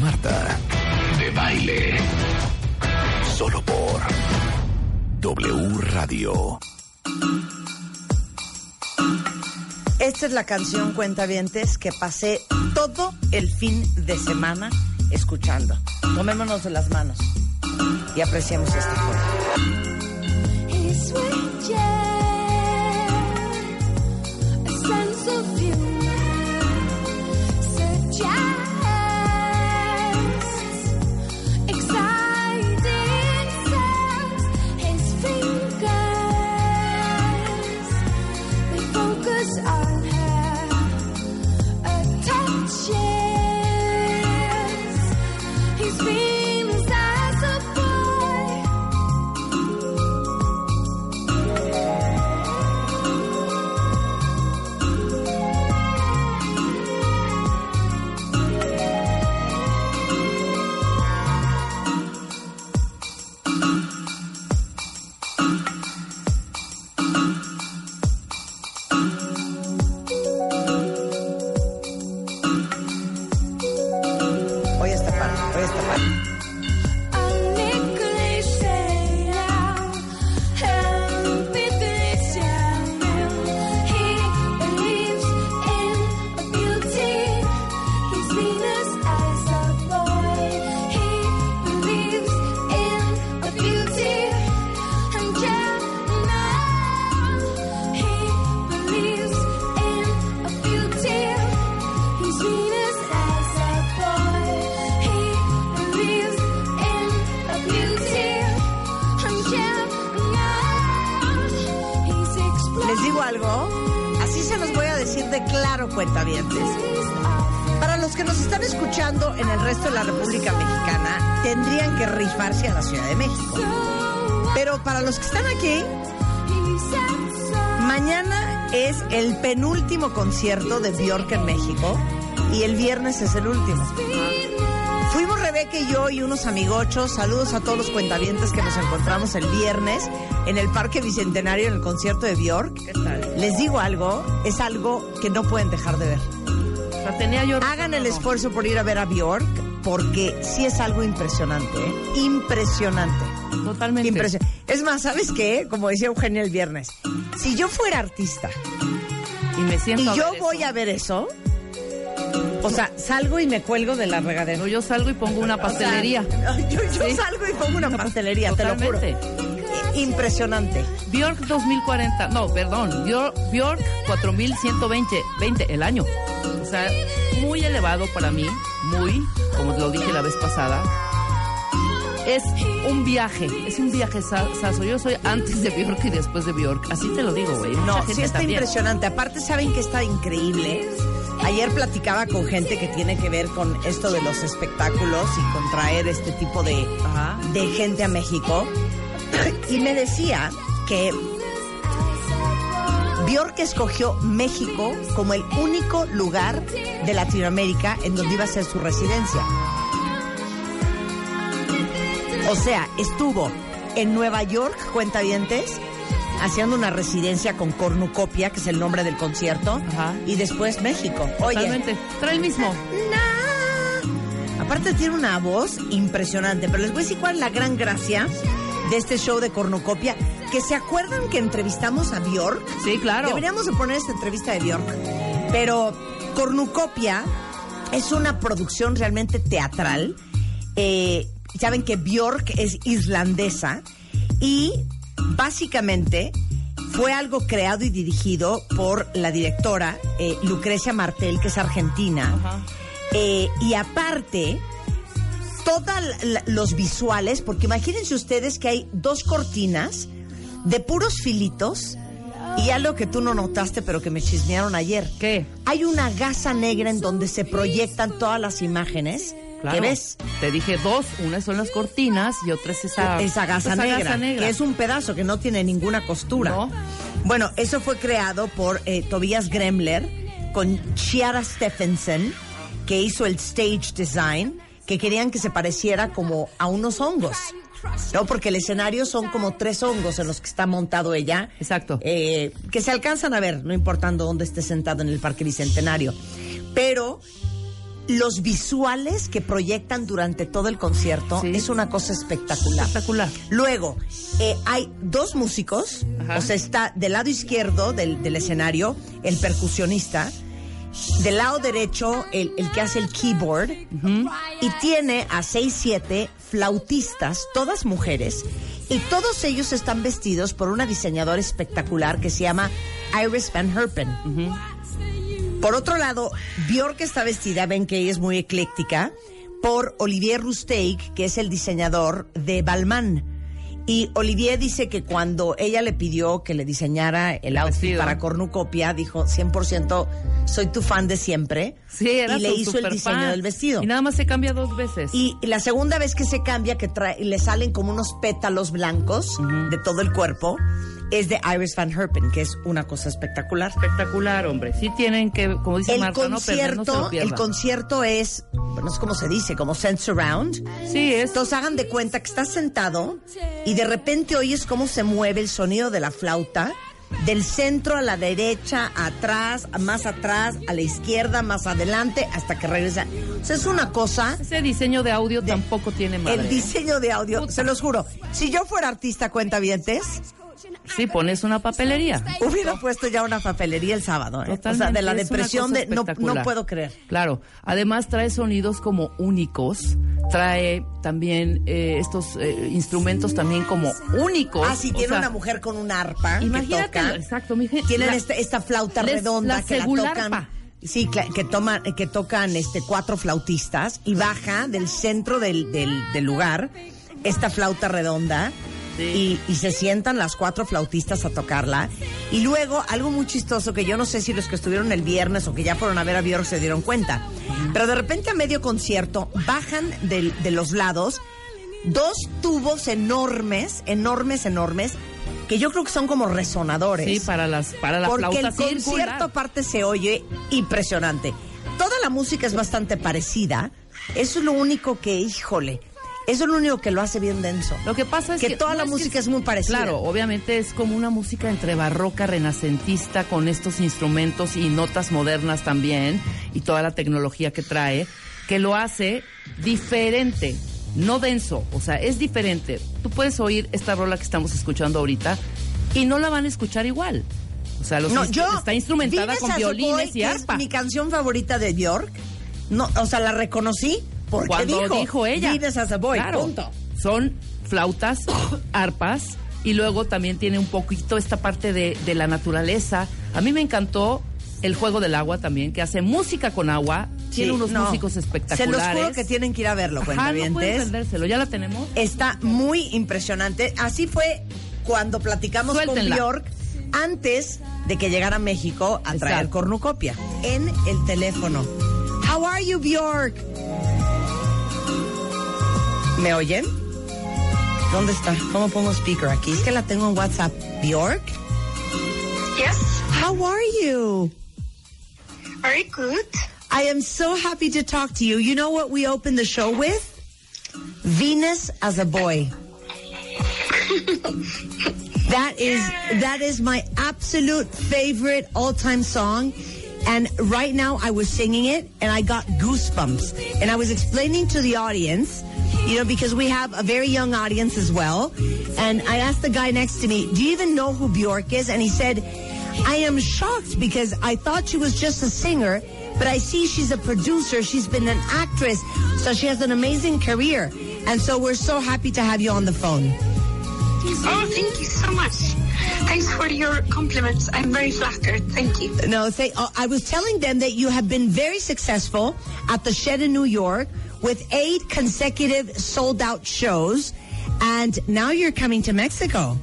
Marta de Baile. Solo por W Radio. Esta es la canción Cuentavientes que pasé todo el fin de semana escuchando. Tomémonos de las manos y apreciemos esta joya. Concierto de Bjork en México y el viernes es el último. Fuimos Rebeca y yo y unos amigochos. Saludos a todos los cuentavientes que nos encontramos el viernes en el Parque Bicentenario en el concierto de Bjork. ¿Qué tal? Les digo algo, es algo que no pueden dejar de ver. La tenía yo. Hagan el esfuerzo por ir a ver a Bjork porque sí es algo impresionante, ¿eh? impresionante. Totalmente. Impresionante. Es más, ¿sabes qué? Como decía Eugenia el viernes, si yo fuera artista Y me siento. y a yo ver voy eso. a ver eso, o sea, salgo y me cuelgo de la regadera. No, yo salgo y pongo una O sea, pastelería. yo yo Sí. salgo y pongo una pastelería, te lo juro. Totalmente. Impresionante. Bjork 2040, no, perdón, Bjork, Bjork 4120, 20 el año. O sea, muy elevado para mí, muy, como lo dije la vez pasada. Es un viaje, es un viaje sa- saso. Yo soy antes de Bjork y después de Bjork. Así te lo digo, güey. No, sí está también. impresionante. Aparte, ¿saben que está increíble? Ayer platicaba con gente que tiene que ver con esto de los espectáculos y con traer este tipo de, Ajá. de gente a México. Y me decía que Bjork escogió México como el único lugar de Latinoamérica en donde iba a ser su residencia. O sea, estuvo en Nueva York, cuentavientes, haciendo una residencia con cornucopia, que es el nombre del concierto, Ajá. y después México. Oye, Totalmente. Trae el mismo. na- aparte tiene una voz impresionante, pero les voy a decir cuál es la gran gracia de este show de cornucopia, que se acuerdan que entrevistamos a Bjork. Sí, claro. Deberíamos de poner esta entrevista de Bjork. Pero Cornucopia es una producción realmente teatral. Eh, Saben que Bjork es islandesa y básicamente fue algo creado y dirigido por la directora eh, Lucrecia Martel, que es argentina. Eh, y aparte, todos los visuales, porque imagínense ustedes que hay dos cortinas de puros filitos Y algo que tú no notaste, pero que me chismearon ayer. ¿Qué? Hay una gasa negra en donde se proyectan todas las imágenes. Claro. ¿Qué ves? Te dije dos, una son las cortinas y otra es esa, esa gasa, esa negra, que es un pedazo que no tiene ninguna costura. No. Bueno, eso fue creado por eh, Tobias Gremler con Chiara Stephenson, que hizo el stage design, que querían que se pareciera como a unos hongos. No, porque el escenario son como tres hongos en los que está montado ella. Exacto. Eh, que se alcanzan a ver, no importando dónde esté sentado en el Parque Bicentenario. Pero los visuales que proyectan durante todo el concierto Sí. es una cosa espectacular. Espectacular. Luego, eh, hay dos músicos, Ajá. o sea, está del lado izquierdo del, del escenario el percusionista, del lado derecho el, el que hace el keyboard, y tiene a seis, siete flautistas, todas mujeres, y todos ellos están vestidos por una diseñadora espectacular que se llama Iris Van Herpen. Por otro lado, Bjork está vestida, ven que ella es muy ecléctica, por Olivier Rousteing, que es el diseñador de Balmain. Y Olivier dice que cuando ella le pidió que le diseñara el outfit vestido. para Cornucopia, dijo 100% soy tu fan de siempre. Sí, era y le su hizo el diseño del vestido. Y nada más se cambia dos veces. Y la segunda vez que se cambia, que trae, le salen como unos pétalos blancos de todo el cuerpo, es de Iris Van Herpen, que es una cosa espectacular. Espectacular, hombre. Sí tienen que, como dice El Marta, no perder, no se concierto, el concierto es, bueno, es como se dice, como sense around. Sí, es Entonces hagan de cuenta que estás sentado y de repente oyes cómo se mueve el sonido de la flauta del centro a la derecha, atrás, más atrás, a la izquierda, más adelante, hasta que regresa. O sea, es una cosa. ese diseño de audio tampoco tiene madre. El diseño de audio, Puta. se los juro. Si yo fuera artista cuentavientes, Sí, pones una papelería. hubiera puesto ya una papelería el sábado. ¿eh? O sea, de la depresión de no, puedo creer. Claro, además trae sonidos como únicos, trae también eh, estos eh, instrumentos también como únicos. Ah, sí, o tiene sea, una mujer con un arpa que Imagínate, toca. exacto, mi gente, Tienen la- este- esta flauta les- redonda la que la tocan. Sí, que toman, que tocan este cuatro flautistas y baja del centro del, del, del lugar esta flauta redonda. Sí. Y, y se sientan las cuatro flautistas a tocarla. Y luego, algo muy chistoso que yo no sé si los que estuvieron el viernes o que ya fueron a ver a Björk se dieron cuenta. Pero de repente a medio concierto bajan del- de los lados dos tubos enormes, enormes, enormes, que yo creo que son como resonadores. Sí, para las para la Porque flauta el concierto circular. aparte se oye impresionante. Toda la música es bastante parecida. Eso es lo único que, híjole, eso es lo único que lo hace bien denso. Lo que pasa es que, que toda no la es que música es muy parecida. Claro, obviamente es como una música entre barroca, renacentista, con estos instrumentos y notas modernas también, y toda la tecnología que trae, que lo hace diferente, no denso, o sea, es diferente. Tú puedes oír esta rola que estamos escuchando ahorita y no la van a escuchar igual. O sea, los No, yo está instrumentada con violines y que arpa. Es mi canción favorita de Bjork. No, o sea, la reconocí porque Cuando dijo, dijo, ella. As a boy, Claro. punto. Son flautas, arpas y luego también tiene un poquito esta parte de, de la naturaleza. A mí me encantó el juego del agua también, que hace música con agua. tiene unos no. músicos espectaculares. Se los juro que tienen que ir a verlo, Ajá, no cuentavientes. ¿Ya la tenemos? Está muy impresionante. Así fue cuando platicamos Suéltenla. con Bjork antes de que llegara a México a traer Exacto. cornucopia. En el teléfono. How are you, Bjork? ¿Me oyen? ¿Dónde está? ¿Cómo pongo speaker aquí? Es que la tengo en WhatsApp. Bjork? Yes, How are you? very good. I am so happy to talk to you. You know what we opened the show with? Venus as a boy. that is that is my absolute favorite all-time song. And right now I was singing it and I got goosebumps. And I was explaining to the audience, you know, because we have a very young audience as well. And I asked the guy next to me, do you even know who Bjork is? And he said, I am shocked because I thought she was just a singer, but I see she's a producer. She's been an actress. So she has an amazing career. And so we're so happy to have you on the phone. Oh, thank you so much. Thanks for your compliments. I'm very flattered. Thank you. No, say, uh, I was telling them that you have been very successful at the Shed in New York with eight consecutive sold out shows. And now you're coming to Mexico.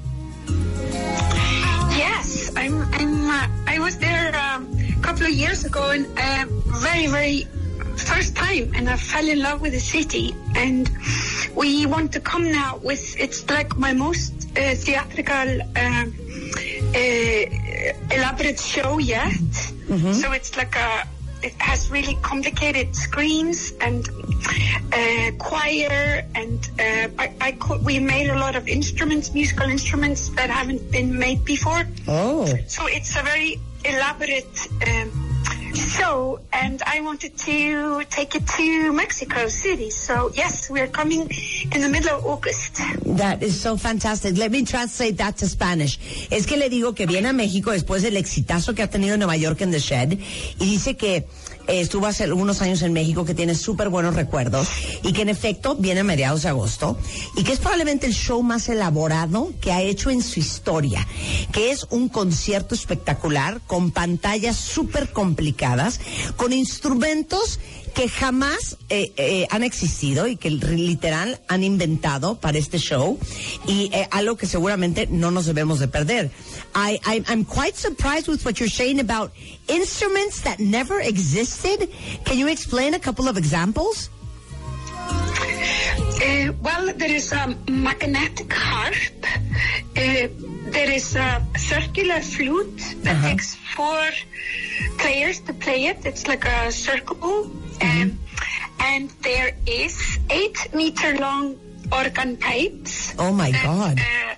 Yes, I'm I'm. Uh, I was there um, a couple of years ago, and uh, very, very first time, and I fell in love with the city. And we want to come now with. It's like my most uh, theatrical, uh, uh, elaborate show yet. So it's like a. It has really complicated screens and uh, choir, and uh, I, I co- we made a lot of instruments, musical instruments that haven't been made before. Oh. So it's a very elaborate um, show, and I wanted to take it to Mexico City. So yes, we're coming in the middle of August. That is so fantastic. Let me translate that to Spanish. Es que le digo que viene a México después del exitazo que ha tenido en Nueva York en The Shed y dice que eh, estuvo hace algunos años en México, que tiene súper buenos recuerdos y que en efecto viene a mediados de agosto y que es probablemente el show más elaborado que ha hecho en su historia, que es un concierto espectacular con pantallas súper complicadas, con instrumentos que jamás eh, eh, han existido y que literal han inventado para este show y eh, algo que seguramente no nos debemos de perder. I, I, I'm quite surprised with what you're saying about instruments that never existed. Can you explain a couple of examples? Uh, well, there is a magnetic harp. Uh, there is a circular flute that takes four players to play it. It's like a circle. Um, and there is eight meter long organ pipes. Oh my that, God. Uh,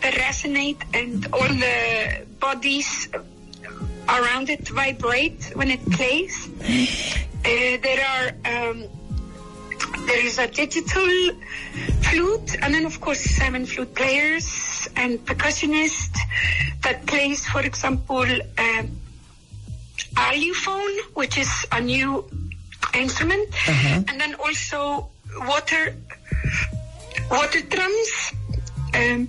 that resonate and all the bodies around it vibrate when it plays. Uh, there are um, there is a digital flute, and then of course seven flute players and percussionist that plays, for example, um, allophone, which is a new instrument, and then also water water drums. Um,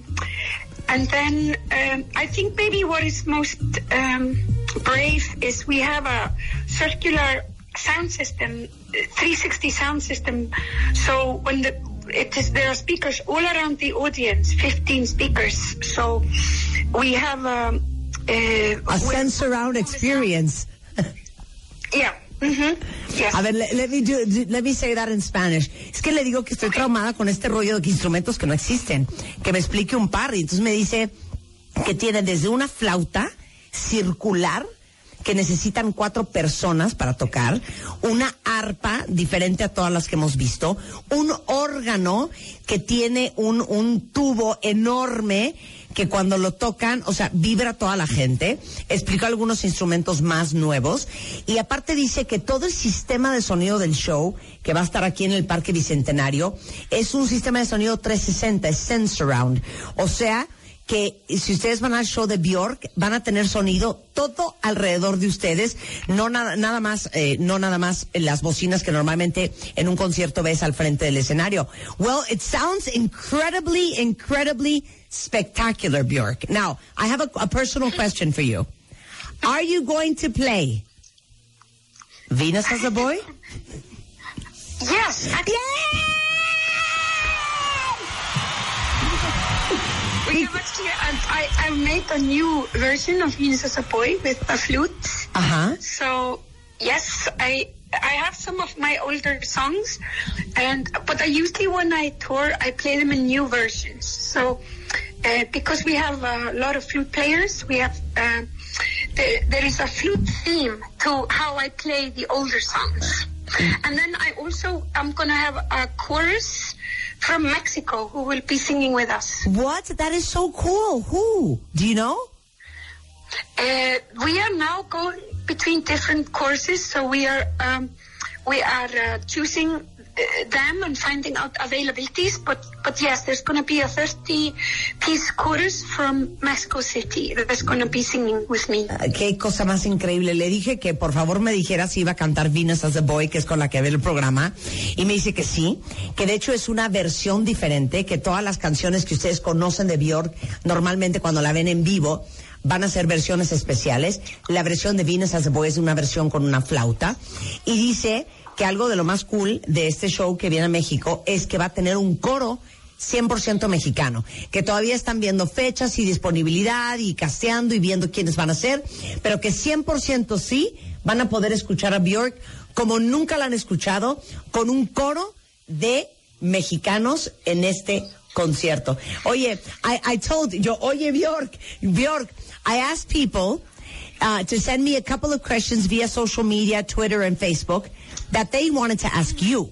and then um, I think maybe what is most um, brave is we have a circular sound system, uh, 360 sound system. So when the it is there are speakers all around the audience, 15 speakers. So we have um, uh, A sense around experience. Yeah. Hmm Yes. A ver, let, let me do, do- let me say that in Spanish. Es que le digo que estoy traumada con este rollo de instrumentos que no existen. Que me explique un par. Y entonces me dice que tiene desde una flauta circular que necesitan cuatro personas para tocar, una arpa diferente a todas las que hemos visto, un órgano que tiene un, un tubo enorme que cuando lo tocan, o sea, vibra toda la gente. Explicó algunos instrumentos más nuevos. Y aparte dice que todo el sistema de sonido del show, que va a estar aquí en el Parque Bicentenario, es un sistema de sonido 360, es Sensurround. O sea, que si ustedes van al show de Bjork, van a tener sonido todo alrededor de ustedes, no nada, nada más, eh, no nada más las bocinas que normalmente en un concierto ves al frente del escenario. Well, it sounds incredibly, incredibly spectacular, Bjork. Now, I have a, a personal question for you. Are you going to play Venus as a Boy? Yes. I- I, I, made a new version of Venus as a Boy with a flute. Uh-huh. So yes, I I have some of my older songs, and but I usually when I tour, I play them in new versions. So uh, because we have a lot of flute players, we have uh, the, there is a flute theme to how I play the older songs, and then I also I'm gonna have a chorus from Mexico who will be singing with us. What? That is so cool. Who? Do you know? Uh, we are now going between different courses, so we are um, we are uh, choosing them and finding out availabilities. But but yes, there's going to be a 30 piece chorus from Mexico City that's going to be singing with me. Qué cosa más increíble. Le dije que por favor me dijera si iba a cantar Venus as a Boy, que es con la que ve el programa. Y me dice que sí, que de hecho es una versión diferente, que todas las canciones que ustedes conocen de Björk, normalmente cuando la ven en vivo, van a ser versiones especiales. La versión de Venus as a Boy es una versión con una flauta. Y dice que algo de lo más cool de este show que viene a México es que va a tener un coro 100% mexicano, que todavía están viendo fechas y disponibilidad y casteando y viendo quiénes van a ser, pero que 100% sí van a poder escuchar a Bjork como nunca la han escuchado, con un coro de mexicanos en este concierto. Oye, I, I told yo, oye Bjork, Bjork, I asked people uh, to send me a couple of questions via social media, Twitter and Facebook, that they wanted to ask you.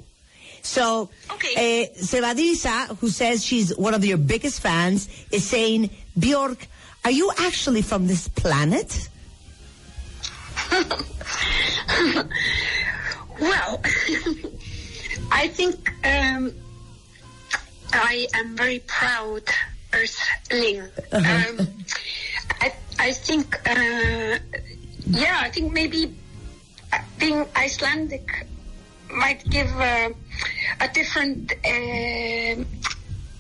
So, Okay. uh, Sevadisa, who says she's one of your biggest fans, is saying, Bjork, are you actually from this planet? Well, I think um, I am very proud Earthling. Um, I, I think, uh, yeah, I think maybe being Icelandic might give uh, a different uh,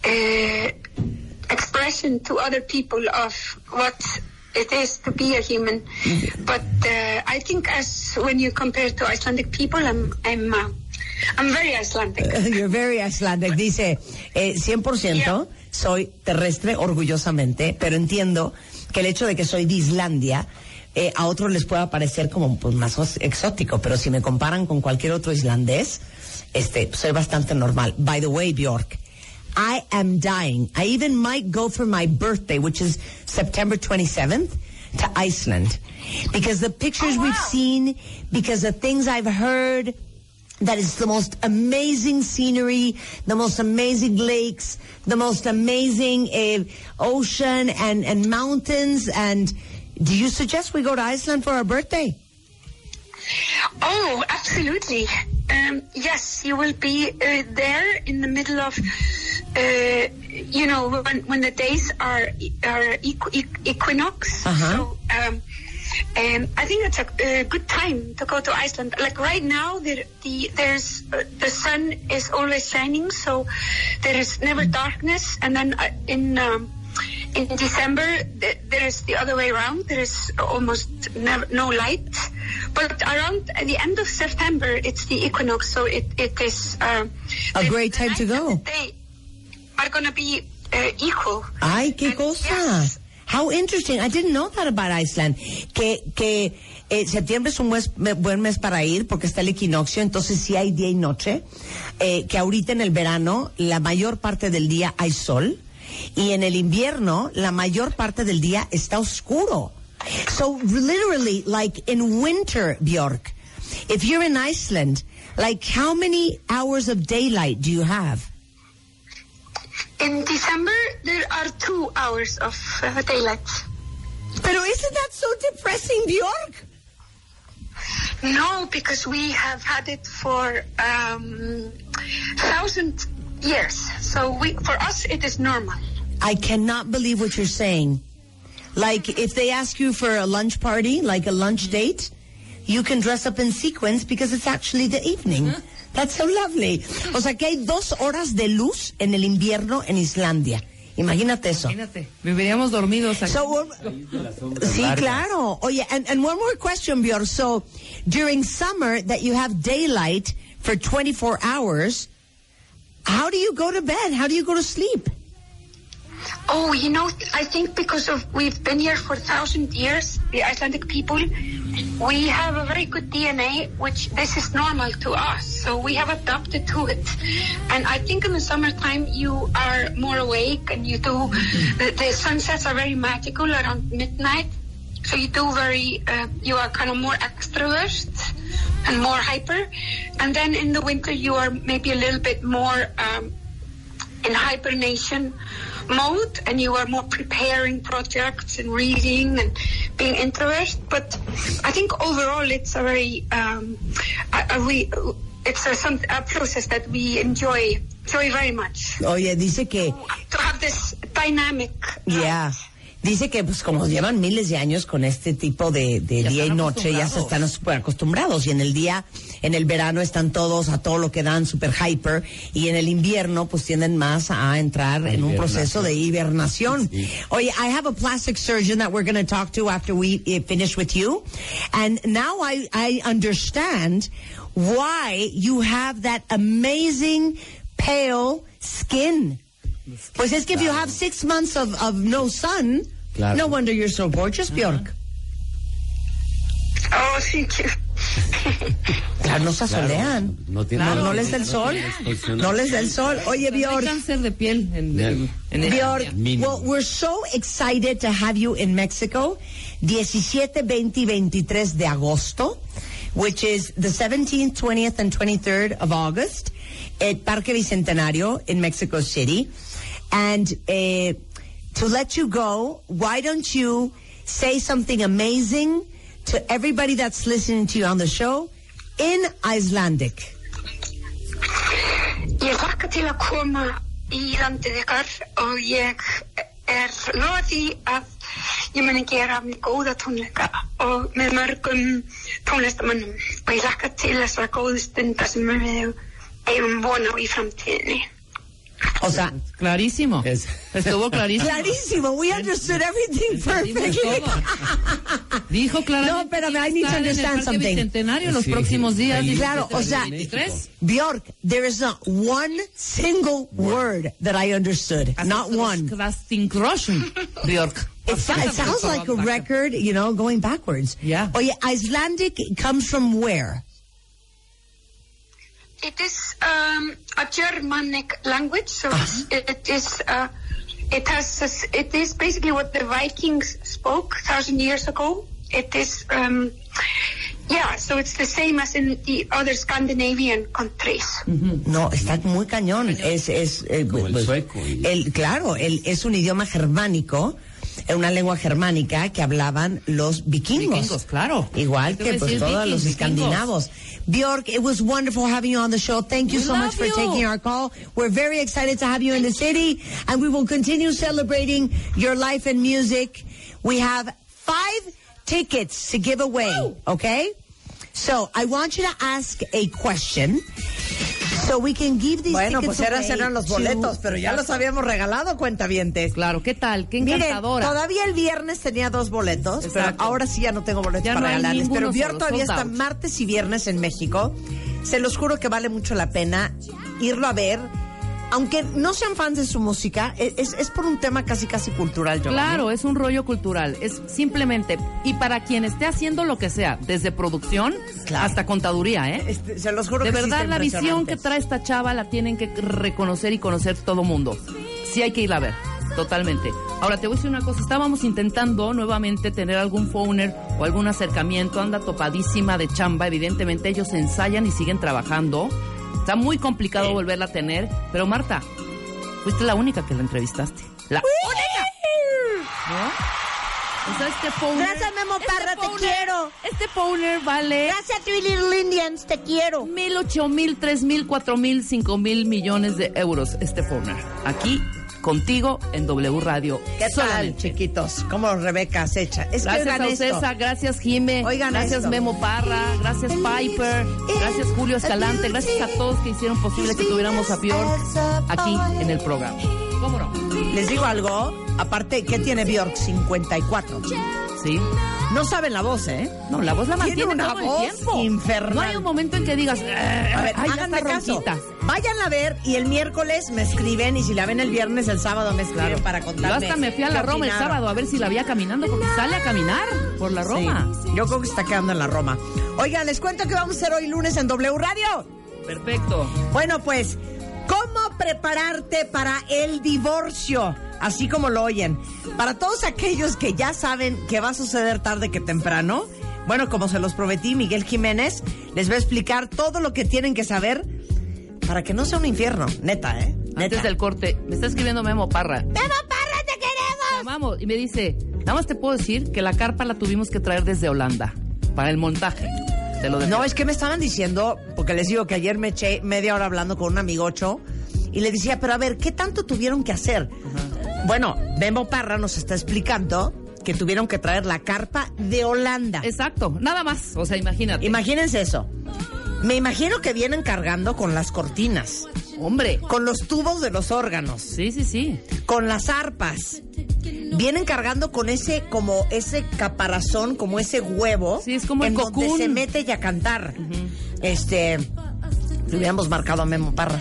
uh, expression to other people of what it is to be a human. But uh, I think as when you compare to Icelandic people, I'm I'm uh, I'm very Icelandic. You're very Icelandic. Dice, eh, 100% Yeah. soy terrestre orgullosamente, pero entiendo que el hecho de que soy de Islandia eh, a otros les pueda parecer como pues, más exótico, pero si me comparan con cualquier otro islandés, este, soy bastante normal. By the way, Bjork, I am dying. I even might go for my birthday, which is September 27th, to Iceland. Because the pictures Oh, we've seen, because the things I've heard, that is the most amazing scenery, the most amazing lakes, the most amazing uh, ocean and, and mountains. And do you suggest we go to Iceland for our birthday? Oh, absolutely. Um, yes, you will be uh, there in the middle of, uh, you know, when, when the days are are equ- equ- equinox. Uh-huh. So um, um, I think it's a, a good time to go to Iceland. Like right now, the, the there's uh, the sun is always shining, so there is never darkness. And then uh, in um, in December, th- there is the other way around. There is almost no light. But around the end of September, it's the equinox, so it, it is uh, A great time to go. the day are going to be uh, equal. Ay, qué And cosa. yes. How interesting. I didn't know that about Iceland. Que, que eh, septiembre es un mes- me- buen mes para ir porque está el equinoccio, entonces sí hay día y noche. Eh, que ahorita en el verano, la mayor parte del día hay sol. Y en el invierno, la mayor parte del día está oscuro. So literally, like in winter, Bjork, if you're in Iceland, like how many hours of daylight do you have? In December, there are two hours of uh, daylight. Pero isn't that so depressing, Bjork? No, because we have had it for um, thousand years. So we, for us, it is normal. I cannot believe what you're saying. Like, if they ask you for a lunch party, like a lunch mm-hmm. date, you can dress up in sequins because it's actually the evening. Mm-hmm. That's so lovely. O sea, que hay dos horas de luz en el invierno en Islandia. Imagínate eso. Imagínate, viviríamos dormidos aquí. So, we're- sí, claro. Oye, and, and one more question, Björn. So, during summer that you have daylight for 24 hours, how do you go to bed? How do you go to sleep? Oh, you know, I think because of we've been here for a thousand years, the Icelandic people, we have a very good DNA, which this is normal to us. So we have adapted to it. And I think in the summertime you are more awake and you do, the, the sunsets are very magical around midnight. So you do very, uh, you are kind of more extrovert and more hyper. And then in the winter you are maybe a little bit more, um, in hibernation mode and you are more preparing projects and reading and being introvert but i think overall it's a very um a, a we it's a, some, a process that we enjoy enjoy very much Oh Oye, dice que to have this dynamic Ya. Dice que pues como llevan miles de años con este tipo de, de día y noche, ya se están súper acostumbrados. Y en el día, en el verano están todos a todo lo que dan, super hyper. Y en el invierno pues tienden más a entrar en un proceso de hibernación. Oye, I have a plastic surgeon that we're going to talk to after we eh, finish with you. And now I, I understand why you have that amazing pale skin. Pues es que if you have six months of, of no sun, Claro. no wonder you're so gorgeous, Bjork. Oh, thank you. Claro, no se asolean. no tiene- no, Claro. no les da el sol. No, No les da el sol. Oye, Hay Bjork. cáncer de piel en, en, en el- Bjork, Mínimo. well, we're so excited to have you in Mexico. 17, 20 y 23 de agosto, which is the 17th, 20th, and 23rd of August at Parque Bicentenario in Mexico City. And uh, to let you go, why don't you say something amazing to everybody that's listening to you on the show in Icelandic? Ég hlakka til að koma í landið ykkar og ég er lofa því að ég muni gera með góða tónleika og með mörgum tónlistamannum og ég hlakka til þessar góðu stundar sem við eigum vona á í framtíðinni. O sea, Clarísimo. Es- Estuvo clarísimo. clarísimo. We understood everything perfectly. Dijo claramente. No, espérame, I need to understand something. Bicentenario en los Sí. próximos días. Claro, o sea, 23. Bjork, there is not one single word that I understood. Not one. Bjork. It sounds like a record, you know, going backwards. Yeah. Oye, Icelandic comes from where? It is um, a Germanic language, so it's, it is. Uh, it has. It is basically what the Vikings spoke thousand years ago. It is. Um, yeah, so it's the same as in the other Scandinavian countries. No, está muy cañón. Es, es, eh, Como el pues, sueco y- el- claro, el, es un idioma germánico, eh, una lengua germánica que hablaban los vikingos. Vikingos, claro. Igual que pues todos los escandinavos. Bjork, it was wonderful having you on the show. Thank you We so much for you. taking our call. We're very excited to have you in the city, and we will continue celebrating your life and music. We have five tickets to give away, okay? So I want you to ask a question. So we can give these Bueno, pues eran, eran los to- boletos, pero ya los habíamos regalado, cuentavientes. Claro, ¿qué tal? Qué Miren, encantadora. todavía el viernes tenía dos boletos, pero ahora sí ya no tengo boletos Ya para no regalarles. Pero solo, todavía está martes y viernes en México. Se los juro que vale mucho la pena irlo a ver. Aunque no sean fans de su música, e- es, es por un tema casi casi cultural, yo Claro, es un rollo cultural. Es simplemente, y para quien esté haciendo lo que sea, desde producción hasta contaduría, ¿eh? Este, se los juro De que verdad, la visión que trae esta chava la tienen que reconocer y conocer todo mundo. Sí hay que irla a ver, totalmente. Ahora, te voy a decir una cosa. Estábamos intentando nuevamente tener algún phoner o algún acercamiento. Anda topadísima de chamba. Evidentemente, ellos ensayan y siguen trabajando. Está muy complicado volverla a tener. Pero, Marta, fuiste la única que la entrevistaste. La única. ¿No? O sea, este. Gracias, Memo este Parra, te quiero. Este phoner vale... Gracias, Three Little Indians, te quiero. Mil, ocho mil, tres mil, cuatro mil, cinco mil millones de euros este Fowner. Aquí, contigo, en W Radio. ¿Qué tal, chiquitos? ¿Cómo Rebeca acecha? Es que Gracias oigan a. Ocesa, gracias Jime, Oigan gracias esto. Memo Parra, gracias Piper, gracias Julio Escalante, gracias a todos que hicieron posible que tuviéramos a Bjork aquí en el programa. ¿Cómo no? Les digo algo, aparte, ¿qué tiene Bjork? 54. Sí. No saben la voz, ¿eh? No, la voz la Tiene mantiene una todo voz el tiempo. infernal. No hay un momento en que digas, "Eh, A ver, ay, háganme caso. ronquita". Vayan a ver y el miércoles me escriben y si la ven el viernes, el sábado me escriben Claro. para Yo contarme. hasta me fui a la Roma el sábado a ver si la veía caminando, porque sale a caminar por la Roma. Sí, yo creo que está quedando en la Roma. Oigan, les cuento que vamos a hacer hoy lunes en W Radio. Perfecto. Bueno, pues, ¿cómo prepararte para el divorcio? Así como lo oyen. Para todos aquellos que ya saben que va a suceder tarde que temprano, bueno, como se los prometí, Miguel Jiménez les va a explicar todo lo que tienen que saber para que no sea un infierno. Neta, ¿eh? Neta. Antes del corte, me está escribiendo Memo Parra. ¡Memo Parra, te queremos! Vamos, y me dice, nada más te puedo decir que la carpa la tuvimos que traer desde Holanda para el montaje. Te lo No, es que me estaban diciendo, porque les digo que ayer me eché media hora hablando con un amigocho y le decía, pero a ver, ¿qué tanto tuvieron que hacer? Bueno, Memo Parra nos está explicando que tuvieron que traer la carpa de Holanda. Exacto, nada más. O sea, imagínate. Imagínense eso. Me imagino que vienen cargando con las cortinas, Hombre. con los tubos de los órganos, Sí, sí, sí. con las arpas. Vienen cargando con ese, como ese caparazón, como ese huevo. Sí, es como el en donde se mete ya a cantar. Este, le hubiéramos marcado a Memo Parra.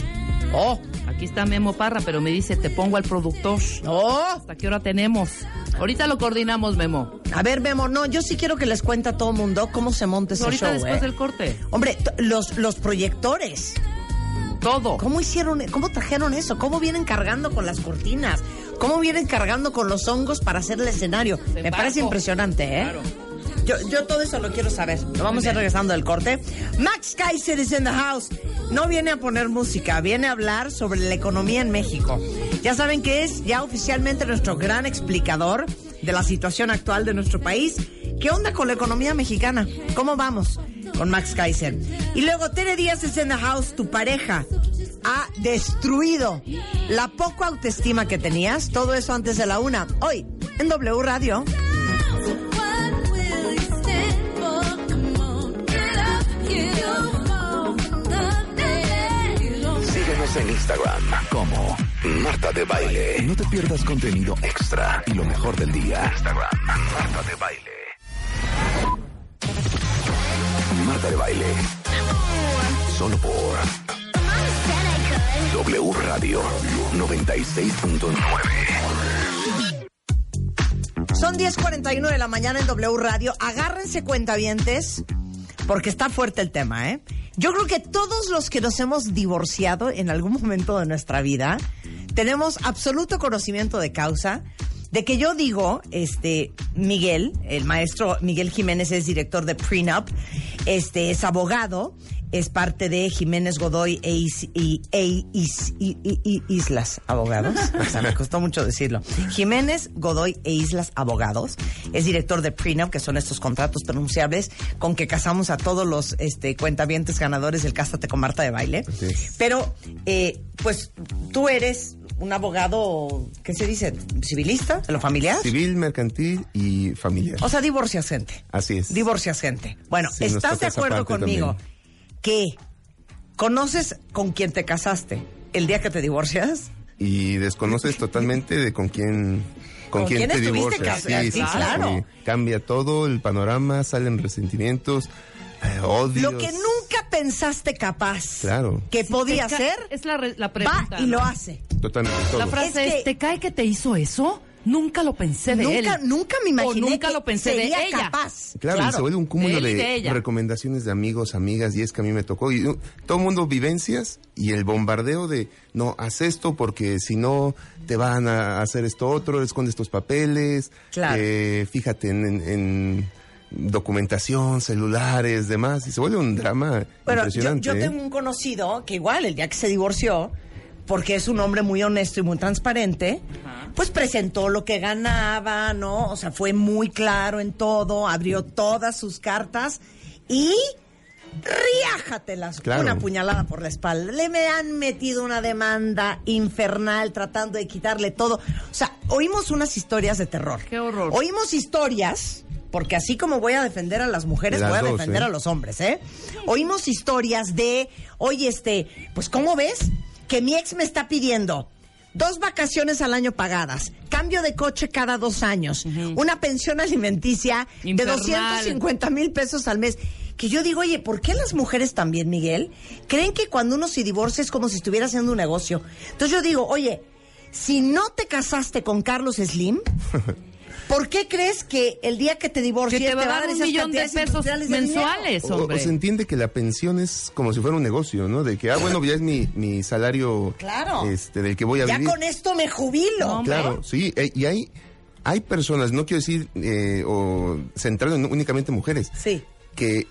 Oh, Aquí está Memo Parra, pero me dice, te pongo al productor. ¡Oh! ¿Hasta qué hora tenemos? Ahorita lo coordinamos, Memo. A ver, Memo, no, yo sí quiero que les cuente a todo mundo cómo se monta ese Ahorita show, después ¿eh? del corte. Hombre, los, los proyectores. Todo. ¿Cómo hicieron, cómo trajeron eso? ¿Cómo vienen cargando con las cortinas? ¿Cómo vienen cargando con los hongos para hacer el escenario? Me parece impresionante, ¿eh? Claro. Yo, yo todo eso lo quiero saber. Vamos a ir regresando del corte. Max Kaiser is in the house. No viene a poner música, viene a hablar sobre la economía en México. Ya saben que es ya oficialmente nuestro gran explicador de la situación actual de nuestro país. ¿Qué onda con la economía mexicana? ¿Cómo vamos? Con Max Kaiser. Y luego Tere Díaz is in the house, tu pareja ha destruido la poco autoestima que tenías. Todo eso antes de la una. Hoy, en W Radio. Síguenos en Instagram como Marta de Baile. No te pierdas contenido extra y lo mejor del día. Instagram, Marta de Baile. Marta de Baile. Solo por W Radio 96.9. Son 10.41 de la mañana en W Radio. Agárrense cuentavientes, porque está fuerte el tema, ¿eh? Yo creo que todos los que nos hemos divorciado en algún momento de nuestra vida, tenemos absoluto conocimiento de causa de que yo digo, este, Miguel, el maestro Miguel Jiménez es director de Prenup, este, es abogado, es parte de Jiménez Godoy e, Is- y- e Is- y- y- y- Islas Abogados. O sea, me costó mucho decirlo. Jiménez Godoy e Islas Abogados es director de Prenup, que son estos contratos pronunciables con que casamos a todos los este, cuentavientes ganadores del Cásate con Marta de Baile. Pero, eh, pues, tú eres un abogado, ¿qué se dice? ¿Civilista? ¿De lo familiar? Civil, mercantil y familiar. O sea, divorcias gente. Así es. Divorcias gente. Bueno, Sí, ¿estás de acuerdo conmigo también. Que conoces con quien te casaste el día que te divorcias? Y desconoces totalmente de con quién con, ¿Con quién quién te divorcias. casado? Sí, claro. Cambia todo el panorama, salen resentimientos, eh, odios. Lo que nunca pensaste capaz Claro. que podía hacer, Es la, re- la va pregunta. y ¿no? lo hace. Totalmente todo. La frase Es es, que- ¿te cae que te hizo eso? Nunca lo pensé de Nunca, él. nunca me imaginé O nunca que lo pensé de sería ella. capaz. Claro, y se vuelve un cúmulo de de, de recomendaciones de amigos, amigas, y es que a mí me tocó. Y uh, todo el mundo vivencias y el bombardeo de, no, haz esto porque si no te van a hacer esto otro, esconde estos papeles, Claro. eh, fíjate en, en- en documentación, celulares, demás, y se vuelve un drama Bueno, yo, impresionante. yo ¿eh? tengo un conocido que igual el día que se divorció, porque es un hombre muy honesto y muy transparente, pues presentó lo que ganaba, ¿no? O sea, fue muy claro en todo, abrió todas sus cartas y riájatelas, Claro. una puñalada por la espalda. Le me han metido una demanda infernal tratando de quitarle todo. O sea, oímos unas historias de terror. Qué horror. Oímos historias, porque así como voy a defender a las mujeres, Las voy a dos, defender ¿eh? a los hombres, ¿eh? Oímos historias de, oye, este, pues ¿cómo ves? Que mi ex me está pidiendo dos vacaciones al año pagadas, cambio de coche cada dos años, una pensión alimenticia Infernal. de 250 mil pesos al mes. Que yo digo, oye, ¿por qué las mujeres también, Miguel, creen que cuando uno se divorcia es como si estuviera haciendo un negocio? Entonces yo digo, oye, si no te casaste con Carlos Slim, ¿por qué crees que el día que te divorcies Que te va a dar un millón de pesos industriales de mensuales, O, o se entiende que la pensión es como si fuera un negocio, ¿no? De que, ah, bueno, ya es mi, mi salario Claro. este, del que voy a Ya vivir. con esto me jubilo. No, hombre. Claro, sí, eh, y hay, hay personas, no quiero decir, eh, o centrarlo en únicamente mujeres, Sí. que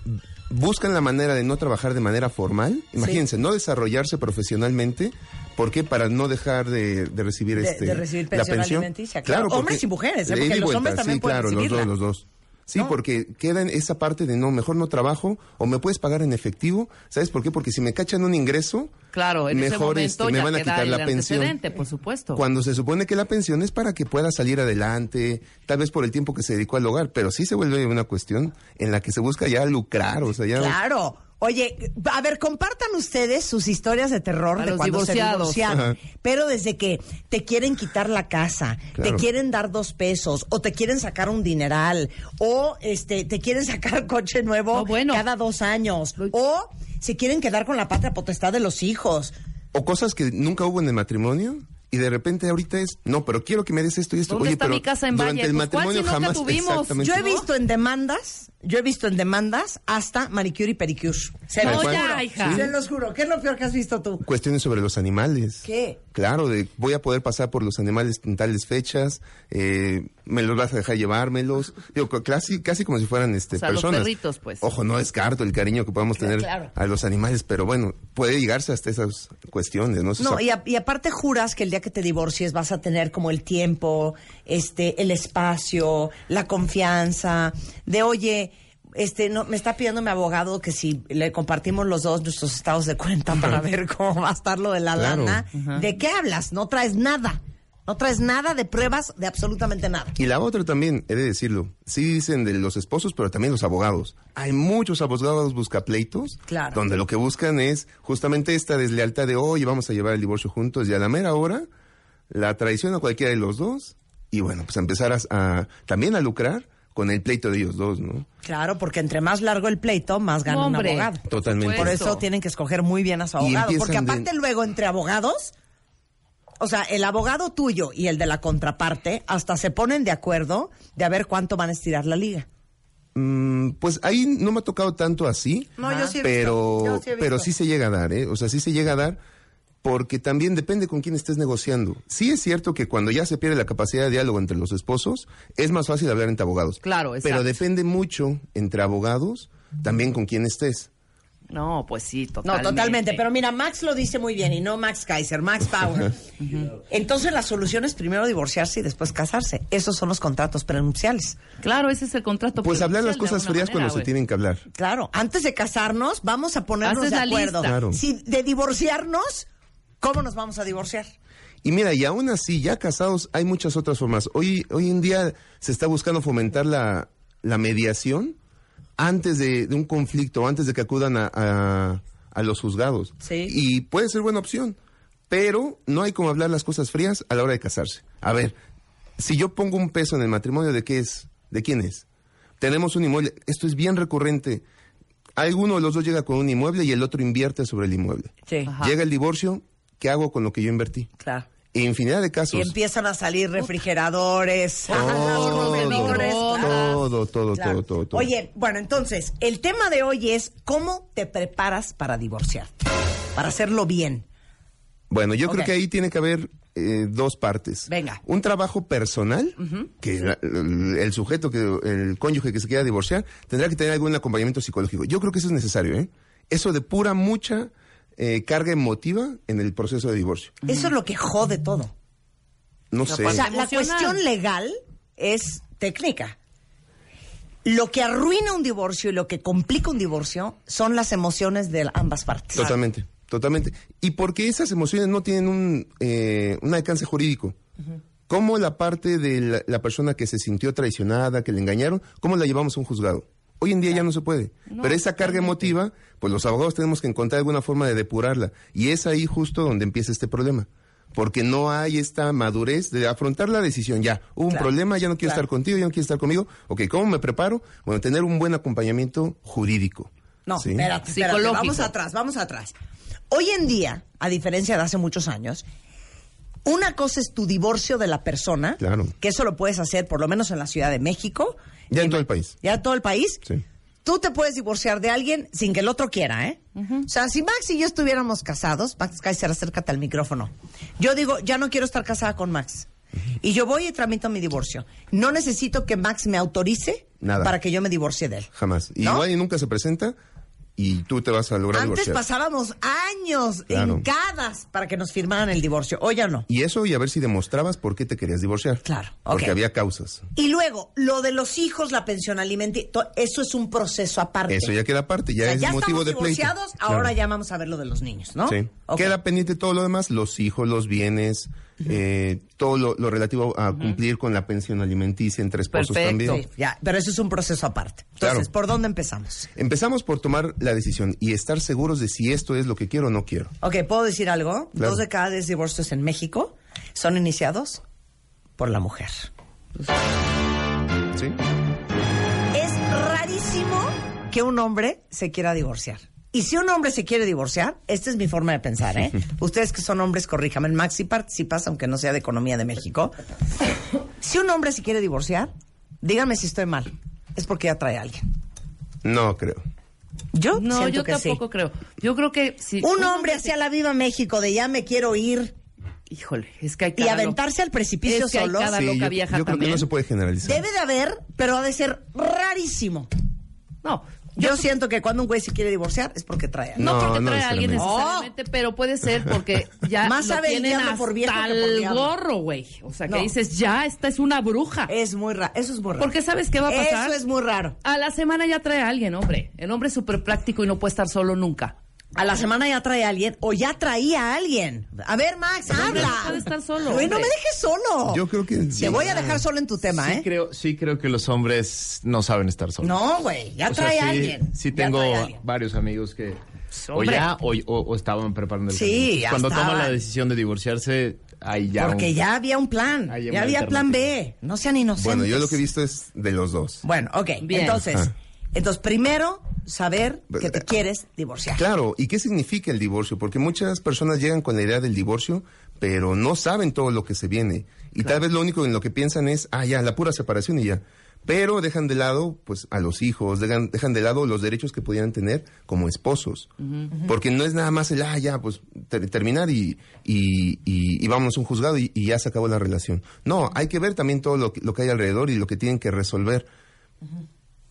buscan la manera de no trabajar de manera formal, imagínense, no desarrollarse profesionalmente, ¿por qué? Para no dejar de, de recibir De- este de recibir la pensión pensión. alimenticia, claro. Hombres y mujeres, ¿eh? Porque los vuelta, hombres también sí, pueden claro, los dos, los dos. Sí, ¿No? porque queda en esa parte de no, mejor no trabajo o me puedes pagar en efectivo. ¿Sabes por qué? Porque si me cachan un ingreso, Claro, en ese mejor momento este, me van a quitar la pensión. por supuesto. Cuando se supone que la pensión es para que pueda salir adelante, tal vez por el tiempo que se dedicó al hogar, pero sí se vuelve una cuestión en la que se busca ya lucrar, o sea, ya... Claro. Oye, a ver, compartan ustedes sus historias de terror A de los cuando divorciados. se divorciaron. Pero desde que te quieren quitar la casa, Claro. te quieren dar dos pesos, o te quieren sacar un dineral, o este, te quieren sacar coche nuevo No, bueno. cada dos años, o se quieren quedar con la patria potestad de los hijos. O cosas que nunca hubo en el matrimonio y de repente ahorita es, no, pero quiero que me des esto y esto. ¿Dónde Oye, está pero mi casa en durante Valle? el Pues, ¿cuál matrimonio si nunca jamás. tuvimos? Yo he visto en demandas, yo he visto en demandas hasta manicure y pedicure. Se los ya, juro. hija. Se los juro. ¿Qué es lo peor que has visto tú? Cuestiones sobre los animales. ¿Qué? Claro, de voy a poder pasar por los animales en tales fechas, eh, me los vas a dejar llevármelos. Digo, casi, casi como si fueran este, O sea, los personas. perritos, pues. Ojo, no descarto el cariño que podamos tener claro. a los animales, pero bueno, puede llegarse hasta esas cuestiones, ¿no? Eso No, y, a- y aparte juras que el día que te divorcies vas a tener como el tiempo, este, el espacio, la confianza, de oye, este, no, me está pidiendo mi abogado que si le compartimos los dos nuestros estados de cuenta para ver cómo va a estar lo de la Claro. lana. ¿De qué hablas? No traes nada. No traes nada de pruebas de absolutamente nada. Y la otra también, he de decirlo, sí dicen de los esposos, pero también los abogados. Hay muchos abogados buscapleitos, Claro. donde lo que buscan es justamente esta deslealtad de, oye, vamos a llevar el divorcio juntos, y a la mera hora, la traición a cualquiera de los dos, y bueno, pues empezar a, a- también a lucrar con el pleito de ellos dos, ¿no? Claro, porque entre más largo el pleito, más gana un abogado. Totalmente. Por eso tienen que escoger muy bien a su abogado. Porque aparte de- luego entre abogados, o sea, el abogado tuyo y el de la contraparte hasta se ponen de acuerdo de a ver cuánto van a estirar la liga. Mm, pues ahí no me ha tocado tanto así, No, yo sí he visto, pero, yo sí he pero sí se llega a dar, ¿eh? O sea, sí se llega a dar porque también depende con quién estés negociando. Sí es cierto que cuando ya se pierde la capacidad de diálogo entre los esposos, es más fácil hablar entre abogados. Claro, Pero exacto. depende mucho entre abogados también con quién estés. No, pues sí, No, totalmente. totalmente. Pero mira, Max lo dice muy bien y no Max Kaiser, Max Power. Entonces la solución es primero divorciarse y después casarse. Esos son los contratos prenupciales. Claro, ese es el contrato. Pues hablar las cosas frías cuando se tienen que hablar. Claro, antes de casarnos vamos a ponernos Haces de la acuerdo. lista. Claro. Si de divorciarnos, ¿cómo nos vamos a divorciar? Y mira, y aún así, ya casados, hay muchas otras formas. Hoy, hoy en día se está buscando fomentar la, la mediación antes de, de un conflicto, antes de que acudan a, a- a los juzgados. Sí. Y puede ser buena opción, pero no hay como hablar las cosas frías a la hora de casarse. A ver, si yo pongo un peso en el matrimonio, ¿de qué es? ¿De quién es? Tenemos un inmueble. Esto es bien recurrente. Alguno de los dos llega con un inmueble y el otro invierte sobre el inmueble. Sí. Llega el divorcio, ¿qué hago con lo que yo invertí? Claro. Infinidad de casos. Y empiezan a salir refrigeradores, Todo, todo, todo, Claro. todo, todo, todo. Oye, bueno, entonces, el tema de hoy es cómo te preparas para divorciarte, para hacerlo bien. Bueno, yo creo que ahí tiene que haber eh, dos partes. Venga. Un trabajo personal, que la- el, el sujeto, que el cónyuge que se quiera divorciar, tendrá que tener algún acompañamiento psicológico. Yo creo que eso es necesario, ¿eh? Eso depura mucha eh, carga emotiva en el proceso de divorcio. Eso es lo que jode todo. No sé. O sea, la cuestión legal es técnica. Lo que arruina un divorcio y lo que complica un divorcio son las emociones de ambas partes. Totalmente, totalmente. Y porque esas emociones no tienen un, eh, un alcance jurídico. ¿Cómo la parte de la, la persona que se sintió traicionada, que le engañaron, cómo la llevamos a un juzgado? Hoy en día ya no se puede. Pero esa carga emotiva, pues los abogados tenemos que encontrar alguna forma de depurarla. Y es ahí justo donde empieza este problema. Porque no hay esta madurez de afrontar la decisión. Ya, hubo un problema, ya no quiero claro. estar contigo, ya no quiero estar conmigo. Ok, ¿cómo me preparo? Bueno, tener un buen acompañamiento jurídico. No, ¿Sí? espérate, espérate, Psicológico. vamos atrás, vamos atrás. Hoy en día, a diferencia de hace muchos años, una cosa es tu divorcio de la persona, Claro. que eso lo puedes hacer por lo menos en la Ciudad de México. Ya en Y- todo el país. Ya en todo el país. Sí. Tú te puedes divorciar de alguien sin que el otro quiera, ¿eh? O sea, si Max y yo estuviéramos casados, Max Kaiser, acércate al micrófono. Yo digo, ya no quiero estar casada con Max. Y yo voy y tramito mi divorcio. No necesito que Max me autorice Nada. para que yo me divorcie de él. Jamás. ¿No? Igual y nunca se presenta y tú te vas a lograr Antes divorciar. pasábamos años Claro. encadas para que nos firmaran el divorcio. Hoy ya no. Y eso y a ver si demostrabas por qué te querías divorciar. Claro, Porque había causas. Y luego, lo de los hijos, la pensión alimenticia, eso es un proceso aparte. Eso ya queda aparte, ya O sea, es ya motivo estamos de pleito. divorciados, Claro. ahora ya vamos a ver lo de los niños, ¿no? Sí. Ok. Queda pendiente todo lo demás, los hijos, los bienes, eh, todo lo, lo relativo a cumplir con la pensión alimenticia entre esposos Perfecto. también. Sí, ya, pero eso es un proceso aparte. Entonces, Claro. ¿por dónde empezamos? Empezamos por tomar la decisión y estar seguros de si esto es lo que quiero o no quiero. Ok, ¿puedo decir algo? Claro. Dos de cada diez divorcios en México son iniciados por la mujer. ¿Sí? Es rarísimo que un hombre se quiera divorciar. Y si un hombre se quiere divorciar, esta es mi forma de pensar, ¿eh? Ustedes que son hombres, corríjame. Maxi participas, aunque no sea de Economía de México. Si un hombre se quiere divorciar, díganme si estoy mal. Es porque ya trae a alguien. No creo. Yo No, siento yo que sí. tampoco creo. Yo creo que si Un hombre hacia la viva México de ya me quiero ir Híjole, es que hay y cada aventarse al precipicio Es que hay solo. cada Sí, loca yo, vieja yo creo que no se puede generalizar. Debe de haber, pero ha de ser rarísimo. No, Yo, siento que cuando un güey se quiere divorciar es porque trae a alguien. no, No, porque no trae a alguien necesariamente. necesariamente, pero puede ser porque ya Más lo tienen por viejo hasta que por el gorro, güey. O sea, que No. dices, ya, esta es una bruja. Es muy raro. Eso es muy raro. Porque ¿sabes qué va a pasar? Eso es muy raro. A la semana ya trae a alguien, hombre. El hombre es súper práctico y no puede estar solo nunca. A la semana ya trae a alguien o ya traía a alguien. A ver, Max, habla. no puede estar solo, Güey, no me dejes solo. Yo creo que Te sí. voy a dejar solo en tu tema, sí ¿eh? creo, sí creo que los hombres no saben estar solos. No, güey, ya O sea, trae a sí, alguien. Sí Ya tengo trae a alguien. varios amigos que o hombre. ya o, o- o estaban preparando el Sí, ya Cuando toman la decisión de divorciarse, ahí ya Porque un- ya había un plan. Ya había plan B. No sean inocentes. Bueno, yo lo que he visto es de los dos. Bueno, ok. Bien. Entonces, Ajá. entonces primero saber que te Eh, quieres divorciar. Claro, ¿y qué significa el divorcio? Porque muchas personas llegan con la idea del divorcio, pero no saben todo lo que se viene. Y tal vez lo único en lo que piensan es, ah, ya, la pura separación y ya. Pero dejan de lado, pues, a los hijos, dejan, dejan de lado los derechos que pudieran tener como esposos. Porque no es nada más el, ah, ya, pues, ter- terminar y, y, y, y vámonos a un juzgado y, y ya se acabó la relación. No, hay que ver también todo lo que, lo que hay alrededor y lo que tienen que resolver.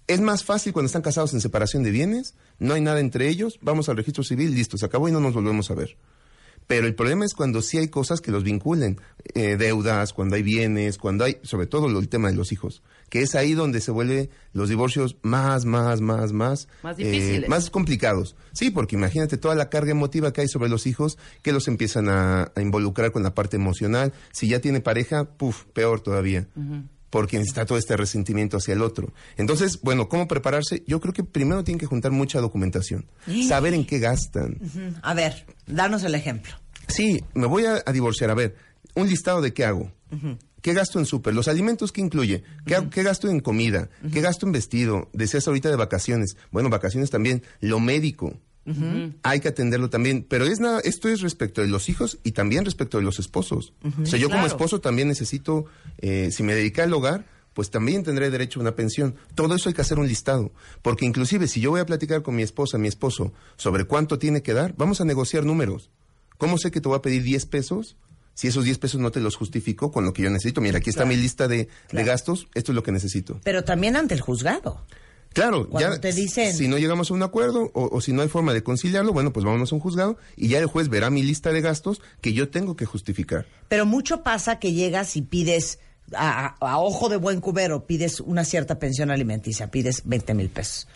Es más fácil cuando están casados en separación de bienes, no hay nada entre ellos, vamos al registro civil, listo, se acabó y no nos volvemos a ver. Pero el problema es cuando sí hay cosas que los vinculen, eh, deudas, cuando hay bienes, cuando hay, sobre todo el tema de los hijos, que es ahí donde se vuelven los divorcios más, más, más, más, Más eh, difíciles. más complicados. Sí, porque imagínate toda la carga emotiva que hay sobre los hijos, que los empiezan a, a involucrar con la parte emocional. Si ya tiene pareja, puf, peor todavía porque está todo este resentimiento hacia el otro. Entonces, bueno, ¿cómo prepararse? Yo creo que primero tienen que juntar mucha documentación, saber en qué gastan. A ver, danos el ejemplo. Sí, me voy a, a divorciar. A ver, un listado de qué hago. ¿Qué gasto en súper? ¿Los alimentos qué incluye? ¿Qué, qué gasto en comida? ¿Qué gasto en vestido? Decías ahorita de vacaciones. Bueno, vacaciones también. Lo médico. Hay que atenderlo también. Pero es nada, esto es respecto de los hijos y también respecto de los esposos. O sea, yo como esposo también necesito, eh, si me dediqué al hogar, pues también tendré derecho a una pensión. Todo eso hay que hacer un listado. Porque inclusive si yo voy a platicar con mi esposa, mi esposo, sobre cuánto tiene que dar, vamos a negociar números. ¿Cómo sé que te voy a pedir 10 pesos? Si esos 10 pesos no te los justifico con lo que yo necesito. Mira, aquí está mi lista de, de gastos, esto es lo que necesito. Pero también ante el juzgado. Claro, Cuando ya te dicen- si no llegamos a un acuerdo o, o si no hay forma de conciliarlo, bueno, pues vámonos a un juzgado y ya el juez verá mi lista de gastos que yo tengo que justificar. Pero mucho pasa que llegas y pides, a, a- a ojo de buen cubero, pides una cierta pensión alimenticia, pides 20 mil pesos.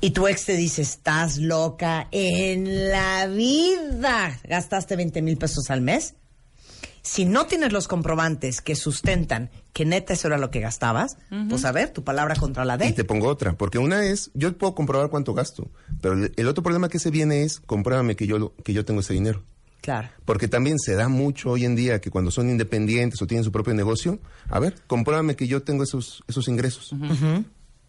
Y tu ex te dice, estás loca en la vida. ¿Gastaste 20 mil pesos al mes? Si no tienes los comprobantes que sustentan que neta eso era lo que gastabas, pues a ver, tu palabra contra la de Y te pongo otra, porque una es, yo puedo comprobar cuánto gasto, pero el, otro problema que se viene es, compruébame que yo, lo- que yo tengo ese dinero. Claro. Porque también se da mucho hoy en día que cuando son independientes o tienen su propio negocio, a ver, compruébame que yo tengo esos, esos ingresos.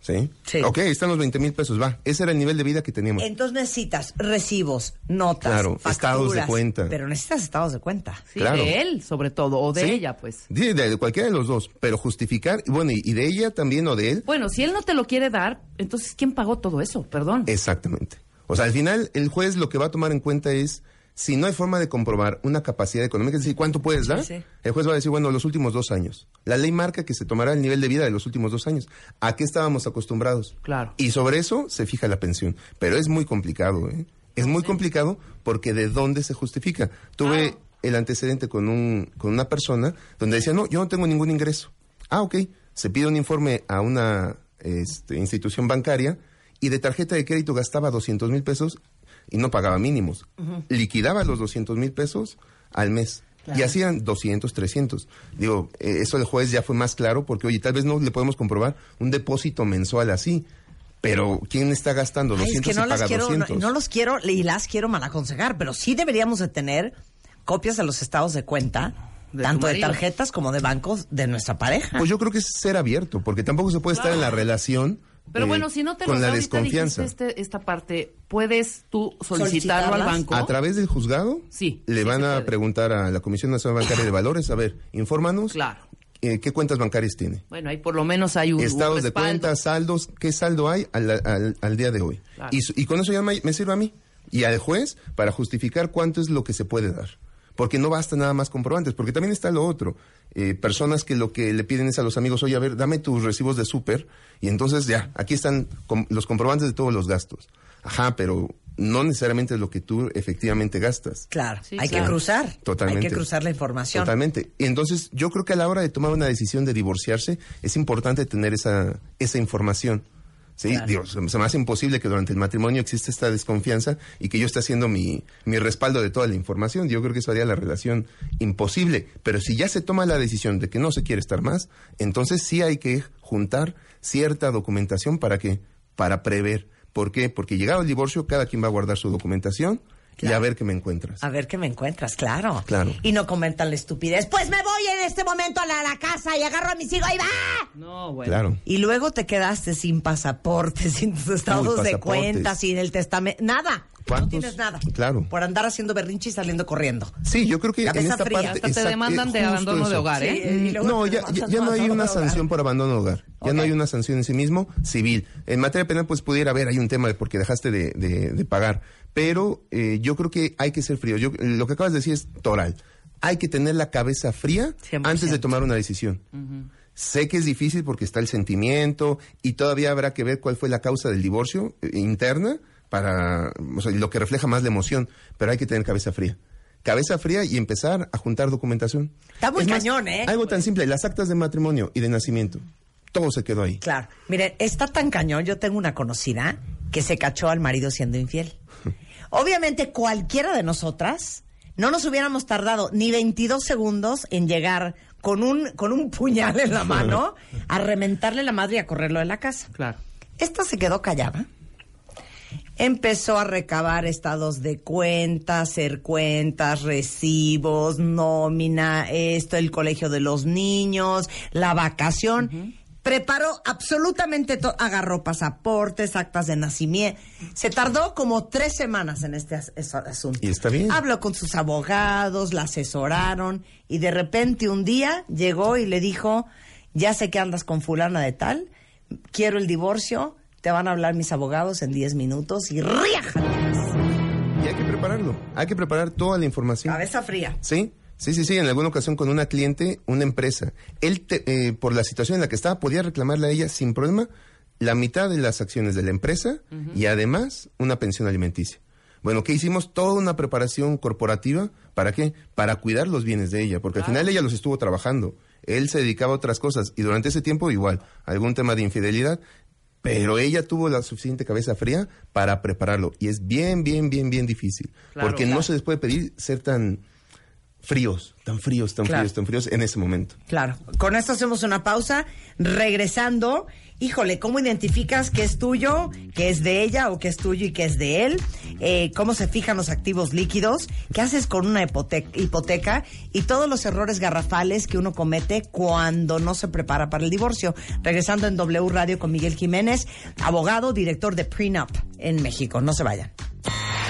¿Sí? Sí. Ok, están los 20 mil pesos, va. Ese era el nivel de vida que teníamos. Entonces necesitas recibos, notas, Claro, facturas, estados de cuenta. Pero necesitas estados de cuenta. Sí, Claro. de él, sobre todo, o de Sí. ella, pues. Sí, de, de cualquiera de los dos, pero justificar, y bueno, y, y de ella también o de él, Bueno, si él no te lo quiere dar, entonces ¿quién pagó todo eso? Perdón. exactamente. O sea, al final el juez lo que va a tomar en cuenta es, si no hay forma de comprobar una capacidad económica, es decir, ¿cuánto puedes dar? Sí. El juez va a decir, bueno, los últimos dos años. La ley marca que se tomará el nivel de vida de los últimos dos años. ¿A qué estábamos acostumbrados? Claro. Y sobre eso se fija la pensión. Pero es muy complicado, ¿eh? Es muy complicado porque de dónde se justifica. Tuve el antecedente con, un, con una persona donde decía, no, yo no tengo ningún ingreso. Ah, ok. Se pide un informe a una este, institución bancaria y de tarjeta de crédito gastaba 200 mil pesos y no pagaba mínimos. Liquidaba los 200 mil pesos al mes. Y hacían 200, 300. Digo, eh, eso el juez ya fue más claro porque, oye, tal vez no le podemos comprobar un depósito mensual así. Pero, ¿quién está gastando Ay, 200 es que no y quiero, no, 200? no los quiero y las quiero mal aconsejar, pero sí deberíamos de tener copias de los estados de cuenta, De tanto de tarjetas como de bancos de nuestra pareja. Pues yo creo que es ser abierto, porque tampoco se puede estar en la relación Pero eh, bueno, si no te con los la desconfianza. este- esta parte, ¿puedes tú solicitarlo al banco? A través del juzgado, Sí, le sí van a puede. preguntar a la Comisión Nacional Bancaria de Valores, a ver, infórmanos Claro. eh, qué cuentas bancarias tiene. Bueno, ahí por lo menos hay un, un Estados de cuentas, saldos, qué saldo hay al, al- al día de hoy. Claro. Y, y con eso ya me, me sirve a mí y al juez para justificar cuánto es lo que se puede dar. Porque no basta nada más comprobantes, porque también está lo otro. Eh, personas que lo que le piden es a los amigos, oye, a ver, dame tus recibos de súper, y entonces ya, aquí están com- los comprobantes de todos los gastos. Ajá, pero no necesariamente es lo que tú efectivamente gastas. Claro, Sí, hay claro. que cruzar. Totalmente. Hay que cruzar la información. Totalmente. Y entonces yo creo que a la hora de tomar una decisión de divorciarse es importante tener esa, esa información. Sí, Claro. Digo, se me hace imposible que durante el matrimonio exista esta desconfianza y que yo esté haciendo mi, mi respaldo de toda la información. Yo creo que eso haría la relación imposible. Pero si ya se toma la decisión de que no se quiere estar más, entonces sí hay que juntar cierta documentación para que, para prever. ¿Por qué? Porque llegado el divorcio, cada quien va a guardar su documentación y Claro. a ver qué me encuentras. A ver qué me encuentras, claro. Claro. Y no comentan la estupidez. Pues me voy en este momento a la, la casa y agarro a mis hijos y va. No, bueno. Claro. Y luego te quedaste sin pasaporte, sin tus estados de cuenta, sin el testamento, nada. No ¿Cuántos? tienes nada. Claro. Por andar haciendo berrinche y saliendo corriendo. Sí, yo creo que Cabeza en esta fría. parte... Hasta te demandan de justo abandono de hogar, ¿eh? Sí, y No, ya, ya, ya no hay una sanción por abandono de hogar. Ya no hay una sanción en sí mismo civil. En materia penal, pues pudiera haber, hay un tema de porque dejaste de, de- de pagar. Pero eh, yo creo que hay que ser frío. Yo, lo que acabas de decir es toral. Hay que tener la cabeza fría 100%. antes de tomar una decisión. Sé que es difícil porque está el sentimiento y todavía habrá que ver cuál fue la causa del divorcio eh, interna para o sea, lo que refleja más la emoción, pero hay que tener cabeza fría. Cabeza fría y empezar a juntar documentación. Está muy Es más, cañón, ¿eh? Algo tan simple, las actas de matrimonio y de nacimiento. Todo se quedó ahí. Claro. Miren, está tan cañón. Yo tengo una conocida que se cachó al marido siendo infiel. Obviamente, cualquiera de nosotras no nos hubiéramos tardado ni 22 segundos en llegar con un, con un puñal en la mano a reventarle la madre y a correrlo de la casa. Claro. Esta se quedó callada. Empezó a recabar estados de cuentas, hacer cuentas, recibos, nómina, esto, el colegio de los niños, la vacación. Preparó absolutamente todo. Agarró pasaportes, actas de nacimiento. Se tardó como tres semanas en este as- asunto. Y está bien. Habló con sus abogados, la asesoraron y de repente un día llegó y le dijo, ya sé que andas con fulana de tal, quiero el divorcio, te van a hablar mis abogados en 10 minutos y ¡riájatelas! Y hay que prepararlo. Hay que preparar toda la información. Cabeza fría. Sí, sí, sí, sí. En alguna ocasión con una cliente, una empresa. Él, te- eh, por la situación en la que estaba, podía reclamarle a ella sin problema la mitad de las acciones de la empresa y además una pensión alimenticia. Bueno, ¿qué hicimos? Toda una preparación corporativa. ¿Para qué? Para cuidar los bienes de ella, porque al final ella los estuvo trabajando. Él se dedicaba a otras cosas y durante ese tiempo igual, algún tema de infidelidad, pero ella tuvo la suficiente cabeza fría para prepararlo. Y es bien, bien, bien, bien difícil. Claro, porque claro. no se les puede pedir ser tan fríos, tan fríos, tan Claro. fríos, tan fríos en ese momento. Claro. Con esto hacemos una pausa. Regresando, híjole, ¿cómo identificas que es tuyo, que es de ella o que es tuyo y que es de él? Eh, ¿Cómo se fijan los activos líquidos? ¿Qué haces con una hipote- hipoteca? Y todos los errores garrafales que uno comete cuando no se prepara para el divorcio. Regresando en W Radio con Miguel Jiménez, abogado, director de Prenup en México. No se vayan.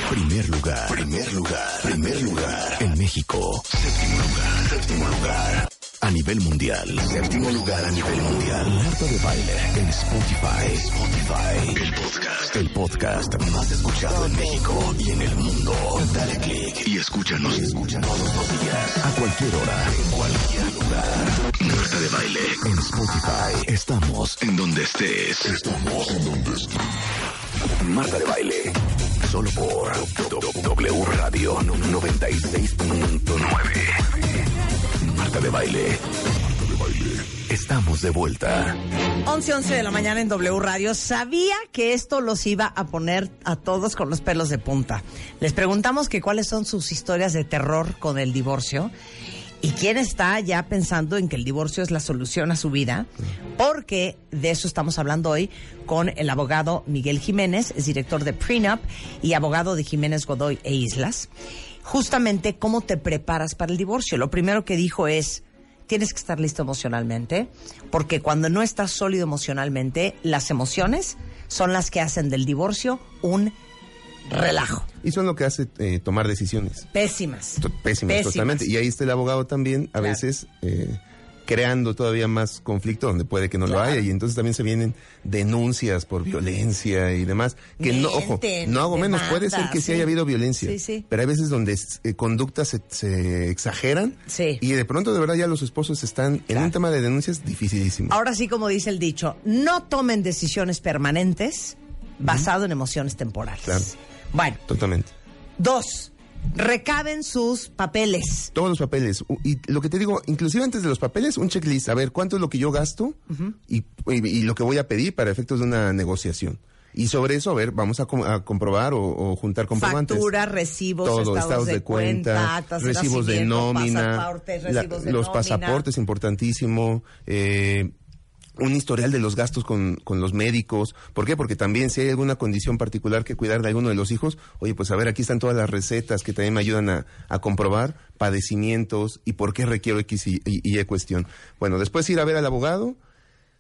Primer lugar, primer lugar, primer lugar en México. Séptimo lugar, séptimo lugar a nivel mundial. Séptimo lugar a nivel mundial. Marta de baile en Spotify. Spotify. El podcast, el podcast más escuchado en México y en el mundo. Dale click y escúchanos, escúchanos todos los días. A cualquier hora, en cualquier lugar. Marta de baile en Spotify. Estamos en donde estés. Estamos en donde estés. Marta de Baile. Solo por W Radio 96.9. Marta de Baile. Estamos de vuelta. 11, 11 de la mañana en W Radio. Sabía que esto los iba a poner a todos con los pelos de punta. Les preguntamos que cuáles son sus historias de terror con el divorcio y quién está ya pensando en que el divorcio es la solución a su vida, porque de eso estamos hablando hoy con el abogado Miguel Jiménez, es director de Prenup y abogado de Jiménez Godoy e Islas. Justamente cómo te preparas para el divorcio. Lo primero que dijo es, tienes que estar listo emocionalmente, porque cuando no estás sólido emocionalmente, las emociones son las que hacen del divorcio un relajo. Y son lo que hace eh, tomar decisiones. Pésimas. Pésimas, totalmente. Y ahí está el abogado también, a Claro. veces eh, creando todavía más conflicto donde puede que no lo haya. Y entonces también se vienen denuncias por violencia y demás. Que no, ojo, no hago menos. Puede ser que sí, sí. haya habido violencia. Sí, sí. Pero hay veces donde eh, conductas se, se exageran. Y de pronto, de verdad, ya los esposos están en un tema de denuncias dificilísimo. Ahora sí, como dice el dicho, no tomen decisiones permanentes basado en emociones temporales. Claro. Bueno, Totalmente. dos, recaben sus papeles. Todos los papeles. Y lo que te digo, inclusive antes de los papeles, un checklist. A ver, ¿cuánto es lo que yo gasto y, y- y lo que voy a pedir para efectos de una negociación? Y sobre eso, a ver, vamos a, com- a comprobar o, o juntar comprobantes. Facturas, recibos, Todo, estados, de, cuenta, recibos de nómina, la- de los nómina. pasaportes, importantísimo. eh, un historial de los gastos con, con los médicos. ¿Por qué? Porque también si hay alguna condición particular que cuidar de alguno de los hijos, oye, pues a ver, aquí están todas las recetas que también me ayudan a, a comprobar padecimientos y por qué requiero X y, y- y cuestión. Bueno, después ir a ver al abogado,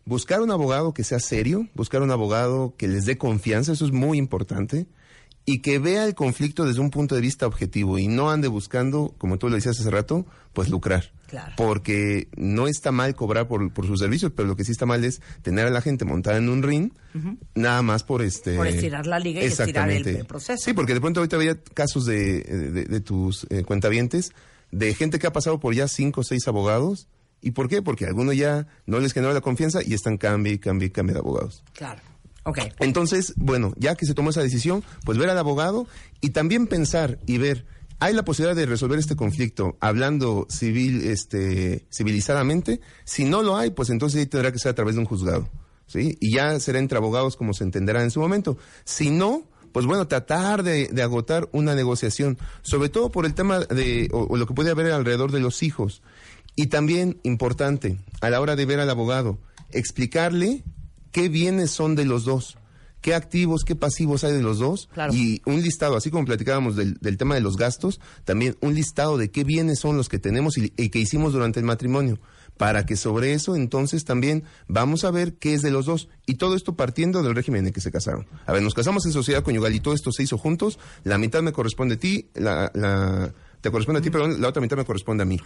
buscar un abogado que sea serio, buscar un abogado que les dé confianza, eso es muy importante, y que vea el conflicto desde un punto de vista objetivo y no ande buscando, como tú lo decías hace rato, pues lucrar. Claro. Porque no está mal cobrar por, por sus servicios, pero lo que sí está mal es tener a la gente montada en un ring, nada más por este... Por estirar la liga y estirar el- proceso. Sí, porque de pronto ahorita había casos de, de, de tus eh, cuentavientes, de gente que ha pasado por ya cinco o seis abogados. ¿Y por qué? Porque a alguno ya no les generó la confianza y están cambie y cambie y cambie de abogados. Claro. Ok. Entonces, bueno, ya que se tomó esa decisión, pues ver al abogado y también pensar y ver, ¿hay la posibilidad de resolver este conflicto hablando civil, este, civilizadamente? Si no lo hay, pues entonces tendrá que ser a través de un juzgado, ¿sí? Y ya será entre abogados como se entenderá en su momento. Si no, pues bueno, tratar de, agotar una negociación, sobre todo por el tema de, o lo que puede haber alrededor de los hijos. Y también, importante, a la hora de ver al abogado, explicarle qué bienes son de los dos, qué activos, qué pasivos hay de los dos, y un listado, así como platicábamos del, del tema de los gastos, también un listado de qué bienes son los que tenemos y, y que hicimos durante el matrimonio, para que sobre eso entonces también vamos a ver qué es de los dos, y todo esto partiendo del régimen en el que se casaron. A ver, nos casamos en sociedad conyugal y todo esto se hizo juntos, la mitad me corresponde a ti, la... la te corresponde a ti, perdón, la otra mitad me corresponde a mí.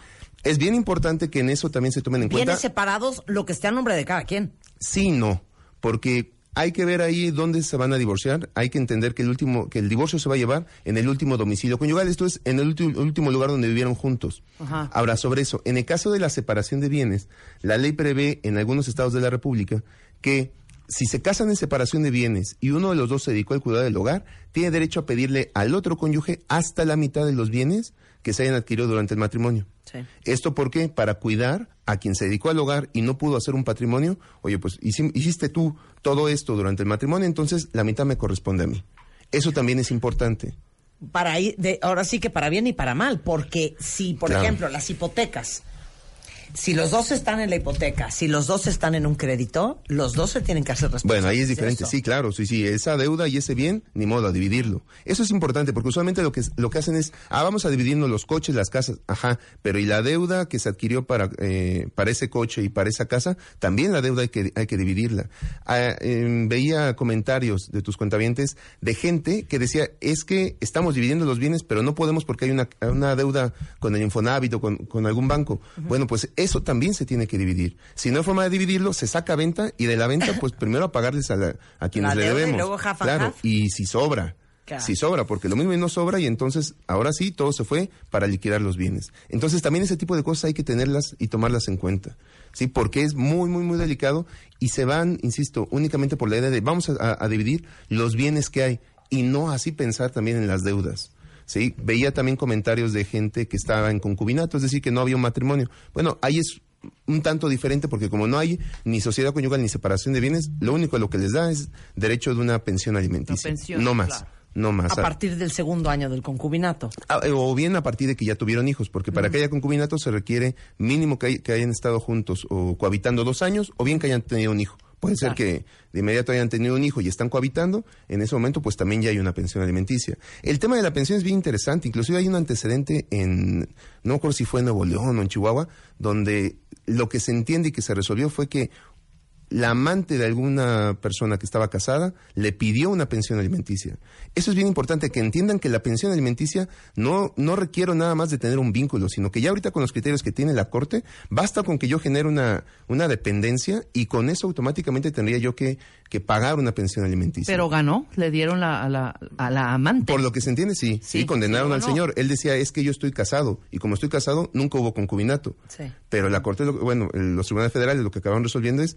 Es bien importante que en eso también se tomen en cuenta. Bienes separados, lo que esté a nombre de cada quien. Sí, no, porque hay que ver ahí dónde se van a divorciar, hay que entender que el último, que el divorcio se va a llevar en el último domicilio conyugal, esto es en el último, último lugar donde vivieron juntos. Ajá. Ahora, sobre eso, en el caso de la separación de bienes, la ley prevé en algunos estados de la República que si se casan en separación de bienes y uno de los dos se dedicó al cuidado del hogar, tiene derecho a pedirle al otro cónyuge hasta la mitad de los bienes que se hayan adquirido durante el matrimonio. Sí. ¿Esto por qué? Para cuidar a quien se dedicó al hogar y no pudo hacer un patrimonio. Oye, pues hici- hiciste tú todo esto durante el matrimonio, entonces la mitad me corresponde a mí. Eso también es importante. Para ir de, ahora sí que para bien y para mal, porque si, por Claro. ejemplo, las hipotecas, si los dos están en la hipoteca, si los dos están en un crédito, los dos se tienen que hacer responsables. Bueno, ahí es diferente, sí, claro, sí, sí, esa deuda y ese bien, ni modo, a dividirlo. Eso es importante, porque usualmente lo que, lo que hacen es, ah, vamos a dividirnos los coches, las casas, ajá, pero y la deuda que se adquirió para, eh, para ese coche y para esa casa, también la deuda hay que, hay que dividirla. Ah, em, veía comentarios de tus cuentavientes de gente que decía, es que estamos dividiendo los bienes, pero no podemos porque hay una, una deuda con el Infonavit o con, con algún banco. Bueno, pues eso también se tiene que dividir. Si no hay forma de dividirlo, se saca a venta y de la venta, pues primero a pagarles a, la- a quienes La le deuda y debemos. luego half claro, half. y si sobra. Claro. Si sobra, porque lo mismo y no sobra y entonces ahora sí todo se fue para liquidar los bienes. Entonces también ese tipo de cosas hay que tenerlas y tomarlas en cuenta, ¿sí? Porque es muy, muy, muy delicado y se van, insisto, únicamente por la idea de vamos a, a- a dividir los bienes que hay y no así pensar también en las deudas. Sí, veía también comentarios de gente que estaba en concubinato, es decir, que no había un matrimonio. Bueno, ahí es un tanto diferente porque como no hay ni sociedad conyugal ni separación de bienes, lo único a lo que les da es derecho de una pensión alimenticia. Pensión, no más, claro. no más. A partir del segundo año del concubinato. Ah, eh, O bien a partir de que ya tuvieron hijos, porque para Mm. que haya concubinato se requiere mínimo que, hay- que hayan estado juntos o cohabitando dos años, o bien que hayan tenido un hijo, Puede ser que de inmediato hayan tenido un hijo y están cohabitando, en ese momento pues también ya hay una pensión alimenticia. El tema de la pensión es bien interesante, inclusive hay un antecedente en, no acuerdo si fue en Nuevo León o en Chihuahua, donde lo que se entiende y que se resolvió fue que la amante de alguna persona que estaba casada le pidió una pensión alimenticia. Eso es bien importante, que entiendan que la pensión alimenticia no, no requiere nada más de tener un vínculo, sino que ya ahorita con los criterios que tiene la Corte, basta con que yo genere una, una dependencia y con eso automáticamente tendría yo que, que pagar una pensión alimenticia. Pero ganó, le dieron la, a, la, a la amante. Por lo que se entiende, sí. Sí, Sí, condenaron al señor. Él decía, es que yo estoy casado. Y como estoy casado, nunca hubo concubinato. Sí. Pero la Corte, bueno, los tribunales federales lo que acabaron resolviendo es,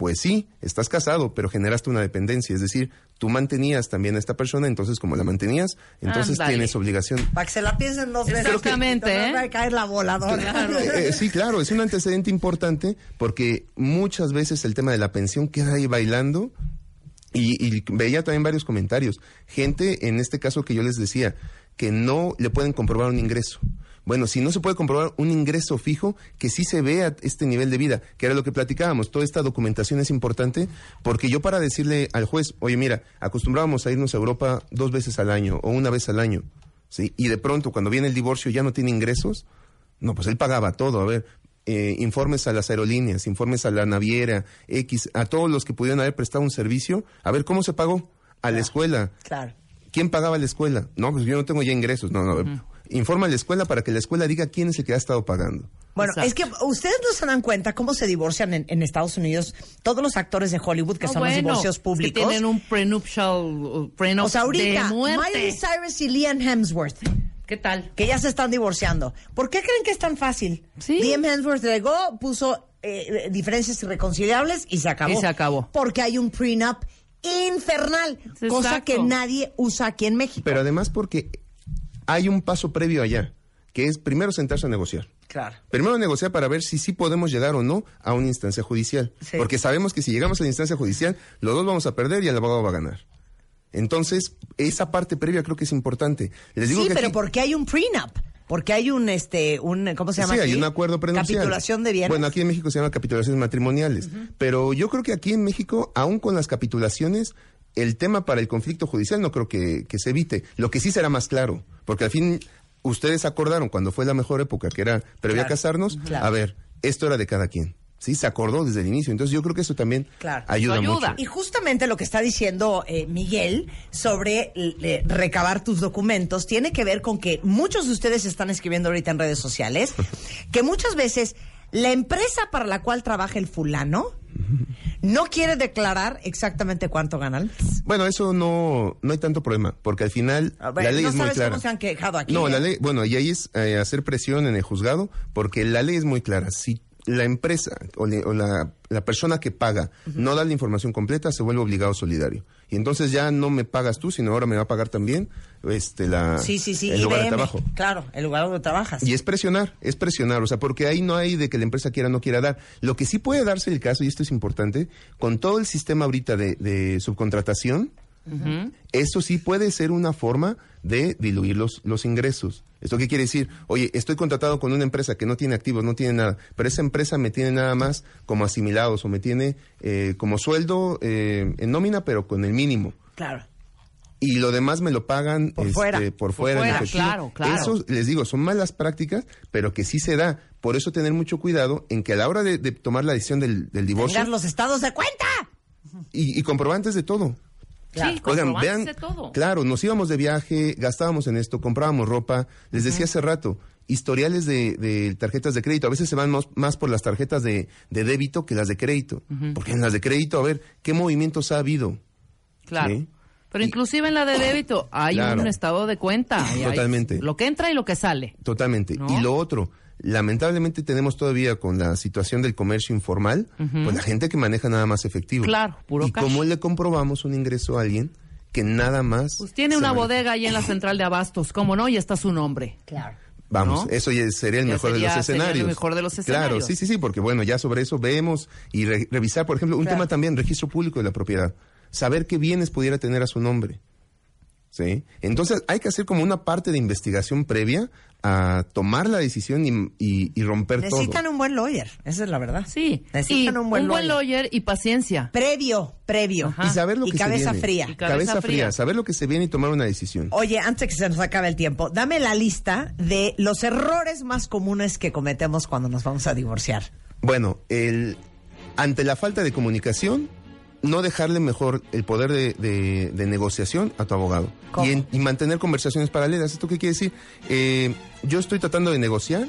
pues sí, estás casado, pero generaste una dependencia. Es decir, tú mantenías también a esta persona, entonces como la mantenías, entonces tienes obligación. Para que se la piensen dos veces. Exactamente, No ¿eh? va a caer la voladora. Eh, eh, sí, claro, es un antecedente importante porque muchas veces el tema de la pensión queda ahí bailando y, y veía también varios comentarios. Gente, en este caso que yo les decía, que no le pueden comprobar un ingreso. Bueno, si no se puede comprobar un ingreso fijo, que sí se vea este nivel de vida, que era lo que platicábamos. Toda esta documentación es importante porque yo para decirle al juez, oye, mira, acostumbrábamos a irnos a Europa dos veces al año o una vez al año, ¿sí? Y de pronto, cuando viene el divorcio, ya no tiene ingresos, no, pues él pagaba todo. A ver, eh, informes a las aerolíneas, informes a la naviera, X, a todos los que pudieran haber prestado un servicio. A ver, ¿cómo se pagó? A la escuela. Claro. ¿Quién pagaba la escuela? No, pues yo no tengo ya ingresos. No, no. Informa a la escuela para que la escuela diga quién es el que ha estado pagando. Bueno, Exacto. es que ustedes no se dan cuenta cómo se divorcian en, en Estados Unidos todos los actores de Hollywood que No, son los divorcios que públicos. tienen un prenuptial, prenup o sea, ahorita, de muerte. Miley Cyrus y Liam Hemsworth, ¿Qué tal? que ya se están divorciando. ¿Por qué creen que es tan fácil? Sí. Liam Hemsworth llegó, puso eh, diferencias irreconciliables y se acabó. Y se acabó. Porque hay un prenup infernal, cosa que nadie usa aquí en México. Pero además porque hay un paso previo allá, que es primero sentarse a negociar. claro. Primero negociar para ver si sí podemos llegar o no a una instancia judicial. Sí. Porque sabemos que si llegamos a la instancia judicial, los dos vamos a perder y el abogado va a ganar. Entonces, esa parte previa creo que es importante. Les digo sí, que pero aquí- porque hay un prenup, porque hay un este un ¿cómo se llama? Sí, hay un acuerdo prenupcial. Capitulación de bienes. Bueno, aquí en México se llama capitulaciones matrimoniales. Pero yo creo que aquí en México, aún con las capitulaciones, el tema para el conflicto judicial no creo que, que se evite. Lo que sí será más claro, porque al fin ustedes acordaron cuando fue la mejor época, que era previa a casarnos, Claro. a ver, esto era de cada quien. Sí, se acordó desde el inicio. Entonces yo creo que eso también Claro. ayuda, mucho. Y justamente lo que está diciendo eh, Miguel sobre eh, recabar tus documentos tiene que ver con que muchos de ustedes están escribiendo ahorita en redes sociales que muchas veces la empresa para la cual trabaja el fulano no quiere declarar exactamente cuánto ganan. Bueno, eso no, no hay tanto problema, porque al final A ver, la ley no es muy clara. cómo se han quejado aquí. No, ¿eh? la ley, bueno, y ahí es eh, hacer presión en el juzgado, porque la ley es muy clara. Si la empresa o, le- o la, la persona que paga no da la información completa, se vuelve obligado solidario. Y entonces ya no me pagas tú, sino ahora me va a pagar también este, la, Sí, sí, sí. el lugar de trabajo. Claro, el lugar donde trabajas. Y es presionar, es presionar, o sea, porque ahí no hay de que la empresa quiera o no quiera dar. Lo que sí puede darse el caso, y esto es importante, con todo el sistema ahorita de, de subcontratación, eso sí puede ser una forma de diluir los, los ingresos. ¿Esto qué quiere decir? Oye, estoy contratado con una empresa que no tiene activos, no tiene nada, pero esa empresa me tiene nada más como asimilados o me tiene eh, como sueldo eh, en nómina, pero con el mínimo Claro. Y lo demás me lo pagan Por este, fuera. por Por fuera, en fuera, claro, claro. Eso, les digo, son malas prácticas, pero que sí se da. Por eso tener mucho cuidado en que a la hora de, de tomar la decisión del, del divorcio Tengas los estados de cuenta. y, y comprobantes de todo. Sí, Oigan, vean, de todo. claro, nos íbamos de viaje, gastábamos en esto, comprábamos ropa. Les decía hace rato, historiales de, de tarjetas de crédito. A veces se van más, más por las tarjetas de, de débito que las de crédito. Porque en las de crédito, a ver, ¿qué movimientos ha habido? Claro. Sí. Pero inclusive en la de débito hay Claro. un estado de cuenta. y hay Totalmente. lo que entra y lo que sale. Totalmente. ¿No? Y lo otro, lamentablemente tenemos todavía con la situación del comercio informal, pues la gente que maneja nada más efectivo. Claro, puro ¿Y cash. cómo le comprobamos un ingreso a alguien que nada más... Pues tiene una maneja? bodega ahí en la central de abastos, ¿cómo no? Y está su nombre. Claro. Vamos, ¿no? eso ya sería el Ya mejor sería- de los sería el escenarios. mejor de los Claro, escenarios. sí, sí, sí, porque bueno, ya sobre eso vemos y re- revisar, por ejemplo, un Claro. tema también, registro público de la propiedad. Saber qué bienes pudiera tener a su nombre. ¿sí? Entonces hay que hacer como una parte de investigación previa a tomar la decisión y, y- y romper Necesitan todo. un buen lawyer, esa es la verdad. Sí, Necesitan y un buen lawyer. lawyer y paciencia. Previo, previo. Ajá. Y saber lo Y que cabeza se viene. fría. Y cabeza, cabeza fría. fría. saber lo que se viene y tomar una decisión. Oye, antes que se nos acabe el tiempo, dame la lista de los errores más comunes que cometemos cuando nos vamos a divorciar. Bueno, el, ante la falta de comunicación, no dejarle mejor el poder de, de- de negociación a tu abogado. Y, en- y mantener conversaciones paralelas. ¿Esto qué quiere decir? Eh, yo estoy tratando de negociar,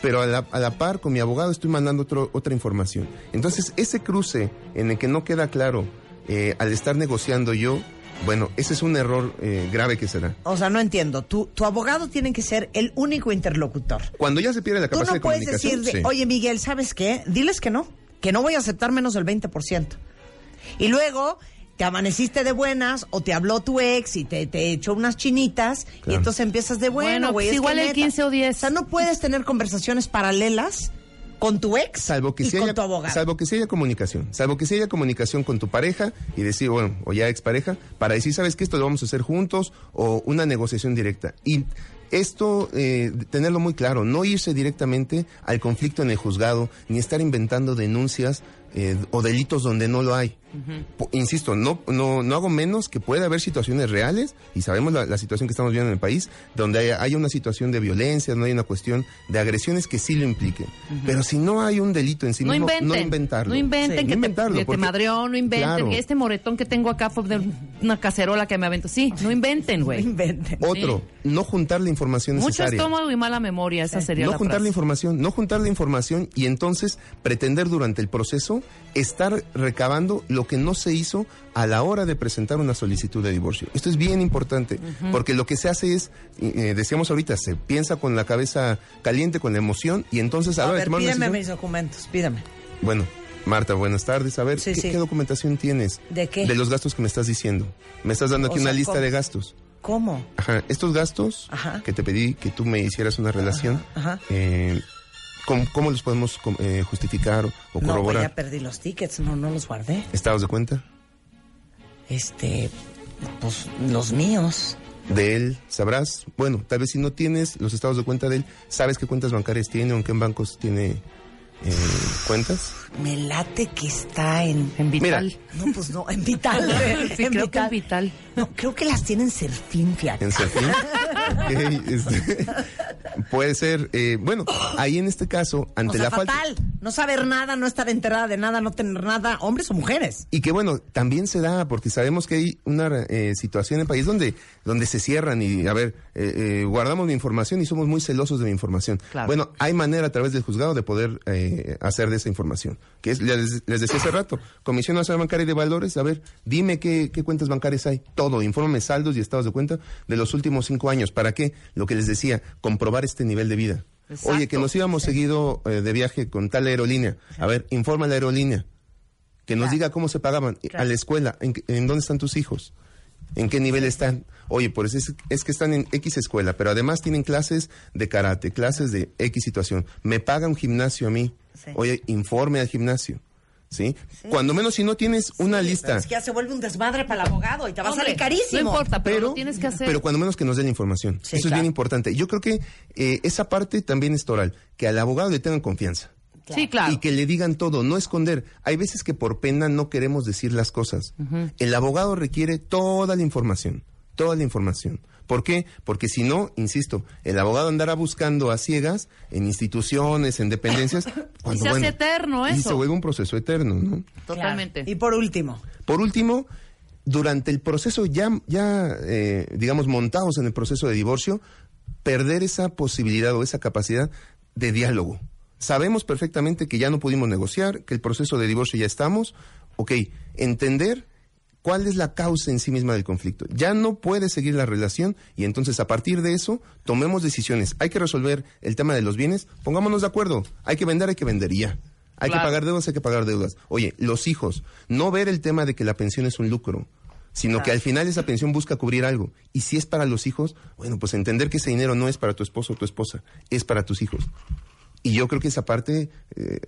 pero a la, a la par con mi abogado estoy mandando otro- otra información. Entonces, ese cruce en el que no queda claro eh, al estar negociando yo, bueno, ese es un error eh, grave que será. O sea, no entiendo. Tu, tu abogado tiene que ser el único interlocutor. Cuando ya se pierde la Tú capacidad no de puedes comunicación. decir, de, sí. oye Miguel, ¿sabes qué? Diles que no, que no voy a aceptar menos del 20%. Y luego te amaneciste de buenas o te habló tu ex y te, te echó unas chinitas y entonces empiezas de bueno, Bueno, pues igual el neta". 15 o 10. O sea, no puedes tener conversaciones paralelas con tu ex Salvo que, y sí con haya, tu abogado. salvo que sí haya comunicación. Salvo que sí haya comunicación con tu pareja y decir, bueno, o ya expareja, para decir, ¿sabes qué? Esto lo vamos a hacer juntos o una negociación directa. Y esto, eh, tenerlo muy claro, no irse directamente al conflicto en el juzgado, ni estar inventando denuncias eh, o delitos donde no lo hay. Po- Insisto, no, no, no hago menos que puede haber situaciones reales, y sabemos la, la situación que estamos viendo en el país, donde haya, haya una situación de violencia, no hay una cuestión de agresiones que sí lo impliquen. Pero si no hay un delito en sí No mismo, inventen. no inventarlo. No inventen Sí, que, no inventarlo, te, madreó, no inventen Claro. que este moretón que tengo acá fue de una cacerola que me aventó. Sí, no inventen, No güey. inventen. Otro, no juntar la información Mucho necesaria. estómago y mala memoria, esa sería no la juntar la información, no juntar la información y entonces pretender durante el proceso estar recabando lo que no se hizo a la hora de presentar una solicitud de divorcio. Esto es bien importante, porque lo que se hace es, eh, decíamos ahorita, se piensa con la cabeza caliente, con la emoción, y entonces a A ver, una pídeme decisión- mis documentos, pídeme. Bueno, Marta, buenas tardes. A ver, Sí, ¿qué, sí. qué documentación tienes? ¿De qué? De los gastos que me estás diciendo. Me estás dando O aquí sea, una lista ¿cómo? de gastos. ¿Cómo? Ajá, estos gastos Ajá. que te pedí que tú me hicieras una relación, ajá. eh, ¿cómo, cómo los podemos eh, justificar o No, pues corroborar? ya perdí los tickets, no, no los guardé. ¿Estados de cuenta? Este, pues los míos. De él, sabrás. Bueno, tal vez si no tienes los estados de cuenta de él, sabes qué cuentas bancarias tiene o en qué bancos tiene eh, cuentas. Me late que está en... En Vital. Mira. No, pues no, en Vital. Sí, creo que en Vital. No, creo que las tienen Serfín, fíjate. En Serfín. Ok, este, puede ser. eh, bueno, ahí en este caso, O ante sea, la falta. fatal. No saber nada, no estar enterada de nada, no tener nada, hombres o mujeres. Y que bueno, también se da, porque sabemos que hay una eh, situación en el país donde, donde se cierran y, a ver, eh, eh, guardamos mi información y somos muy celosos de mi información. Claro. Bueno, hay manera a través del juzgado de poder eh, hacer de esa información. Que es, les, les decía hace rato, Comisión Nacional Bancaria y de Valores, a ver, dime qué, qué cuentas bancarias hay. Todo, infórmame saldos y estados de cuenta de los últimos cinco años. ¿Para qué? Lo que les decía, comprobar este nivel de vida. Exacto. Oye, que nos íbamos seguido eh, de viaje con tal aerolínea. A ver, informa a la aerolínea. Que nos Claro. diga cómo se pagaban Claro. a la escuela, en, en dónde están tus hijos, en qué nivel están. Oye, pues es, es que están en X escuela, pero además tienen clases de karate, clases de X situación. Me paga un gimnasio a mí. Sí. Oye, informe al gimnasio. ¿Sí? Cuando menos si no tienes una Sí, lista. Es que ya se vuelve un desmadre para el abogado y te va a salir carísimo. No importa, pero, pero, lo tienes que hacer. pero cuando menos que nos den la información. Sí, Eso es claro. bien importante. Yo creo que eh, esa parte también es toral, que al abogado le tengan confianza. Sí, claro. Y que le digan todo, no esconder. Hay veces que por pena no queremos decir las cosas. El abogado requiere toda la información, toda la información. ¿Por qué? Porque si no, insisto, el abogado andará buscando a ciegas en instituciones, en dependencias. cuando, se hace eterno Y eso. se vuelve un proceso eterno, ¿no? Totalmente. Y por último, Por último, durante el proceso ya, ya eh, digamos, montados en el proceso de divorcio, perder esa posibilidad o esa capacidad de diálogo. Sabemos perfectamente que ya no pudimos negociar, que el proceso de divorcio ya estamos. Ok, entender cuál es la causa en sí misma del conflicto. Ya no puede seguir la relación y entonces a partir de eso tomemos decisiones. Hay que resolver el tema de los bienes, pongámonos de acuerdo. Hay que vender, hay que vender y ya. Hay Claro. que pagar deudas, hay que pagar deudas. Oye, los hijos, no ver el tema de que la pensión es un lucro, sino que al final esa pensión busca cubrir algo. Y si es para los hijos, bueno, pues entender que ese dinero no es para tu esposo o tu esposa, es para tus hijos. Y yo creo que esa parte, eh,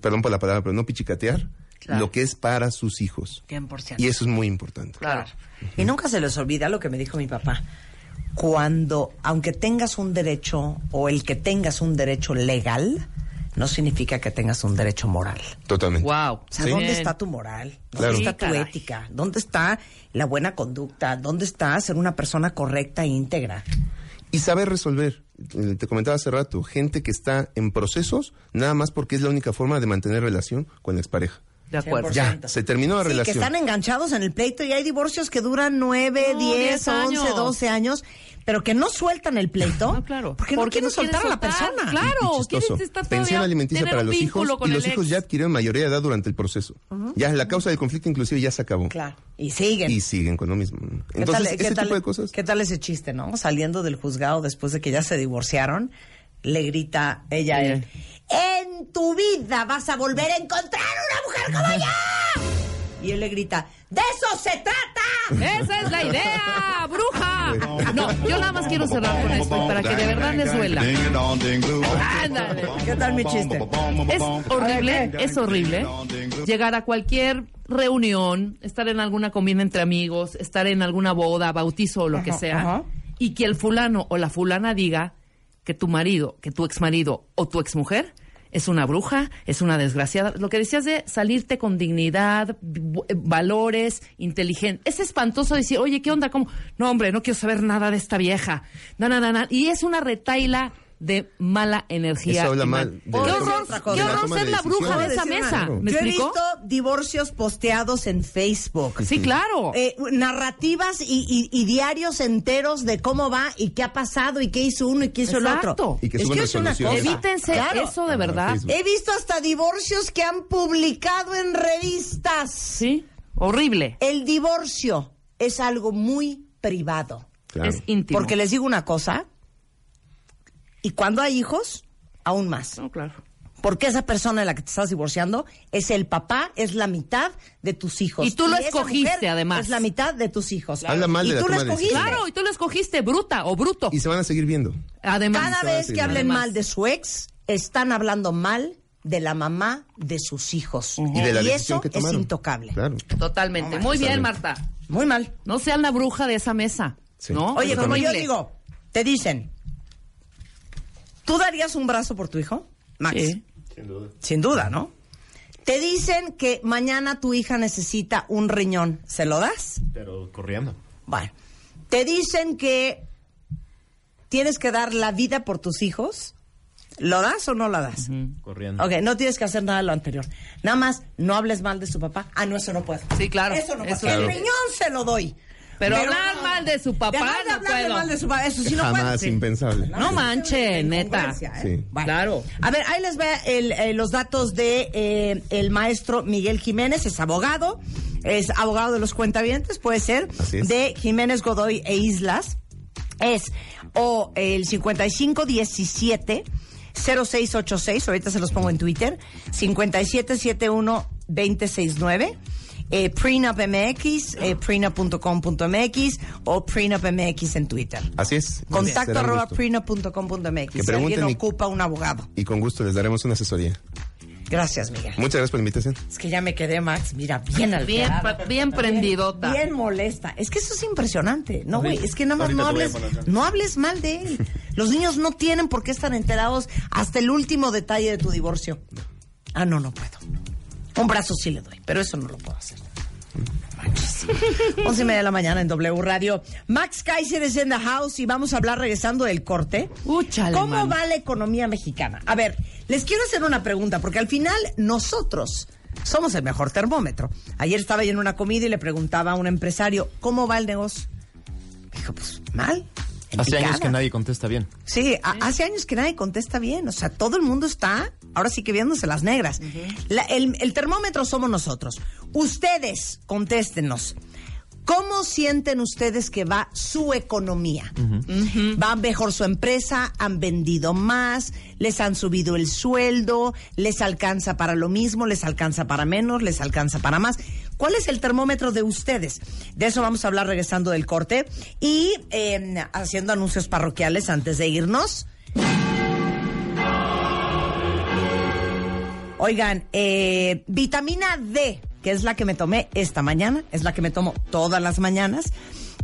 perdón por la palabra, pero no pichicatear, Claro. lo que es para sus hijos. 100%. Y eso es muy importante. Claro. Y nunca se les olvida lo que me dijo mi papá. Cuando, aunque tengas un derecho o el que tengas un derecho legal, no significa que tengas un derecho moral. Totalmente. Wow. O sea, ¿dónde está tu moral? ¿Dónde Claro. está tu caray. ética? ¿Dónde está la buena conducta? ¿Dónde está ser una persona correcta e íntegra? Y saber resolver. Eh, Te comentaba hace rato, gente que está en procesos nada más porque es la única forma de mantener relación con la expareja. De acuerdo. 100%. Ya, se terminó la Sí, relación. que están enganchados en el pleito y hay divorcios que duran 9, No, 10, 10 11, años. 12 años, pero que no sueltan el pleito. No, claro. Porque no quieren soltar a la persona. Claro, Y chistoso. quieres estar Pensión alimenticia para los hijos y los hijos ex. ya adquirieron mayoría de edad durante el proceso. Ya la causa del conflicto inclusive ya se acabó. Claro. Y siguen. Y siguen con lo mismo. ¿Qué Entonces, tal- ese qué tal- tipo de cosas. ¿Qué tal ese chiste, no? Saliendo del juzgado después de que ya se divorciaron, le grita ella a él, en tu vida vas a volver a encontrar una mujer como yo. Y él le grita, ¡de eso se trata! Esa es la idea, bruja. No, yo nada más quiero cerrar con esto para que de verdad les duela. Ándale. ¿Qué tal mi chiste? Es horrible, es horrible llegar a cualquier reunión, estar en alguna comida entre amigos, estar en alguna boda, bautizo o lo que sea, ajá. y que el fulano o la fulana diga que tu marido, que tu exmarido o tu exmujer es una bruja, es una desgraciada. Lo que decías de salirte con dignidad, v- valores, inteligente. Es espantoso decir, oye, ¿qué onda? ¿Cómo? No, hombre, no quiero saber nada de esta vieja. Na, na, na. Y es una retaila de mala energía. Eso habla mal de ¡Qué la horror, qué la horror toma ser de la bruja de esa mesa! algo. ¿Me Yo he visto divorcios posteados en Facebook. Sí, claro. Eh, narrativas y, y- y diarios enteros de cómo va y qué ha pasado y qué hizo uno y qué hizo el otro. Y que es que es una cosa. Evítense Claro. eso de verdad. Facebook. He visto hasta divorcios que han publicado en revistas. Sí, horrible. El divorcio es algo muy privado. Claro. Es íntimo. Porque les digo una cosa, y cuando hay hijos, aún más. No, claro. Porque esa persona de la que te estás divorciando es el papá, es la mitad de tus hijos. Y tú lo escogiste, además. Es la mitad de tus hijos. Habla mal y de la tú la de escogiste. Claro, y tú lo escogiste bruta o bruto. Y se van a seguir viendo. Además, Cada vez que hablen Además. mal de su ex, están hablando mal de la mamá de sus hijos. Y de la decisión eso que es intocable. Claro. totalmente. Muy bien. Marta. Muy mal. No sean la bruja de esa mesa. Sí. ¿No? Oye, como yo digo, te dicen, ¿tú darías un brazo por tu hijo? Max. Sí. Sin duda, ¿no? Te dicen que mañana tu hija necesita un riñón. ¿Se lo das? Pero corriendo. Bueno. Te dicen que tienes que dar la vida por tus hijos. ¿Lo das o no lo das? Corriendo. Ok, no tienes que hacer nada de lo anterior. Nada más, no hables mal de su papá. Ah, no, eso no puedo. Sí, claro. Eso no puedo. Eso El riñón se lo doy. Pero hablar mal de su papá, Además de no puedo. mal de su papá, eso sí no. Jamás Sí. impensable. No manche, neta. ¿eh? Sí. Bueno. Claro. A ver, ahí les ve el, eh, los datos de eh, el maestro Miguel Jiménez, es abogado, es abogado de los cuentavientes, puede ser, Así es. de Jiménez Godoy e Islas, es o el 5517 0686, ahorita se los pongo en Twitter, 5771 2069. Eh, Prenup MX, eh, prenup.com.mx o Prenup MX en Twitter. Así es. Contacto arroba prenup.com.mx. Que Si pregunten alguien y- ocupa un abogado. Y con gusto les daremos una asesoría. Gracias, Miguel. Muchas gracias por la invitación. Es que ya me quedé, Max, mira, bien Bien, alterada. pa- bien prendidota. Bien molesta. Es que eso es impresionante. No, güey, es que nada más no hables, no hables mal de él. Los niños no tienen por qué estar enterados hasta el último detalle de tu divorcio. Ah, no, no puedo. Un brazo sí le doy, pero eso no lo puedo hacer. Once y media de la mañana en W Radio. Max Kaiser es en the house y vamos a hablar regresando del corte. ¿Cómo man. va la economía mexicana? A ver, les quiero hacer una pregunta, porque al final nosotros somos el mejor termómetro. Ayer estaba yo en una comida y le preguntaba a un empresario, ¿cómo va el negocio? Dijo, pues mal. En Hace años que nadie contesta bien. Sí, a- hace años que nadie contesta bien. O sea, todo el mundo está ahora sí que viéndose las negras. La- el, el termómetro somos nosotros. Ustedes, contéstenos. ¿Cómo sienten ustedes que va su economía? ¿Va mejor su empresa? ¿Han vendido más? ¿Les han subido el sueldo? ¿Les alcanza para lo mismo? ¿Les alcanza para menos? ¿Les alcanza para más? ¿Cuál es el termómetro de ustedes? De eso vamos a hablar regresando del corte y eh, haciendo anuncios parroquiales antes de irnos. Oigan, eh, vitamina D, que es la que me tomé esta mañana, es la que me tomo todas las mañanas.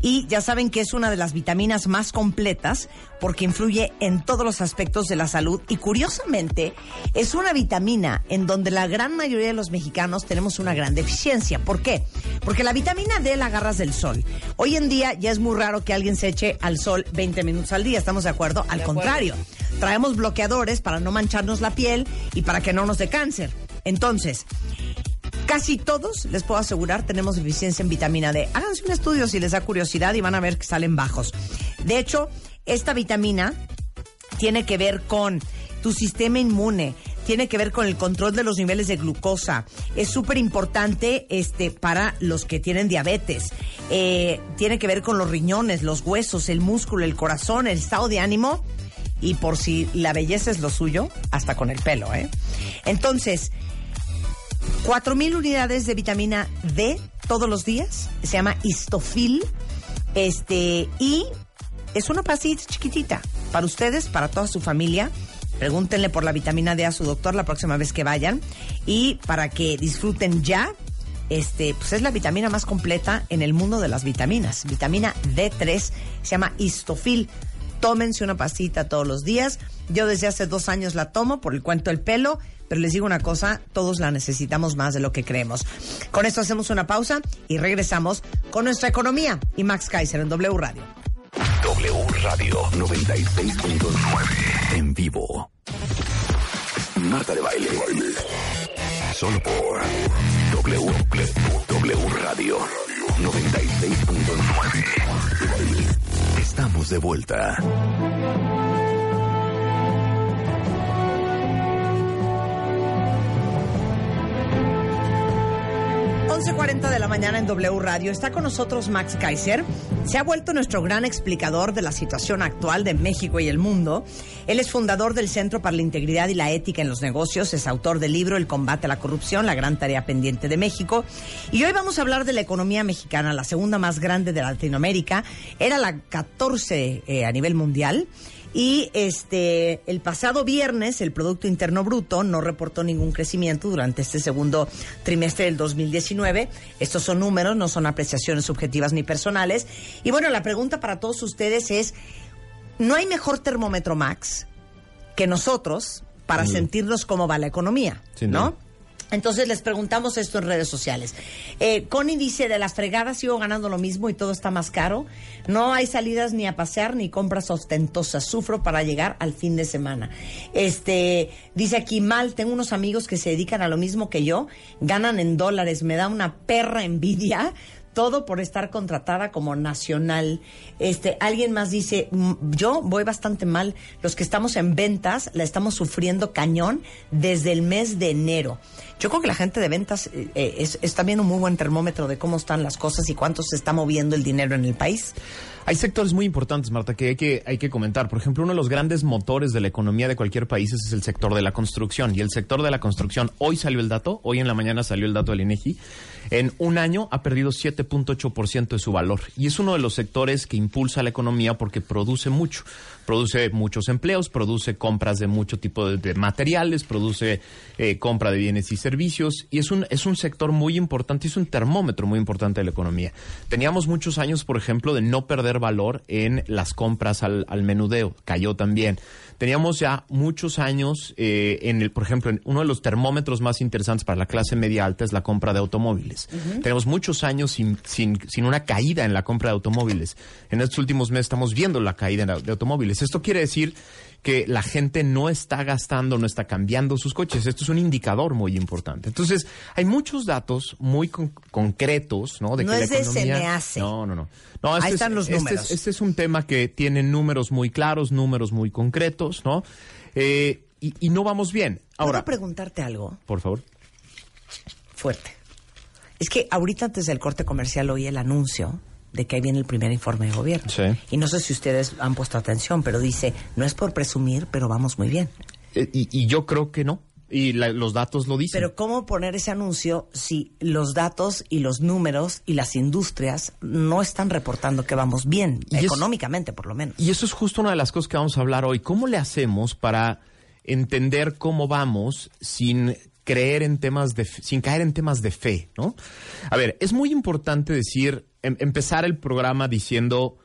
Y ya saben que es una de las vitaminas más completas porque influye en todos los aspectos de la salud. Y curiosamente, es una vitamina en donde la gran mayoría de los mexicanos tenemos una gran deficiencia. ¿Por qué? Porque la vitamina D la agarras del sol. Hoy en día ya es muy raro que alguien se eche al sol 20 minutos al día. ¿Estamos de acuerdo? Al contrario, traemos bloqueadores para no mancharnos la piel y para que no nos dé cáncer. Entonces, Casi todos, les puedo asegurar, tenemos deficiencia en vitamina D. Háganse un estudio si les da curiosidad y van a ver que salen bajos. De hecho, esta vitamina tiene que ver con tu sistema inmune, tiene que ver con el control de los niveles de glucosa. Es súper importante este, para los que tienen diabetes. Eh, tiene que ver con los riñones, los huesos, el músculo, el corazón, el estado de ánimo. Y por si la belleza es lo suyo, hasta con el pelo, ¿eh? Entonces, 4000 unidades de vitamina D todos los días. Se llama Histofil. Este, y es una pastilla chiquitita para ustedes, para toda su familia. Pregúntenle por la vitamina D a su doctor la próxima vez que vayan. Y para que disfruten ya, este, pues es la vitamina más completa en el mundo de las vitaminas. Vitamina D3 se llama Histofil. Tómense una pastita todos los días. Yo desde hace dos años la tomo por el cuento del pelo, pero les digo una cosa, todos la necesitamos más de lo que creemos. Con esto hacemos una pausa y regresamos con nuestra economía y Max Kaiser en W Radio. W Radio 96.9 en vivo. Marta de baile. Solo por W, w Radio 96.9. Estamos de vuelta. 11.40 de la mañana en W Radio. Está con nosotros Max Kaiser. Se ha vuelto nuestro gran explicador de la situación actual de México y el mundo. Él es fundador del Centro para la Integridad y la Ética en los Negocios. Es autor del libro El combate a la corrupción, la gran tarea pendiente de México. Y hoy vamos a hablar de la economía mexicana, la segunda más grande de Latinoamérica. Era la 14 eh, a nivel mundial. Y este, el pasado viernes el Producto Interno Bruto no reportó ningún crecimiento durante este segundo trimestre del 2019. Estos son números, no son apreciaciones subjetivas ni personales. Y bueno, la pregunta para todos ustedes es, ¿no hay mejor termómetro, Max, que nosotros para Mm. sentirnos cómo va la economía? Sin ¿No? Entonces les preguntamos esto en redes sociales. Eh, Connie dice, de la fregada sigo ganando lo mismo y todo está más caro. No hay salidas ni a pasear ni compras ostentosas. Sufro para llegar al fin de semana. Este, dice aquí mal, tengo unos amigos que se dedican a lo mismo que yo, ganan en dólares, me da una perra envidia. Todo por estar contratada como nacional. Este, alguien más dice, "Mm, yo voy bastante mal. Los que estamos en ventas la estamos sufriendo cañón desde el mes de enero. Yo creo que la gente de ventas eh, eh, es, es también un muy buen termómetro de cómo están las cosas y cuánto se está moviendo el dinero en el país. Hay sectores muy importantes, Marta, que hay, que hay que comentar. Por ejemplo, uno de los grandes motores de la economía de cualquier país es el sector de la construcción. Y el sector de la construcción, hoy salió el dato, hoy en la mañana salió el dato del INEGI, en un año ha perdido 7.8% de su valor. Y es uno de los sectores que impulsa la economía porque produce mucho. Produce muchos empleos, produce compras de mucho tipo de, materiales, produce eh, compra de bienes y servicios. Y es un, es un sector muy importante, es un termómetro muy importante de la economía. Teníamos muchos años, por ejemplo, de no perder valor en las compras al, al menudeo. Cayó también. Teníamos ya muchos años eh, en el, por ejemplo, en uno de los termómetros más interesantes para la clase media alta es la compra de automóviles. Tenemos muchos años sin, sin, sin una caída en la compra de automóviles. En estos últimos meses estamos viendo la caída de automóviles. Esto quiere decir que la gente no está gastando, no está cambiando sus coches. Esto es un indicador muy importante. Entonces, hay muchos datos muy con- concretos, ¿no? No que la es de se me hace. No, no, no. No, Ahí este es- están los este es- números. este es un tema que tiene números muy claros, números muy concretos, ¿no? Eh, y, y no vamos bien. Ahora, ¿Puedo preguntarte algo por favor. fuerte? Es que ahorita antes del corte comercial oí el anuncio de que ahí viene el primer informe de gobierno. Sí. Y no sé si ustedes han puesto atención, pero dice, no es por presumir, pero vamos muy bien. Eh, y, y yo creo que no. Y la- los datos lo dicen. Pero ¿cómo poner ese anuncio si los datos y los números y las industrias no están reportando que vamos bien, Y es- económicamente por lo menos? Y eso es justo una de las cosas que vamos a hablar hoy. ¿Cómo le hacemos para entender cómo vamos sin creer en temas de, sin caer en temas de fe, ¿no? A ver, es muy importante decir, em- empezar el programa diciendo,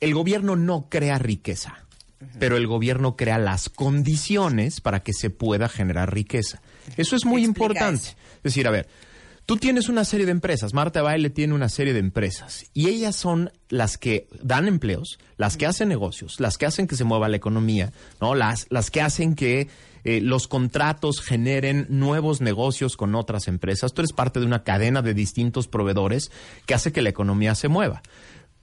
el gobierno no crea riqueza, pero el gobierno crea las condiciones para que se pueda generar riqueza. Eso es muy importante. eso. Es decir, a ver, tú tienes una serie de empresas, Marta Baile tiene una serie de empresas, y ellas son las que dan empleos, las que hacen negocios, las que hacen que se mueva la economía, ¿no? Las, las que hacen que eh, los contratos generen nuevos negocios con otras empresas. Tú eres parte de una cadena de distintos proveedores que hace que la economía se mueva.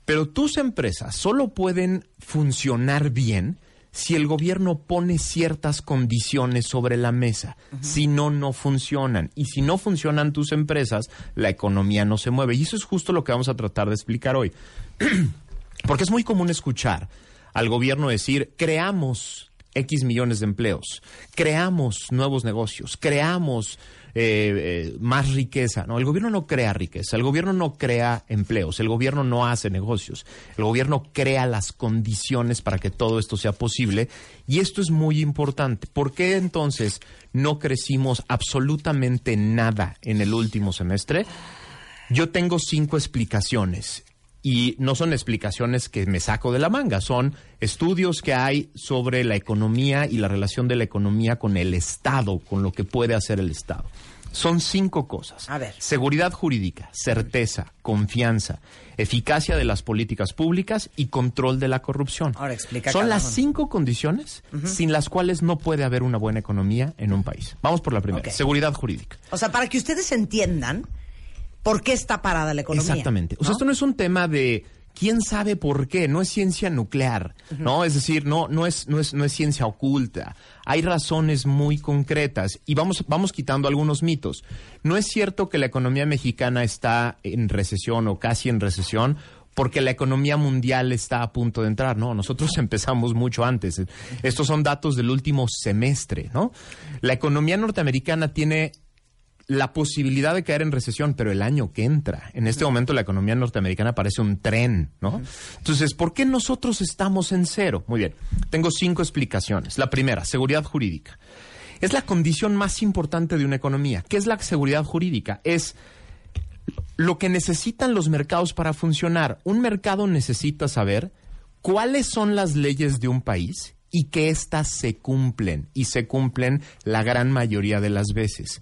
Pero tus empresas solo pueden funcionar bien si el gobierno pone ciertas condiciones sobre la mesa. Si no, no funcionan. Y si no funcionan tus empresas, la economía no se mueve. Y eso es justo lo que vamos a tratar de explicar hoy. Porque es muy común escuchar al gobierno decir, creamos X millones de empleos, creamos nuevos negocios, creamos eh, eh, más riqueza. No, el gobierno no crea riqueza, el gobierno no crea empleos, el gobierno no hace negocios, el gobierno crea las condiciones para que todo esto sea posible. Y esto es muy importante. ¿Por qué entonces no crecimos absolutamente nada en el último semestre? Yo tengo cinco explicaciones y no son explicaciones que me saco de la manga, son estudios que hay sobre la economía y la relación de la economía con el Estado, con lo que puede hacer el Estado. Son cinco cosas. A ver. Seguridad jurídica, certeza, confianza, eficacia de las políticas públicas y control de la corrupción. Ahora explica Son las uno. cinco condiciones sin las cuales no puede haber una buena economía en un país. Vamos por la primera. Seguridad jurídica. O sea, para que ustedes entiendan por qué está parada la economía. Exactamente. O sea, ¿no? esto no es un tema de quién sabe por qué, no es ciencia nuclear, ¿no? Es decir, no, no es, no es, no es ciencia oculta. Hay razones muy concretas y vamos, vamos quitando algunos mitos. No es cierto que la economía mexicana está en recesión o casi en recesión porque la economía mundial está a punto de entrar, ¿no? Nosotros empezamos mucho antes. Estos son datos del último semestre, ¿no? La economía norteamericana tiene la posibilidad de caer en recesión, pero el año que entra. En este momento la economía norteamericana parece un tren, ¿no? Entonces, ¿por qué nosotros estamos en cero? Muy bien, tengo cinco explicaciones. La primera, seguridad jurídica. Es la condición más importante de una economía. ¿Qué es la seguridad jurídica? Es lo que necesitan los mercados para funcionar. Un mercado necesita saber cuáles son las leyes de un país y que éstas se cumplen, y se cumplen la gran mayoría de las veces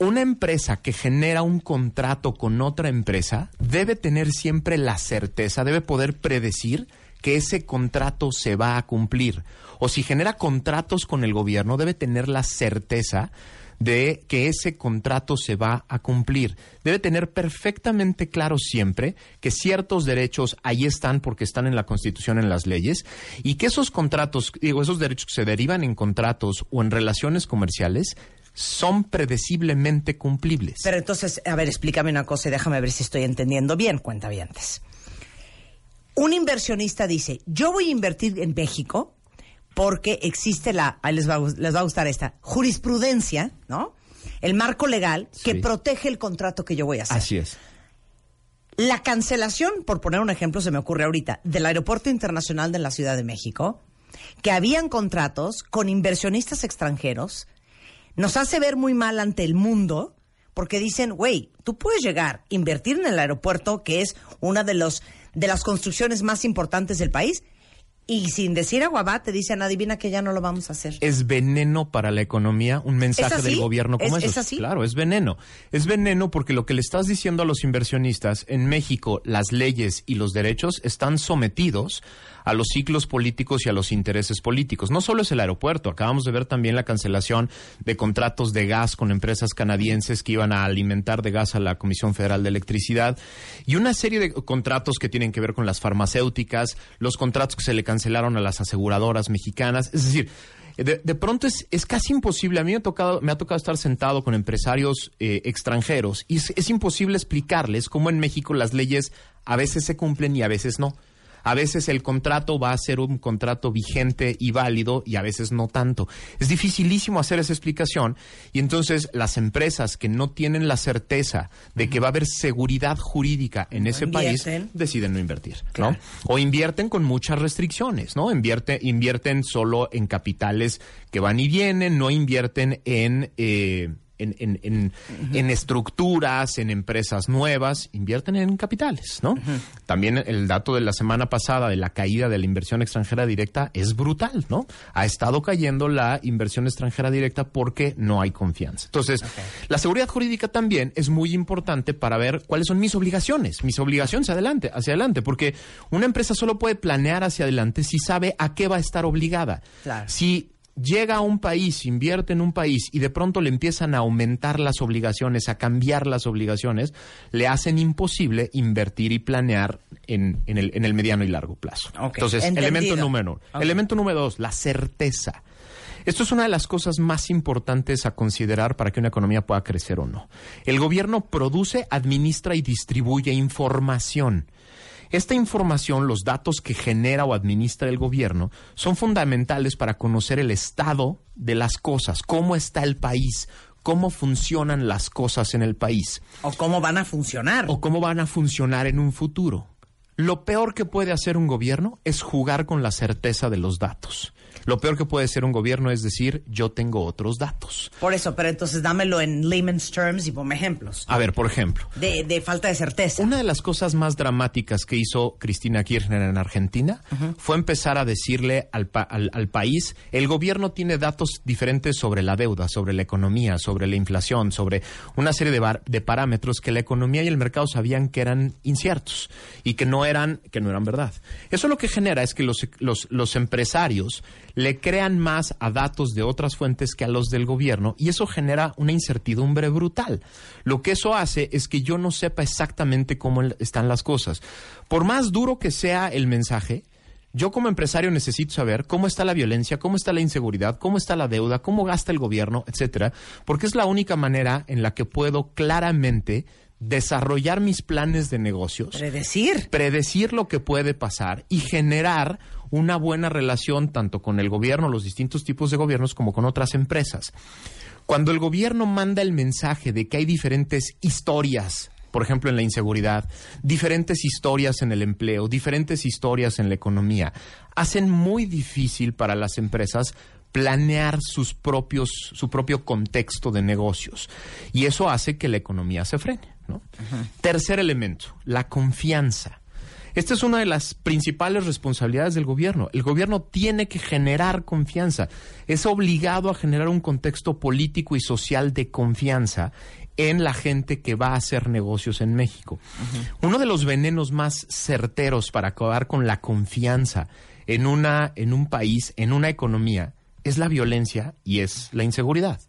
una empresa que genera un contrato con otra empresa debe tener siempre la certeza, debe poder predecir que ese contrato se va a cumplir. O si genera contratos con el gobierno, debe tener la certeza de que ese contrato se va a cumplir. Debe tener perfectamente claro siempre que ciertos derechos ahí están porque están en la Constitución, en las leyes, y que esos contratos, digo, esos derechos que se derivan en contratos o en relaciones comerciales son predeciblemente cumplibles. Pero entonces, a ver, explícame una cosa y déjame ver si estoy entendiendo bien, cuenta Un inversionista dice, yo voy a invertir en México porque existe la, ahí les va, les va a gustar esta, jurisprudencia, ¿no? El marco legal que Sí. protege el contrato que yo voy a hacer. Así es. La cancelación, por poner un ejemplo, se me ocurre ahorita, del Aeropuerto Internacional de la Ciudad de México, que habían contratos con inversionistas extranjeros, nos hace ver muy mal ante el mundo, porque dicen, güey, tú puedes llegar, invertir en el aeropuerto, que es una de, los, de las construcciones más importantes del país, y sin decir aguabá, te dicen, adivina que ya no lo vamos a hacer. Es veneno para la economía un mensaje del gobierno como ¿Es- esos. es así? Claro, es veneno. Es veneno porque lo que le estás diciendo a los inversionistas en México, las leyes y los derechos están sometidos a los ciclos políticos y a los intereses políticos. No solo es el aeropuerto, acabamos de ver también la cancelación de contratos de gas con empresas canadienses que iban a alimentar de gas a la Comisión Federal de Electricidad y una serie de contratos que tienen que ver con las farmacéuticas, los contratos que se le cancelaron a las aseguradoras mexicanas. Es decir, de, pronto es, es casi imposible. A mí me ha tocado, me ha tocado estar sentado con empresarios eh, extranjeros y es imposible explicarles cómo en México las leyes a veces se cumplen y a veces no. A veces el contrato va a ser un contrato vigente y válido y a veces no tanto. Es dificilísimo hacer esa explicación y entonces las empresas que no tienen la certeza de que va a haber seguridad jurídica en ese país deciden no invertir, ¿no? O invierten con muchas restricciones, ¿no? Invierte, invierten solo en capitales que van y vienen, no invierten en... eh, en, en- en- en estructuras, en empresas nuevas, invierten en capitales, ¿no? También el dato de la semana pasada de la caída de la inversión extranjera directa es brutal, ¿no? Ha estado cayendo la inversión extranjera directa porque no hay confianza. Entonces, la seguridad jurídica también es muy importante para ver cuáles son mis obligaciones, mis obligaciones adelante, hacia adelante, porque una empresa solo puede planear hacia adelante si sabe a qué va a estar obligada. Claro. Si llega a un país, invierte en un país y de pronto le empiezan a aumentar las obligaciones, a cambiar las obligaciones, le hacen imposible invertir y planear en, en el, en el mediano y largo plazo. Entonces, entendido. elemento número uno. Elemento número dos, la certeza. Esto es una de las cosas más importantes a considerar para que una economía pueda crecer o no. El gobierno produce, administra y distribuye información. Esta información, los datos que genera o administra el gobierno, son fundamentales para conocer el estado de las cosas, cómo está el país, cómo funcionan las cosas en el país O cómo van a funcionar. o cómo van a funcionar en un futuro. Lo peor que puede hacer un gobierno es jugar con la certeza de los datos. Lo peor que puede hacer un gobierno es decir, yo tengo otros datos. Por eso, pero entonces dámelo en layman's terms y ponme ejemplos. A ver, por ejemplo, De, de falta de certeza. Una de las cosas más dramáticas que hizo Cristina Kirchner en Argentina fue empezar a decirle al, pa- al- al país, el gobierno tiene datos diferentes sobre la deuda, sobre la economía, sobre la inflación, sobre una serie de, bar- de parámetros que la economía y el mercado sabían que eran inciertos y que no eran, que no eran verdad. Eso lo que genera es que los, los, los empresarios le crean más a datos de otras fuentes que a los del gobierno y eso genera una incertidumbre brutal. Lo que eso hace es que yo no sepa exactamente cómo están las cosas. Por más duro que sea el mensaje, yo como empresario necesito saber cómo está la violencia, cómo está la inseguridad, cómo está la deuda, cómo gasta el gobierno, etcétera, porque es la única manera en la que puedo claramente desarrollar mis planes de negocios Predecir. predecir lo que puede pasar y generar una buena relación tanto con el gobierno, los distintos tipos de gobiernos, como con otras empresas. Cuando el gobierno manda el mensaje de que hay diferentes historias, por ejemplo en la inseguridad, diferentes historias en el empleo, diferentes historias en la economía, hacen muy difícil para las empresas planear sus propios, su propio contexto de negocios. Y eso hace que la economía se frene. ¿no? Tercer elemento, la confianza. Esta es una de las principales responsabilidades del gobierno. El gobierno tiene que generar confianza. Es obligado a generar un contexto político y social de confianza en la gente que va a hacer negocios en México. Uno de los venenos más certeros para acabar con la confianza en, una, en un país, en una economía, es la violencia y es la inseguridad.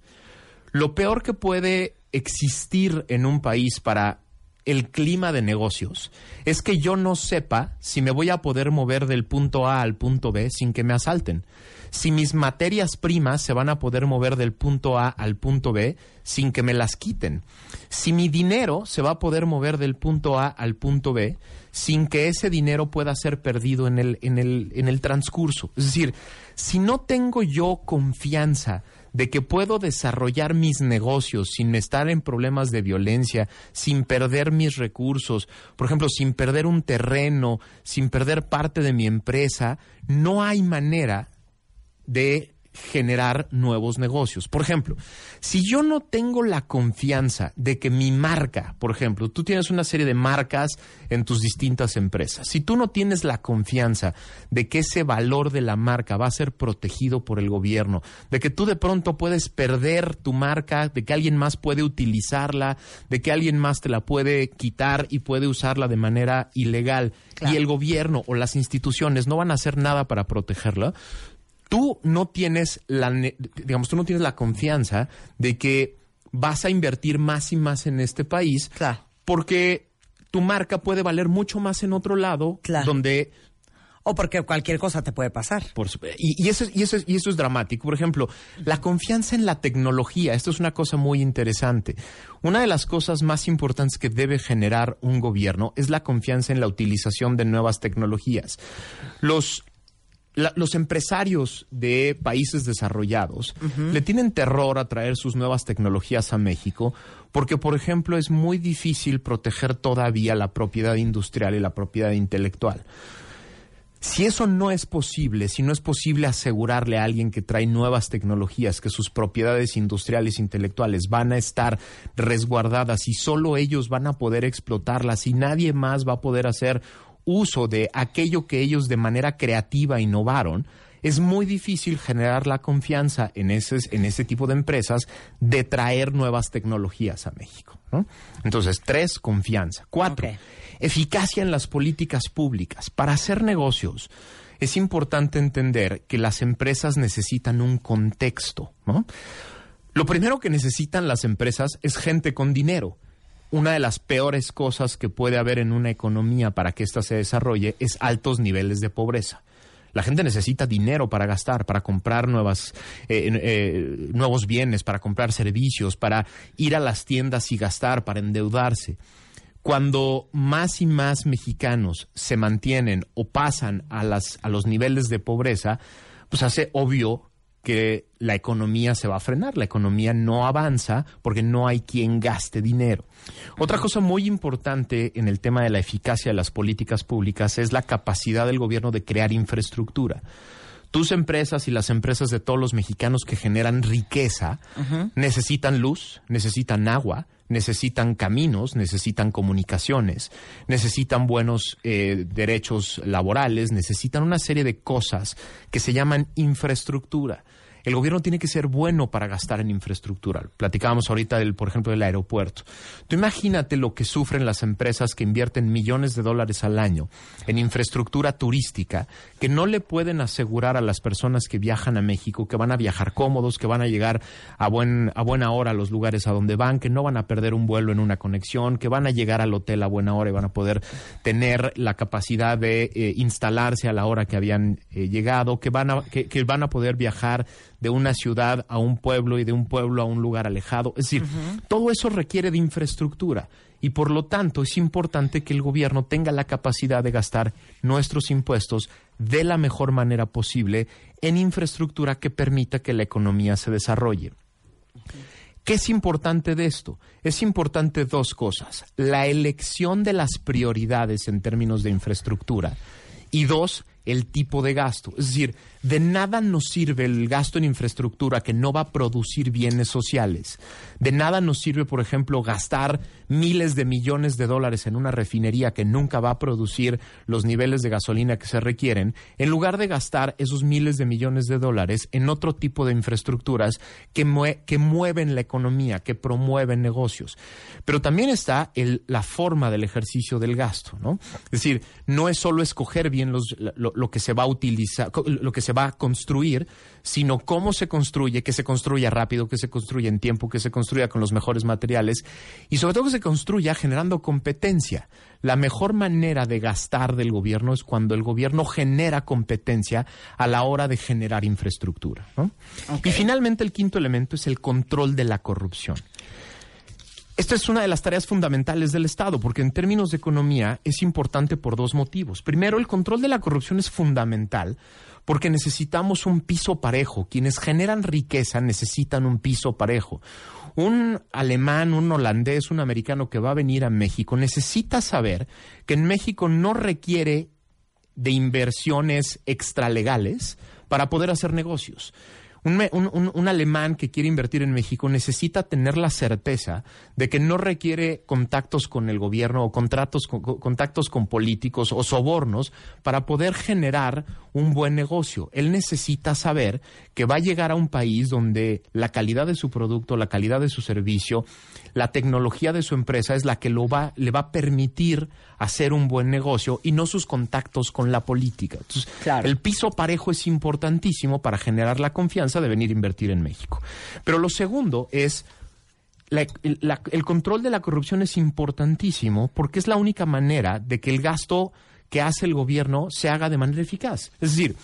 Lo peor que puede existir en un país para el clima de negocios es que yo no sepa si me voy a poder mover del punto A al punto B sin que me asalten. Si mis materias primas se van a poder mover del punto A al punto B sin que me las quiten. Si mi dinero se va a poder mover del punto A al punto B sin que ese dinero pueda ser perdido en el, en el, en el transcurso. Es decir, si no tengo yo confianza de que puedo desarrollar mis negocios sin estar en problemas de violencia, sin perder mis recursos, por ejemplo, sin perder un terreno, sin perder parte de mi empresa, no hay manera de generar nuevos negocios. Por ejemplo, si yo no tengo la confianza de que mi marca, por ejemplo, tú tienes una serie de marcas en tus distintas empresas, si tú no tienes la confianza de que ese valor de la marca va a ser protegido por el gobierno, de que tú de pronto puedes perder tu marca, de que alguien más puede utilizarla, de que alguien más te la puede quitar y puede usarla de manera ilegal, y el gobierno o las instituciones no van a hacer nada para protegerla, tú no tienes la, digamos, tú no tienes la confianza de que vas a invertir más y más en este país, Claro. porque tu marca puede valer mucho más en otro lado, Claro. donde O porque cualquier cosa te puede pasar. Por su- y, y eso, es- y, eso es, y eso es dramático. Por ejemplo, la confianza en la tecnología. Esto es una cosa muy interesante. Una de las cosas más importantes que debe generar un gobierno es la confianza en la utilización de nuevas tecnologías. Los, la- los empresarios de países desarrollados le tienen terror a traer sus nuevas tecnologías a México porque, por ejemplo, es muy difícil proteger todavía la propiedad industrial y la propiedad intelectual. Si eso no es posible, si no es posible asegurarle a alguien que trae nuevas tecnologías que sus propiedades industriales e intelectuales van a estar resguardadas y solo ellos van a poder explotarlas y nadie más va a poder hacer uso de aquello que ellos de manera creativa innovaron, es muy difícil generar la confianza en ese, en ese tipo de empresas de traer nuevas tecnologías a México. ¿no? Entonces, tres, confianza. Cuatro, eficacia en las políticas públicas. Para hacer negocios es importante entender que las empresas necesitan un contexto. ¿no? Lo primero que necesitan las empresas es gente con dinero. Una de las peores cosas que puede haber en una economía para que ésta se desarrolle es altos niveles de pobreza. La gente necesita dinero para gastar, para comprar nuevas, eh, eh, nuevos bienes, para comprar servicios, para ir a las tiendas y gastar, para endeudarse. Cuando más y más mexicanos se mantienen o pasan a, las, a los niveles de pobreza, pues hace obvio que la economía se va a frenar, la economía no avanza porque no hay quien gaste dinero. Otra cosa muy importante en el tema de la eficacia de las políticas públicas es la capacidad del gobierno de crear infraestructura. Tus empresas y las empresas de todos los mexicanos que generan riqueza necesitan luz, necesitan agua, necesitan caminos, necesitan comunicaciones, necesitan buenos eh, derechos laborales, necesitan una serie de cosas que se llaman infraestructura. El gobierno tiene que ser bueno para gastar en infraestructura. Platicábamos ahorita, del, por ejemplo, del aeropuerto. Tú imagínate lo que sufren las empresas que invierten millones de dólares al año en infraestructura turística, que no le pueden asegurar a las personas que viajan a México que van a viajar cómodos, que van a llegar a, buen, a buena hora a los lugares a donde van, que no van a perder un vuelo en una conexión, que van a llegar al hotel a buena hora y van a poder tener la capacidad de eh, instalarse a la hora que habían eh, llegado, que van, a, que, que van a poder viajar de una ciudad a un pueblo y de un pueblo a un lugar alejado. Es decir, todo eso requiere de infraestructura y por lo tanto es importante que el gobierno tenga la capacidad de gastar nuestros impuestos de la mejor manera posible en infraestructura que permita que la economía se desarrolle. ¿Qué es importante de esto? Es importante dos cosas. La elección de las prioridades en términos de infraestructura y dos, el tipo de gasto. Es decir, de nada nos sirve el gasto en infraestructura que no va a producir bienes sociales. De nada nos sirve, por ejemplo, gastar miles de millones de dólares en una refinería que nunca va a producir los niveles de gasolina que se requieren, en lugar de gastar esos miles de millones de dólares en otro tipo de infraestructuras que, mue- que mueven la economía, que promueven negocios. Pero también está la forma del ejercicio del gasto, ¿no? Es decir, no es solo escoger bien los- lo, lo que se va a utilizar, lo que se va a construir, sino cómo se construye, que se construya rápido, que se construya en tiempo, que se construya con los mejores materiales y sobre todo que se construya generando competencia. La mejor manera de gastar del gobierno es cuando el gobierno genera competencia a la hora de generar infraestructura. ¿no? Y finalmente el quinto elemento es el control de la corrupción. Esta es una de las tareas fundamentales del Estado, porque en términos de economía es importante por dos motivos. Primero, el control de la corrupción es fundamental porque necesitamos un piso parejo. Quienes generan riqueza necesitan un piso parejo. Un alemán, un holandés, un americano que va a venir a México necesita saber que en México no requiere de inversiones extralegales para poder hacer negocios. Un, un- un- alemán que quiere invertir en México necesita tener la certeza de que no requiere contactos con el gobierno o contratos con- con- contactos con políticos o sobornos para poder generar un buen negocio. Él necesita saber que va a llegar a un país donde la calidad de su producto, la calidad de su servicio, la tecnología de su empresa es la que lo va, le va a permitir hacer un buen negocio y no sus contactos con la política. Entonces, el piso parejo es importantísimo para generar la confianza de venir a invertir en México. Pero lo segundo es la- la- el control de la corrupción es importantísimo porque es la única manera de que el gasto que hace el gobierno se haga de manera eficaz. Es decir,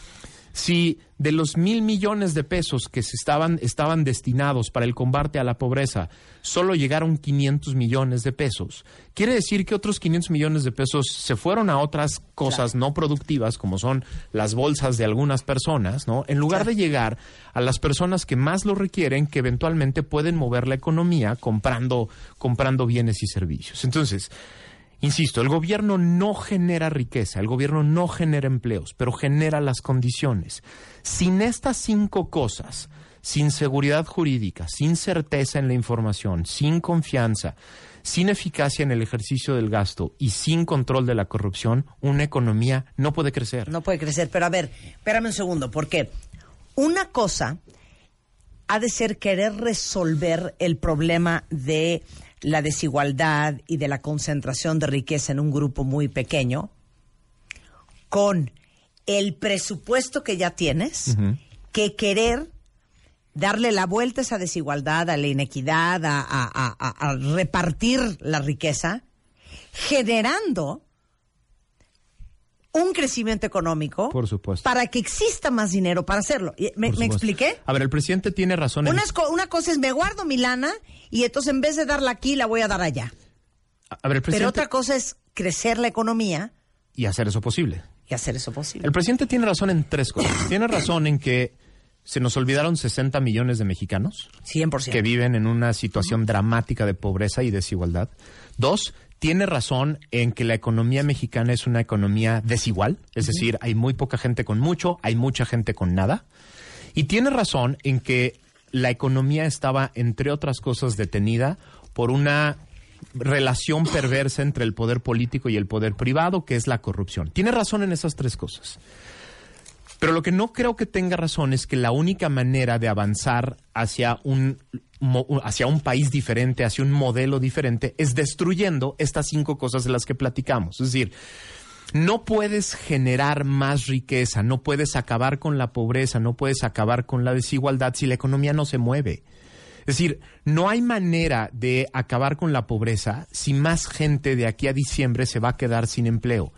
si de los mil millones de pesos que se estaban, estaban destinados para el combate a la pobreza, solo llegaron 500 millones de pesos, quiere decir que otros 500 millones de pesos se fueron a otras cosas no productivas, como son las bolsas de algunas personas, ¿no? En lugar de llegar a las personas que más lo requieren, que eventualmente pueden mover la economía comprando, comprando bienes y servicios. Entonces, Insisto, el gobierno no genera riqueza, el gobierno no genera empleos, pero genera las condiciones. Sin estas cinco cosas, sin seguridad jurídica, sin certeza en la información, sin confianza, sin eficacia en el ejercicio del gasto y sin control de la corrupción, una economía no puede crecer. No puede crecer. Pero a ver, espérame un segundo, porque una cosa ha de ser querer resolver el problema de la desigualdad y de la concentración de riqueza en un grupo muy pequeño con el presupuesto que ya tienes que querer darle la vuelta a esa desigualdad, a la inequidad, a, a- a- a- a repartir la riqueza, generando un crecimiento económico Por supuesto. para que exista más dinero para hacerlo. ¿Me, expliqué? A ver, el presidente tiene razón en... Una, co- una cosa es me guardo mi lana y entonces en vez de darla aquí la voy a dar allá. A ver, el Pero presidente... otra cosa es crecer la economía Y hacer eso posible. y hacer eso posible. El presidente tiene razón en tres cosas. Tiene razón en que se nos olvidaron 60 millones de mexicanos 100%. que viven en una situación dramática de pobreza y desigualdad. Dos, tiene razón en que la economía mexicana es una economía desigual, es decir, hay muy poca gente con mucho, hay mucha gente con nada. Y tiene razón en que la economía estaba, entre otras cosas, detenida por una relación perversa entre el poder político y el poder privado, que es la corrupción. Tiene razón en esas tres cosas. Pero lo que no creo que tenga razón es que la única manera de avanzar hacia un, hacia un país diferente, hacia un modelo diferente, es destruyendo estas cinco cosas de las que platicamos. Es decir, no puedes generar más riqueza, no puedes acabar con la pobreza, no puedes acabar con la desigualdad si la economía no se mueve. Es decir, no hay manera de acabar con la pobreza si más gente de aquí a diciembre se va a quedar sin empleo,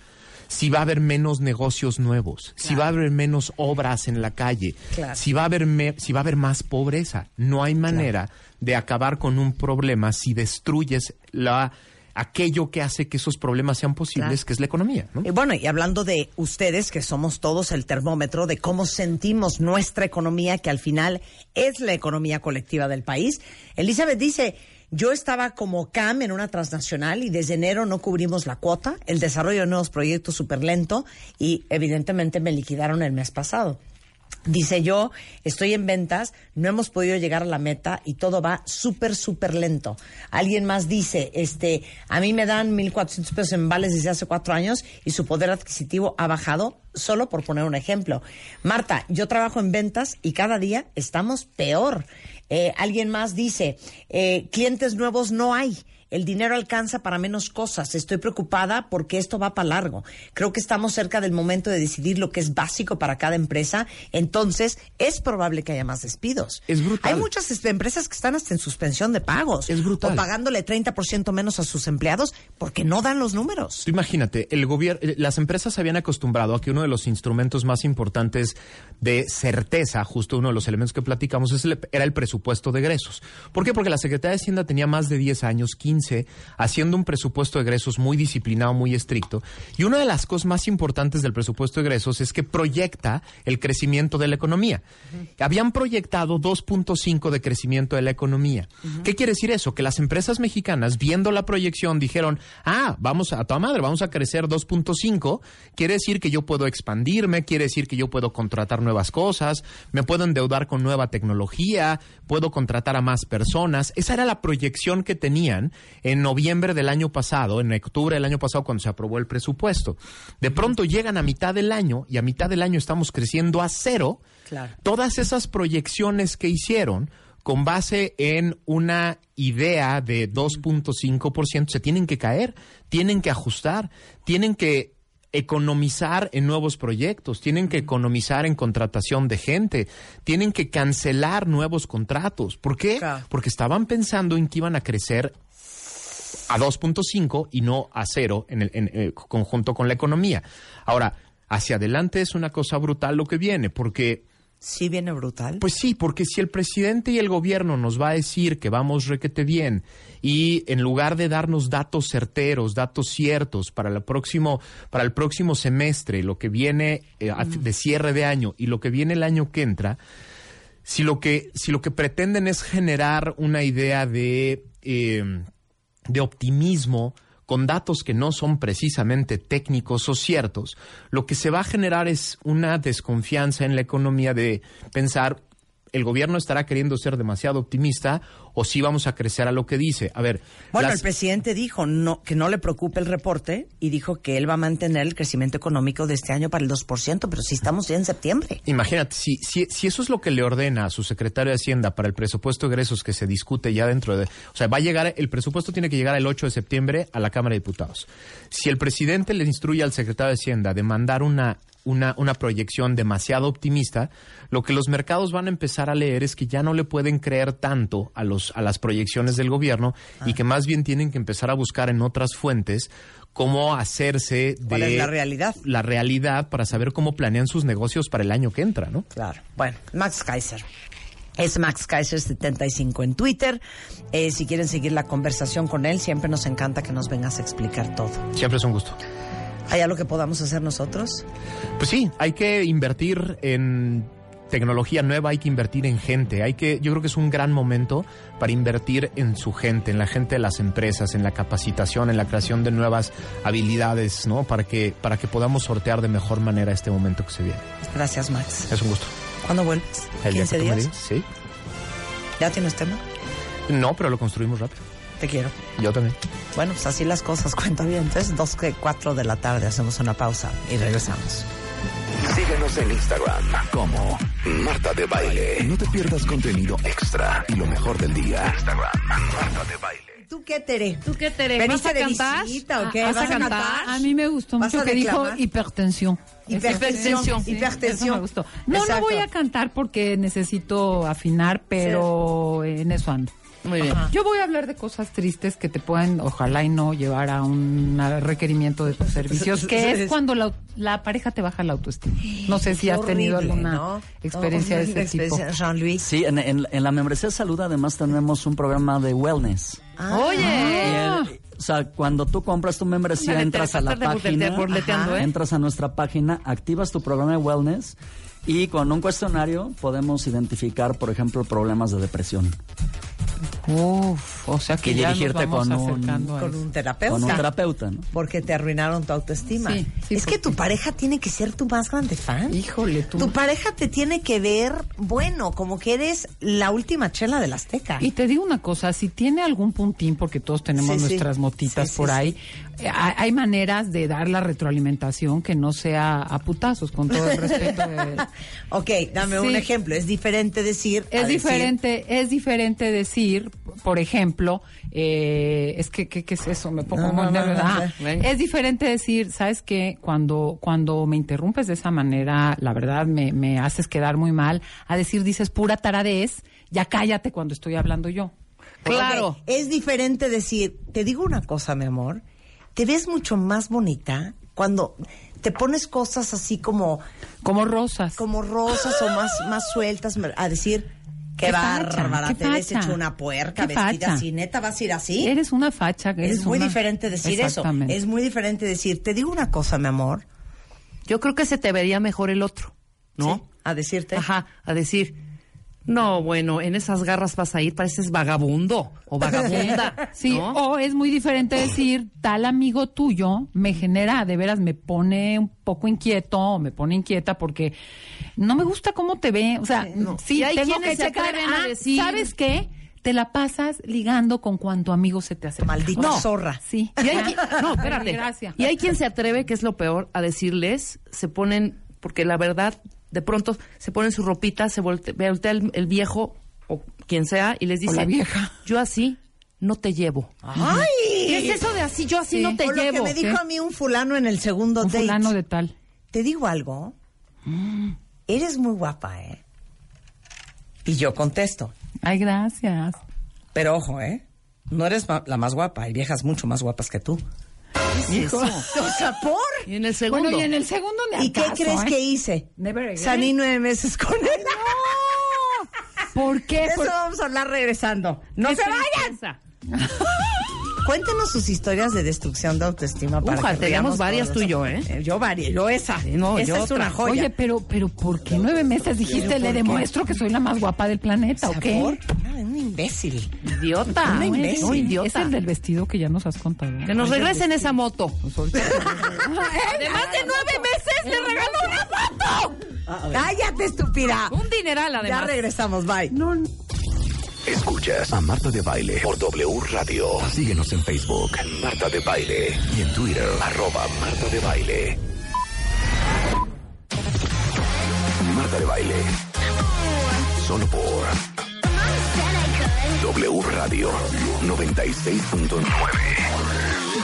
si va a haber menos negocios nuevos, si va a haber menos obras en la calle, Claro. si va a haber me- si va a haber más pobreza. No hay manera de acabar con un problema si destruyes la aquello que hace que esos problemas sean posibles, Claro. que es la economía. ¿no? Y bueno, y hablando de ustedes, que somos todos el termómetro de cómo sentimos nuestra economía, que al final es la economía colectiva del país, Elizabeth dice, yo estaba como CAM en una transnacional y desde enero no cubrimos la cuota, el desarrollo de nuevos proyectos súper lento y evidentemente me liquidaron el mes pasado. Dice yo, estoy en ventas, no hemos podido llegar a la meta y todo va súper, súper lento. Alguien más dice, este, a mí me dan 1.400 pesos en vales desde hace cuatro años y su poder adquisitivo ha bajado, solo por poner un ejemplo. Marta, yo trabajo en ventas y cada día estamos peor. Eh, alguien más dice, eh, clientes nuevos no hay. El dinero alcanza para menos cosas. Estoy preocupada porque esto va para largo. Creo que estamos cerca del momento de decidir lo que es básico para cada empresa. Entonces, es probable que haya más despidos. Es brutal. Hay muchas este, empresas que están hasta en suspensión de pagos. Es brutal. O pagándole 30% menos a sus empleados porque no dan los números. Tú imagínate, el gobierno, las empresas se habían acostumbrado a que uno de los instrumentos más importantes de certeza, justo uno de los elementos que platicamos, es el- era el presupuesto de egresos. ¿Por qué? Porque la Secretaría de Hacienda tenía más de 10 años, 15, haciendo un presupuesto de egresos muy disciplinado, muy estricto. Y una de las cosas más importantes del presupuesto de egresos es que proyecta el crecimiento de la economía. Habían proyectado 2.5 de crecimiento de la economía. ¿Qué quiere decir eso? Que las empresas mexicanas, viendo la proyección, dijeron, ah, vamos a, a toda madre, vamos a crecer 2.5, quiere decir que yo puedo expandirme, quiere decir que yo puedo contratar nuevas cosas, me puedo endeudar con nueva tecnología, puedo contratar a más personas. Esa era la proyección que tenían en noviembre del año pasado, en octubre del año pasado, cuando se aprobó el presupuesto. De pronto llegan a mitad del año y a mitad del año estamos creciendo a cero. Claro. Todas esas proyecciones que hicieron con base en una idea de 2.5% se tienen que caer, tienen que ajustar, tienen que economizar en nuevos proyectos, tienen que economizar en contratación de gente, tienen que cancelar nuevos contratos. ¿Por qué? Claro. Porque estaban pensando en que iban a crecer a 2.5 y no a cero en el en, eh, conjunto con la economía. Ahora, hacia adelante es una cosa brutal lo que viene, porque Sí viene brutal. pues sí, porque si el presidente y el gobierno nos va a decir que vamos requete bien y en lugar de darnos datos certeros, datos ciertos para el próximo para el próximo semestre, lo que viene eh, a- de cierre de año y lo que viene el año que entra, si lo que si lo que pretenden es generar una idea de eh, de optimismo con datos que no son precisamente técnicos o ciertos, lo que se va a generar es una desconfianza en la economía de pensar el gobierno estará queriendo ser demasiado optimista o si vamos a crecer a lo que dice. A ver, Bueno, las- el presidente dijo no, que no le preocupe el reporte y dijo que él va a mantener el crecimiento económico de este año para el 2%, pero si estamos ya en septiembre. Imagínate, si, si, si eso es lo que le ordena a su secretario de Hacienda para el presupuesto de egresos que se discute ya dentro de... O sea, va a llegar, el presupuesto tiene que llegar el 8 de septiembre a la Cámara de Diputados. Si el presidente le instruye al secretario de Hacienda de mandar una, una, una proyección demasiado optimista, lo que los mercados van a empezar a leer es que ya no le pueden creer tanto a, los, a las proyecciones del gobierno y que más bien tienen que empezar a buscar en otras fuentes cómo hacerse de ¿Cuál es la realidad? la realidad para saber cómo planean sus negocios para el año que entra, ¿no? Claro. Bueno, Max Kaiser. Es Max Kaiser 75 en Twitter. Eh, si quieren seguir la conversación con él, siempre nos encanta que nos vengas a explicar todo. Siempre es un gusto. ¿Hay algo que podamos hacer nosotros? Pues sí, hay que invertir en tecnología nueva, hay que invertir en gente, hay que, yo creo que es un gran momento para invertir en su gente, en la gente de las empresas, en la capacitación, en la creación de nuevas habilidades, ¿no? Para que, para que podamos sortear de mejor manera este momento que se viene. Gracias, Max. Es un gusto. ¿Cuándo vuelves? El día ¿15 que tú me días? digas, Sí. ¿Ya tienes tema? No, pero lo construimos rápido. Te quiero. Yo también. Bueno, pues así las cosas, cuenta bien. Entonces, 2 que 4 de la tarde hacemos una pausa y regresamos. Síguenos en Instagram como Marta de Baile. No te pierdas contenido extra y lo mejor del día. Instagram, Marta de Baile. ¿Tú qué, Tere? ¿Tú qué, Tere? ¿Veniste ¿Vas a de cantar? visita o qué? ¿Vas a cantar? A mí me gustó ¿Vas mucho que dijo hipertensión. Hipertensión. Sí, Hipertensión. eso me gustó. No, Exacto. no voy a cantar porque necesito afinar, pero en eso ando. Muy bien. Yo voy a hablar de cosas tristes que te pueden, ojalá y no, llevar a un requerimiento de tus servicios, que es cuando la, la pareja te baja la autoestima. No sé si has tenido alguna ¿no? experiencia No, de ese tipo. experiencia, Jean-Louis. Sí, en, en- en la membresía de salud además tenemos un programa de wellness. Oye. Y el- o sea, cuando tú compras tu membresía, entras a la página, Ajá. ¿eh? entras a nuestra página, activas tu programa de wellness y con un cuestionario podemos identificar, por ejemplo, problemas de depresión. Uf, o sea que Y ya nos dirigirte vamos con un- acercando Con un terapeuta. Con un terapeuta, ¿no? Porque te arruinaron tu autoestima. Sí, sí, es que tu pareja tiene que ser tu más grande fan. Híjole, tú. Tu pareja te tiene que ver, bueno, como que eres la última chela del Azteca. Y te digo una cosa, si tiene algún puntín, porque todos tenemos Sí, sí. nuestras motitas Sí, sí, por sí. ahí, hay, hay maneras de dar la retroalimentación que no sea a putazos, con todo el respeto. de- ok, dame Sí. un ejemplo. Es diferente decir. Es decir, diferente, es diferente decir, por ejemplo, eh, es que, ¿qué, es eso? Me pongo No, muy no, no, nerviosa. no, Ah, es diferente decir, ¿sabes qué? Cuando, cuando me interrumpes de esa manera, la verdad me, me haces quedar muy mal. A decir, dices pura taradez, ya cállate cuando estoy hablando yo. Claro. Es diferente decir, te digo una cosa, mi amor, te ves mucho más bonita cuando te pones cosas así como, Como rosas. como rosas o más, más sueltas, a decir, qué, bárbara, te ves hecho una puerca vestida facha. así, neta, vas a ir así. Eres una facha. eres es muy una- diferente decir eso. Es muy diferente decir, te digo una cosa, mi amor, Yo creo que se te vería mejor el otro, ¿no? ¿sí? a decirte. Ajá, a decir, no, bueno, en esas garras vas a ir, pareces vagabundo o vagabunda. Sí, ¿no? o es muy diferente decir, tal amigo tuyo me genera, de veras, me pone un poco inquieto, o me pone inquieta porque no me gusta cómo te ve. O sea, sí, Y hay tengo que se checar. a ah, decir- ¿Sabes qué? Te la pasas ligando con cuanto amigo se te hace. Maldita No. zorra. Sí. Y hay qui- no, espérate. Gracias. Y hay quien se atreve, que es lo peor, a decirles, se ponen, porque la verdad, de pronto se ponen su ropita, se volte- voltea el, el viejo o quien sea y les dice, la vieja. yo así no te llevo. ¡Ay! ¿Qué es eso de así, yo así Sí. no te o lo llevo? que me dijo ¿Qué? a mí un fulano en el segundo Un date. fulano de tal. Te digo algo. Eres muy guapa, ¿eh? Y yo contesto. Ay, gracias. Pero ojo, ¿eh? No eres la más guapa, hay viejas mucho más guapas que tú. Hijo. O sea, ¿por? Y en el segundo. Bueno, y en el segundo ni ¿Y qué crees ¿eh? que hice? Never again. Salí nueve meses con él. ¿Por qué? De eso Por- vamos a hablar regresando. ¡No se vayan! Cuéntenos sus historias de destrucción de autoestima para Uja, que tenemos varias tú y yo, ¿eh? Yo varias, yo esa. no, esa yo es una joya. Oye, pero, pero ¿por qué nueve meses dijiste? Le demuestro que soy la más guapa del planeta, ¿o qué? Ah, un imbécil. Idiota. Una imbécil. No, Es el del vestido que ya nos has contado. Que nos regresen esa moto. Además de nueve meses, le regaló una moto. ¡Cállate, estúpida! Un dineral, Ya además. regresamos, bye. Escuchas a Marta de Baile por W Radio. Síguenos en Facebook, Marta de Baile. Y en Twitter, arroba Marta de Baile. Marta de Baile. Solo por W Radio 96.9.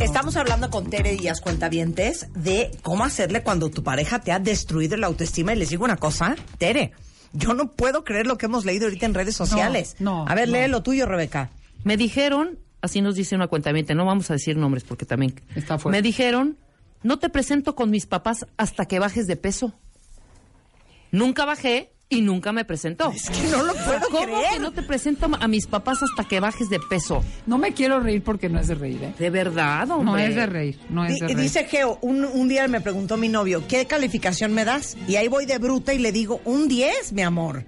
Estamos hablando con Tere Díaz Cuentavientes de cómo hacerle cuando tu pareja te ha destruido la autoestima. Y les digo una cosa, Tere, yo no puedo creer lo que hemos leído ahorita en redes sociales. no, A ver, no. lee lo tuyo, Rebeca. Me dijeron, así nos dice una cuenta no vamos a decir nombres porque también. Está fuerte. Me dijeron, no te presento con mis papás hasta que bajes de peso. Nunca bajé y nunca me presentó. Es que no lo puedo ¿Cómo creer. que no te presento a mis papás hasta que bajes de peso? No me quiero reír porque no es de reír, ¿eh? De verdad, hombre. No es de reír, no es de reír. dice Geo, un, un día me preguntó mi novio, ¿qué calificación me das? Y ahí voy de bruta y le digo, un 10, mi amor.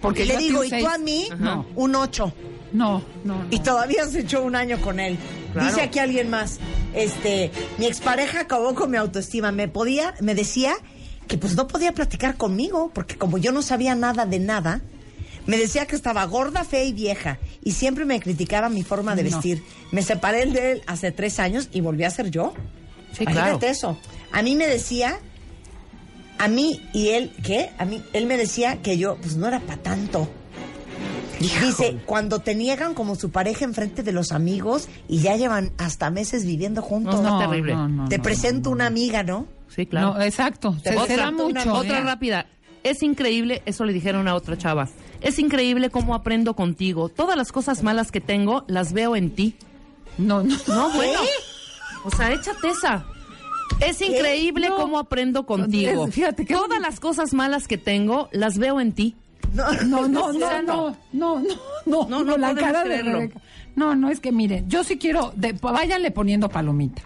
Porque y yo le digo, ¿y tú a mí? Ajá. Un 8. No, no, no. Y todavía se echó un año con él. Claro. Dice aquí alguien más, este, mi expareja acabó con mi autoestima. Me podía, me decía que pues no podía platicar conmigo, porque como yo no sabía nada de nada, me decía que estaba gorda, fea y vieja. Y siempre me criticaba mi forma de No. vestir. Me separé de él hace tres años y volví a ser yo. Sí, Imagínate claro. eso. A mí me decía, a mí y él, ¿qué? A mí, él me decía que yo, pues no era para tanto. Dice, cuando te niegan como su pareja enfrente de los amigos y ya llevan hasta meses viviendo juntos. No, terrible. no, no, te presento una amiga, ¿no? Sí, claro. No, exacto. Se, da una- mucho. Otra rápida. Es increíble, eso le dijeron a otra chava. Es increíble cómo aprendo contigo. Todas las cosas malas que tengo las veo en ti. No, no. No, bueno. O sea, échate esa. Es increíble No. cómo aprendo contigo. Es- fíjate que- Todas las cosas malas que tengo las veo en ti. No, No, no, no, no, no, no, no, No, no no, la cara de creerlo. Rebeca. No, no, es que mire, yo sí quiero, de, váyanle poniendo palomita.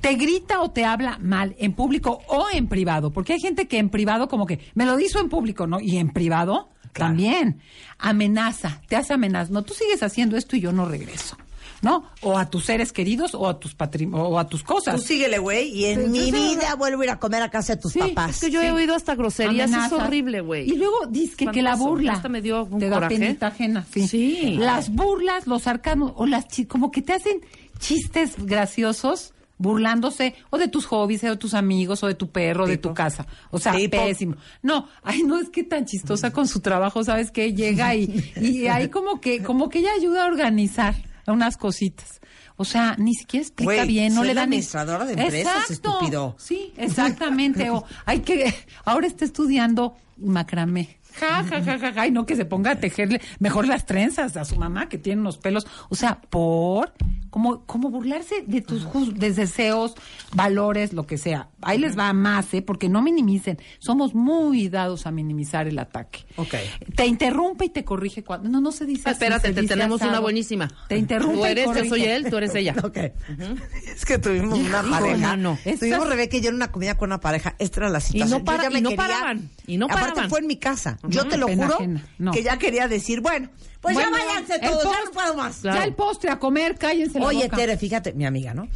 Te grita o te habla mal en público o en privado, porque hay gente que en privado como que me lo hizo en público, ¿no? Y en privado también. Amenaza, te hace amenaza. No, tú sigues haciendo esto y yo no regreso. ¿No? O a tus seres queridos o a tus o a tus cosas. Tú síguele, güey, y en Sí, mi sí, sí. vida vuelvo a ir a comer a casa de tus Sí, papás. Es que yo he oído hasta groserías. Es horrible, güey. Y luego dice que, que la burla. Hasta me dio un te da coraje. penita ajena. Sí. Sí. Las burlas, los sarcasmos, o las como que te hacen chistes graciosos burlándose o de tus hobbies, o de tus amigos, o de tu perro, o de tu casa. O sea, Tipo. pésimo. No, ay, no es que tan chistosa con su trabajo, ¿sabes qué? Llega y, y ahí como que, como que ella ayuda a organizar unas cositas. O sea, ni siquiera explica bien, no soy le dan ni- administradora de empresas, estúpido. Sí, exactamente. o hay que, ahora está estudiando macramé. Ja, ja, ja, ja, ja, y no que se ponga a tejerle mejor las trenzas a su mamá que tiene unos pelos. O sea, por como, como burlarse de tus de deseos, valores, lo que sea. Ahí les va más, ¿eh? Porque no minimicen. Somos muy dados a minimizar el ataque. Ok. Te interrumpe y te corrige cuando. No, no se dice así, Espérate, se te dice tenemos asado. una buenísima. Te interrumpe. Tú y eres, yo soy él, tú eres ella. Ok. Es que tuvimos una Hijo, pareja. mano. Tuvimos Estas- Rebeca y yo en una comida con una pareja. Esta era la situación. no Yo para- ya me y no quería- paraban, y no Aparte paraban. fue en mi casa. Yo te lo pena juro. No. que ya quería decir, bueno, pues Bueno, ya váyanse todos, ya no puedo más. Ya el postre a comer, cállense Oye, boca. Tere, fíjate, mi amiga, ¿no?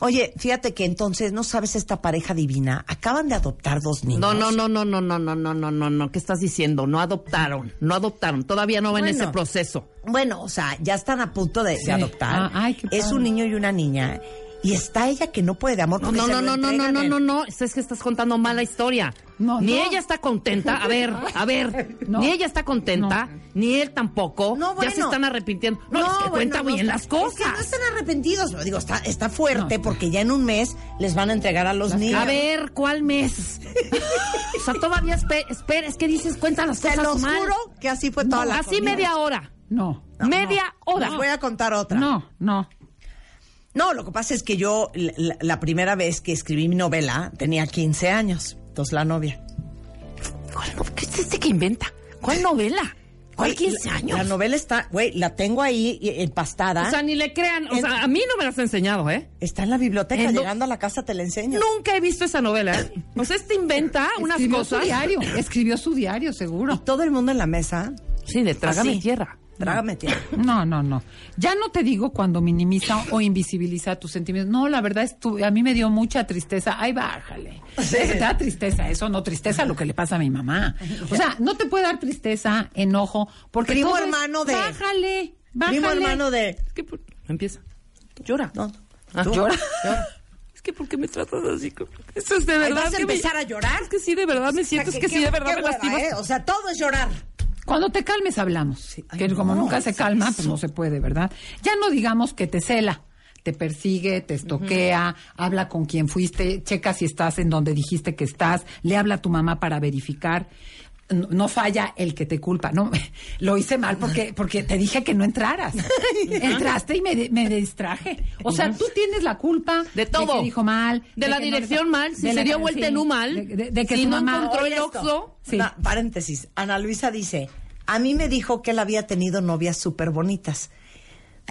Oye, fíjate que entonces, ¿no sabes esta pareja divina? Acaban de adoptar dos niños. No, no, no, no, no, no, no, no, no, no, no. ¿Qué estás diciendo? No adoptaron, no adoptaron. Todavía no ven Bueno. ese proceso. Bueno, o sea, ya están a punto de, de Sí. adoptar. Ah, ay, qué es un niño y una niña. Y está ella que no puede de amor No, no, no, no, no, no, no, no, no. Es que estás contando mala historia. No, ni no. ella está contenta. A ver, a ver. No. Ni ella está contenta, ni él tampoco. No, bueno. Ya se están arrepintiendo. No, es que bueno, cuenta no, bien las Es cosas. que no están arrepentidos, lo digo, está, está fuerte porque ya en un mes les van a entregar a los niños. A ver, ¿cuál mes? O sea, todavía espe- espera, es que dices, cuenta las Se cosas los mal. juro que así fue toda No, la Así comida. media hora. No. media hora. Les voy a contar otra. No, no. No, lo que pasa es que yo, la, primera vez que escribí mi novela, tenía 15 años. Entonces la novia. ¿Cuál no- ¿Qué es este que inventa? ¿Cuál novela? ¿Cuál Güey, 15 la- años? La novela está, güey, la tengo ahí empastada. O sea, ni le crean. O En- sea, a mí no me las has enseñado, ¿eh? está en la biblioteca, En llegando a la casa te la enseño. Nunca he visto esa novela, ¿eh? O sea, este inventa unas Escribió cosas. su diario. Escribió su diario, Y seguro. todo el mundo en la mesa. Sí, de trágame así. tierra. Trágame tierra. No, no, no. Ya no te digo cuando minimiza o invisibiliza tus sentimientos. No, la verdad es tu, a mí me dio mucha tristeza. Ay, bájale. Te da tristeza eso, no tristeza lo que le pasa a mi mamá. O sea, no te puede dar tristeza, enojo, porque Primo hermano de- Bájale, bájale. Primo hermano de. Es que por- Empieza. Llora. No, Ah, llora. Es que ¿por qué me tratas así? Esto es de verdad. ¿Vas a que me- empezar a llorar? Es que sí, de verdad me siento. O sea, Es que qué- sí, de verdad qué me. ¿eh? O sea, todo es llorar. Cuando te calmes hablamos. ay, que no, como nunca se eso- calma, pues no se puede, ¿verdad? Ya no digamos que te cela, te persigue, te estoquea, habla con quien fuiste, checa si estás en donde dijiste que estás, le habla a tu mamá para verificar. No, no falla el que te culpa. No, lo hice mal porque porque te dije que no entraras. Entraste y me, de- me distraje. O sea, tú tienes la culpa De todo. que dijo mal, De la no dirección mal, si de se la- dio vuelta en U mal, de, de- de que si tu no mamá encontró el. Oxxo. Sí. Una- paréntesis. Ana Luisa dice, a mí me dijo que él había tenido novias súper bonitas,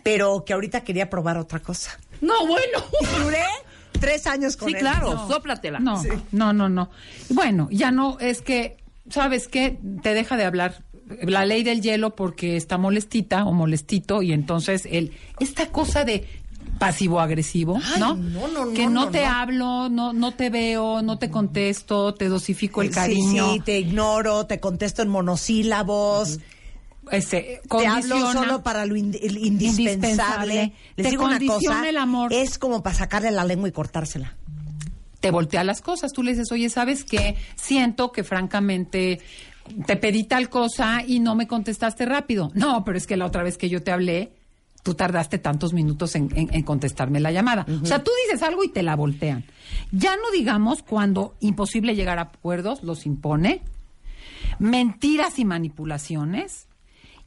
pero que ahorita quería probar otra cosa. No, bueno. Duré tres años con Sí, él. claro, sóplatela. No, no, no, no. Bueno, ya no, es que, ¿sabes qué? Te deja de hablar la ley del hielo porque está molestita o molestito y entonces el, esta cosa de pasivo-agresivo, ¿no? no, no, no, Que no, te hablo, no, no te veo, no te contesto, te dosifico el cariño. Sí, sí, te ignoro, te contesto en monosílabos. Este, Te hablo solo para lo ind- indispensable. Indispensable. Les Te digo una cosa, el amor. es como para sacarle la lengua y cortársela. te voltea las cosas. Tú le dices, oye, ¿sabes qué? Siento que francamente te pedí tal cosa y no me contestaste rápido. No, pero es que la otra vez que yo te hablé, tú tardaste tantos minutos en, contestarme la llamada. O sea, tú dices algo y te la voltean. Ya no digamos cuando imposible llegar a acuerdos, los impone, mentiras y manipulaciones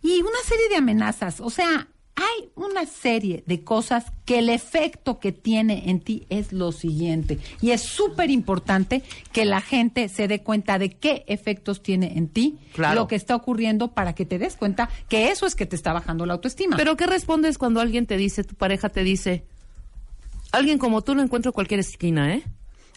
y una serie de amenazas. O sea, hay una serie de cosas que el efecto que tiene en ti es lo siguiente. Y es súper importante que la gente se dé cuenta de qué efectos tiene en ti Claro. lo que está ocurriendo para que te des cuenta que eso es que te está bajando la autoestima. Pero ¿qué respondes cuando alguien te dice, tu pareja te dice, alguien como tú lo encuentro en cualquier esquina, ¿eh?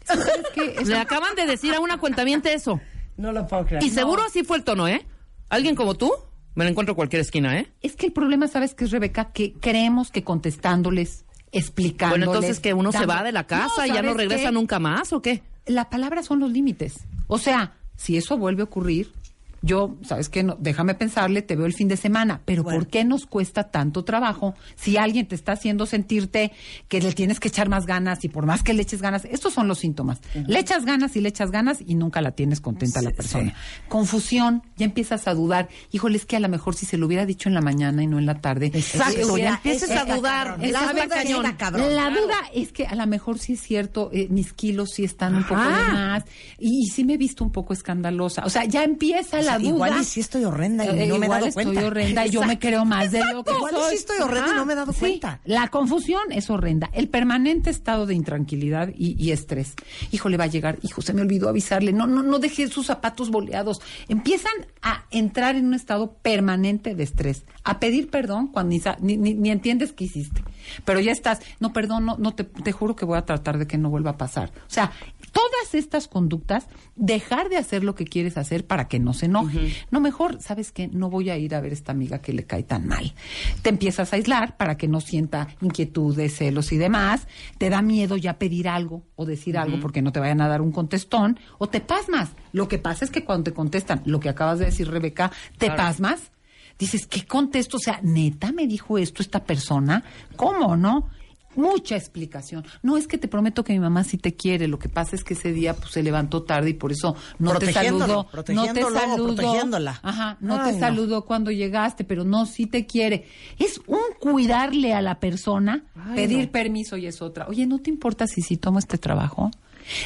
Le acaban de decir a una cuentamiente eso. No lo puedo creer. Y seguro así fue el tono, ¿eh? Alguien como tú, me lo encuentro en cualquier esquina, ¿eh? Es que el problema, ¿sabes qué es, Rebeca? Que creemos que contestándoles, explicándoles... Bueno, entonces que uno se va de la casa y ya no ¿sabes regresa qué? nunca más, ¿o qué? la palabra son los límites. O sea, si eso vuelve a ocurrir, yo, ¿sabes qué? No, déjame pensarle, te veo el fin de semana. Pero Bueno. ¿por qué nos cuesta tanto trabajo si alguien te está haciendo sentirte que le tienes que echar más ganas y por más que le eches ganas? Estos son los síntomas. Le echas ganas y le echas ganas y nunca la tienes contenta la Sí, persona. Confusión, ya empiezas a dudar. Híjole, es que a lo mejor si se lo hubiera dicho en la mañana y no en la tarde. Exacto, ya empiezas a dudar. La duda es que a lo mejor sí es cierto, eh, mis kilos sí están un poco de más y, y sí me he visto un poco escandalosa. O sea, ya empieza la duda. igual y sí estoy horrenda y Eh, no me he igual dado estoy cuenta. horrenda y yo me creo más de lo que Igual soy. sí estoy horrenda y no me he dado Sí, cuenta. La confusión es horrenda. El permanente estado de intranquilidad y, y estrés. Hijo, le va a llegar. Hijo, se me olvidó avisarle. No, no, no dejé sus zapatos boleados. Empiezan a entrar en un estado permanente de estrés. A pedir perdón cuando ni, ni- ni entiendes qué hiciste. Pero ya estás. No, perdón, no, no te, te juro que voy a tratar de que no vuelva a pasar. O sea, todas estas conductas, dejar de hacer lo que quieres hacer para que no se enoje. No, mejor, ¿sabes qué? No voy a ir a ver a esta amiga que le cae tan mal. Te empiezas a aislar para que no sienta inquietudes, celos y demás. Te da miedo ya pedir algo o decir algo porque no te vayan a dar un contestón o te pasmas. Lo que pasa es que cuando te contestan lo que acabas de decir, Rebeca, te pasmas. Dices, ¿qué contesto? O sea, neta me dijo esto esta persona. ¿Cómo, no? Mucha explicación. No es que te prometo que mi mamá sí te quiere. Lo que pasa es que ese día pues, se levantó tarde y por eso no te saludó. No te saludó. Ajá, no Ay, te no. saludó cuando llegaste, pero no, sí te quiere. Es un cuidarle a la persona, Ay, pedir no. permiso y es otra. Oye, ¿no te importa si sí tomo este trabajo?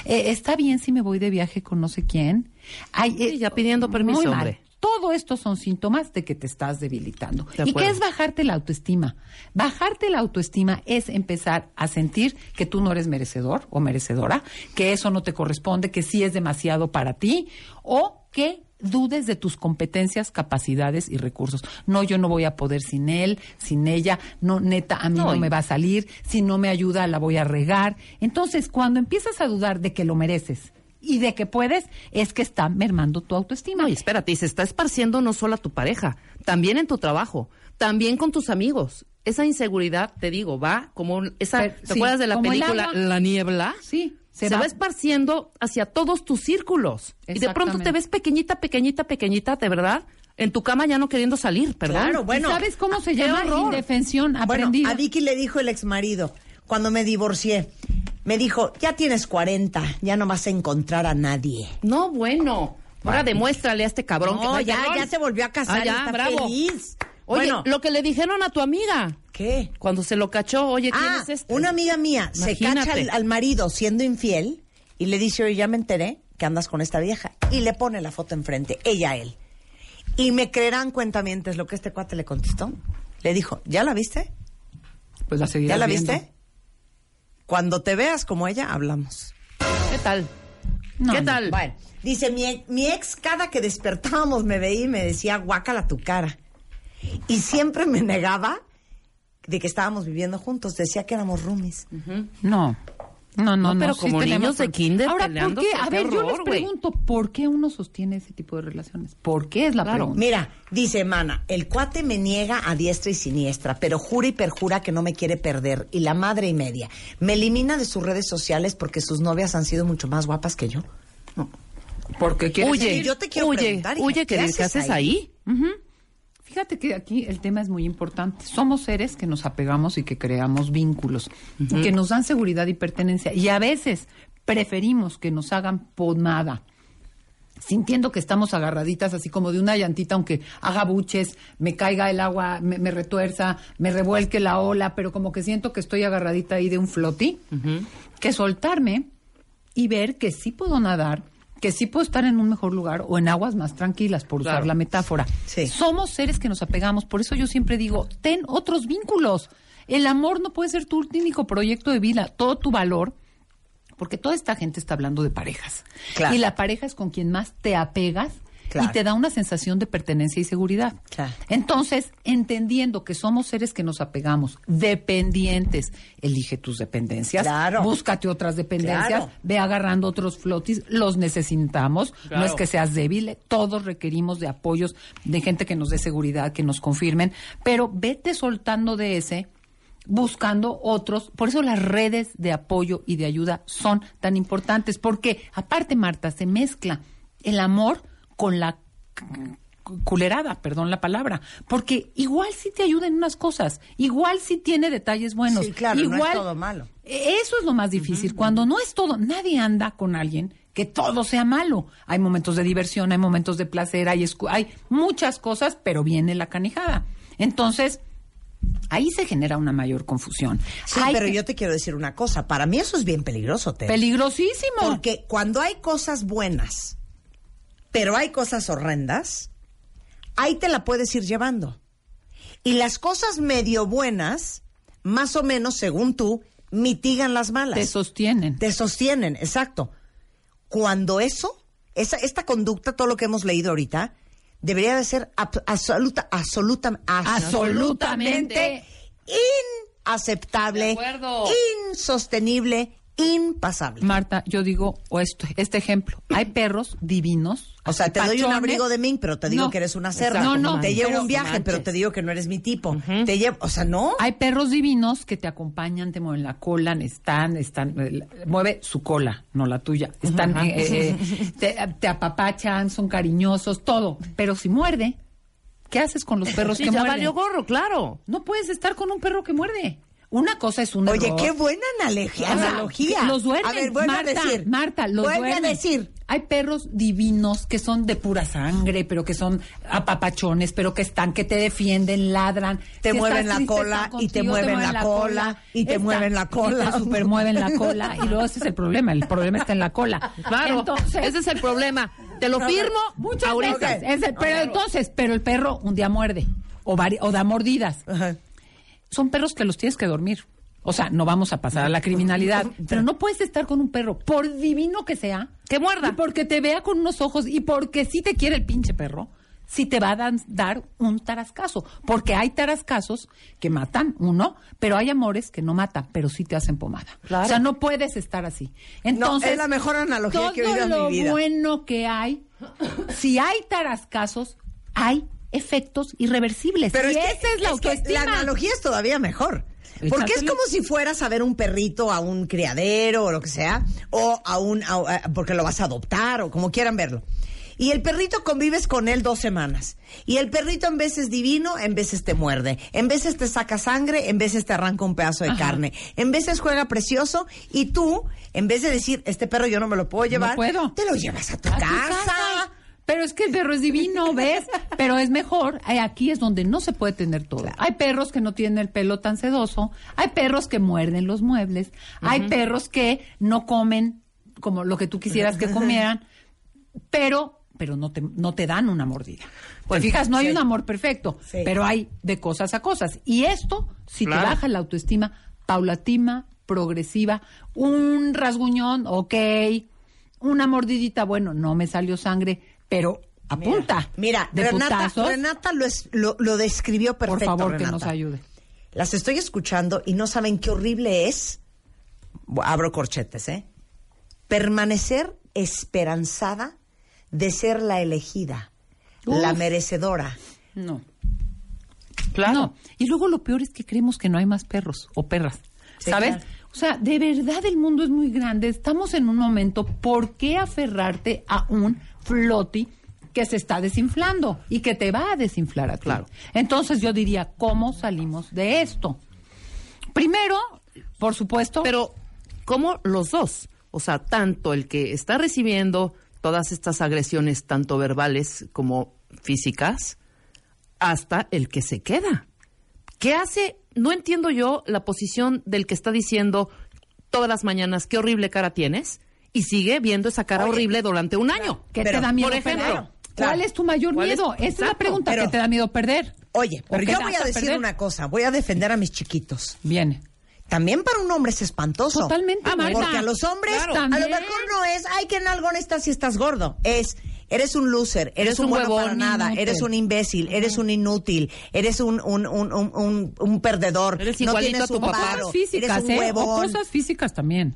Eh, está bien si me voy de viaje con no sé quién. Ay, eh, ya pidiendo permiso, hombre. Todo esto son síntomas de que te estás debilitando. De ¿Y qué es bajarte la autoestima? Bajarte la autoestima es empezar a sentir que tú no eres merecedor o merecedora, que eso no te corresponde, que sí es demasiado para ti o que dudes de tus competencias, capacidades y recursos. No, yo no voy a poder sin él, sin ella, no, neta, a mí no, No, me va a salir, si no me ayuda la voy a regar. Entonces, cuando empiezas a dudar de que lo mereces y de que puedes, es que está mermando tu autoestima. No, y espérate, y se está esparciendo no solo a tu pareja, también en tu trabajo, también con tus amigos. Esa inseguridad, te digo, va como esa. Pero, ¿Te sí, acuerdas de la película. La niebla? Sí, Se, se va. va. esparciendo hacia todos tus círculos. Y de pronto te ves pequeñita, pequeñita, pequeñita, de verdad, en tu cama ya no queriendo salir, perdón. Claro, bueno. ¿Y sabes cómo se qué llama? horror. Indefensión Bueno, aprendida. a Vicky le dijo el exmarido, cuando me divorcié, me dijo, ya tienes 40, ya no vas a encontrar a nadie. No, bueno. Ahora demuéstrale a este cabrón No, que ya, ya se volvió a casar Ah, y ya, está bravo. feliz. Oye, Bueno. lo que le dijeron a tu amiga. ¿Qué? Cuando se lo cachó, oye, ¿quién Ah, es este? una amiga mía se cacha al, al marido siendo infiel y le dice, oye, ya me enteré que andas con esta vieja. Y le pone la foto enfrente, ella a él. Y me creerán cuentamientos lo que este cuate le contestó. Le dijo, ¿ya la viste? Pues la ¿Ya seguirás la viendo. viste? Cuando te veas como ella, hablamos. ¿Qué tal? No, ¿Qué no. tal? Bueno, dice, mi, mi ex cada que despertábamos me veía y me decía, guácala tu cara. Y siempre me negaba de que estábamos viviendo juntos. Decía que éramos roomies. No, no, No, no. pero como niños de kinder Ahora, ¿por qué? A ver, yo les pregunto, ¿por qué uno sostiene ese tipo de relaciones? ¿Por qué es la Claro. pregunta? Mira, dice Mana, el cuate me niega a diestra y siniestra, pero jura y perjura que no me quiere perder. Y la madre y media. Me elimina de sus redes sociales porque sus novias han sido mucho más guapas que yo. Porque quiere Huye, yo te quiero huye, preguntar, hija, huye, ¿qué que haces haces ahí? ahí? Fíjate que aquí el tema es muy importante. Somos seres que nos apegamos y que creamos vínculos, que nos dan seguridad y pertenencia. Y a veces preferimos que nos hagan pomada, sintiendo que estamos agarraditas así como de una llantita, aunque haga buches, me caiga el agua, me, me retuerza, me revuelque la ola, pero como que siento que estoy agarradita ahí de un floti, que soltarme y ver que sí puedo nadar, que sí puedo estar en un mejor lugar o en aguas más tranquilas, por usar la metáfora. Sí. Somos seres que nos apegamos, por eso yo siempre digo, ten otros vínculos. El amor no puede ser tu único proyecto de vida, todo tu valor, porque toda esta gente está hablando de parejas. Claro. Y la pareja es con quien más te apegas Claro. y te da una sensación de pertenencia y seguridad. Claro. Entonces, entendiendo que somos seres que nos apegamos, dependientes, elige tus dependencias, Claro. búscate otras dependencias, Claro. ve agarrando otros flotis, los necesitamos, no es que seas débil, todos requerimos de apoyos de gente que nos dé seguridad, que nos confirmen, pero vete soltando de ese buscando otros, por eso las redes de apoyo y de ayuda son tan importantes, porque aparte Marta se mezcla el amor con la culerada, perdón la palabra, porque igual sí te ayuda en unas cosas, igual sí tiene detalles buenos, Sí, claro, no es igual todo malo. eso es lo más difícil. Cuando no es todo, nadie anda con alguien que todo sea malo. Hay momentos de diversión, hay momentos de placer, hay, hay muchas cosas, pero viene la canijada. Entonces, ahí se genera una mayor confusión. Sí, Hay pero que- yo te quiero decir una cosa. Para mí eso es bien peligroso, Tere. Peligrosísimo. Porque cuando hay cosas buenas, pero hay cosas horrendas, ahí te la puedes ir llevando. Y las cosas medio buenas, más o menos, según tú, mitigan las malas. Te sostienen. Te sostienen, exacto. Cuando eso, esa, esta conducta, todo lo que hemos leído ahorita, debería de ser ab- absoluta, absoluta, absolutamente inaceptable, De acuerdo. insostenible, impasable. Marta, yo digo, o esto, este ejemplo, hay perros divinos. O sea, te doy un abrigo de mí, pero te digo No, que eres una cerda. no, no, te llevo un viaje, manches. pero te digo que no eres mi tipo. Te llevo, o sea, no. Hay perros divinos que te acompañan, te mueven la cola, están, están, eh, mueve su cola, no la tuya. Están, eh, eh, te, te apapachan, son cariñosos, todo. Pero si muerde, ¿qué haces con los perros Sí, que ya muerden? valió gorro, claro. No puedes estar con un perro que muerde. Una cosa es un Oye, error. qué buena analogía. Analogía. los duermen, A ver, vuelve Marta, a decir. Marta, los vuelve duermen. a decir. hay perros divinos que son de pura sangre, pero que son apapachones, pero que están, que te defienden, ladran. Te Si mueven la cola y te mueven la cola y te mueven la cola. Y te super mueven la cola. Y luego ese es el problema. El problema está en la cola. Claro, Entonces, ese es el problema. Te lo firmo Muchas ahorita. veces. Es el- pero entonces, pero el perro un día muerde o, vari- o da mordidas. Son perros que los tienes que dormir. O sea, no vamos a pasar a la criminalidad, pero no puedes estar con un perro, por divino que sea, que muerda. Y porque te vea con unos ojos y porque sí te quiere el pinche perro, sí te va a dan- dar un tarascazo. Porque hay tarascazos que matan, uno, pero hay amores que no matan, pero sí te hacen pomada. Claro. O sea, no puedes estar así. Entonces, es la mejor analogía todo que he oído en mi lo vida. bueno que hay, si hay tarascazos, hay efectos irreversibles. Pero y es que, esa es la es que autoestima. la analogía es todavía mejor. Porque es como si fueras a ver un perrito a un criadero o lo que sea, o a un, a- porque lo vas a adoptar o como quieran verlo. Y el perrito convives con él dos semanas. Y el perrito en veces divino, en veces te muerde. En veces te saca sangre, en veces te arranca un pedazo de Ajá. carne. En veces juega precioso y tú, en vez de decir, este perro yo no me lo puedo llevar, puedo. te lo llevas a tu A tu casa. Pero es que el perro es divino, ¿ves? Pero es mejor. eh, Aquí es donde no se puede tener todo. Hay perros que no tienen el pelo tan sedoso. Hay perros que muerden los muebles. Hay perros que no comen como lo que tú quisieras que comieran. Pero, pero no te, no te dan una mordida. ¿Te fijas? No hay sí. un amor perfecto. Sí. Pero hay de cosas a cosas. Y esto, si Claro. te baja la autoestima, paulatima, progresiva, un rasguñón, ok. Una mordidita, bueno, no me salió sangre, pero apunta. Mira, Renata, putazos, Renata lo, es- lo, lo describió por perfecto. favor, que Renata. nos ayude. Las estoy escuchando y no saben qué horrible es. Abro corchetes, ¿eh? Permanecer esperanzada de ser la elegida, la merecedora. No. Claro. No. Y luego lo peor es que creemos que no hay más perros o perras. Sí, ¿Sabes? claro. O sea, de verdad el mundo es muy grande. Estamos en un momento, ¿por qué aferrarte a un floti que se está desinflando y que te va a desinflar a ti? Claro. Entonces yo diría, ¿cómo salimos de esto? Primero, por supuesto, Pero, ¿cómo los dos? O sea, tanto el que está recibiendo todas estas agresiones, tanto verbales como físicas, hasta el que se queda. ¿Qué hace? No entiendo yo la posición del que está diciendo todas las mañanas qué horrible cara tienes y sigue viendo esa cara Oye, horrible durante un año. ¿qué pero, te da miedo por ejemplo, perder? claro. ¿Cuál es tu mayor ¿Cuál es- miedo? Esa es la pregunta. Pero- ¿Qué te da miedo perder? Oye, ¿O pero yo voy a decir perder? una cosa, voy a defender a mis chiquitos. Viene. También para un hombre es espantoso. Totalmente, Ah, Marta. Porque a los hombres, Claro. a lo mejor no es, ay, qué nalgón estás si estás gordo. Es, eres un loser, eres, Eres un, bueno huevón, para nada, inútil. eres un imbécil, eres un inútil, eres un, un, un, un, un- perdedor. Eres no tienes a tu un papá. paro, físicas, eres un ¿eh? O cosas físicas también.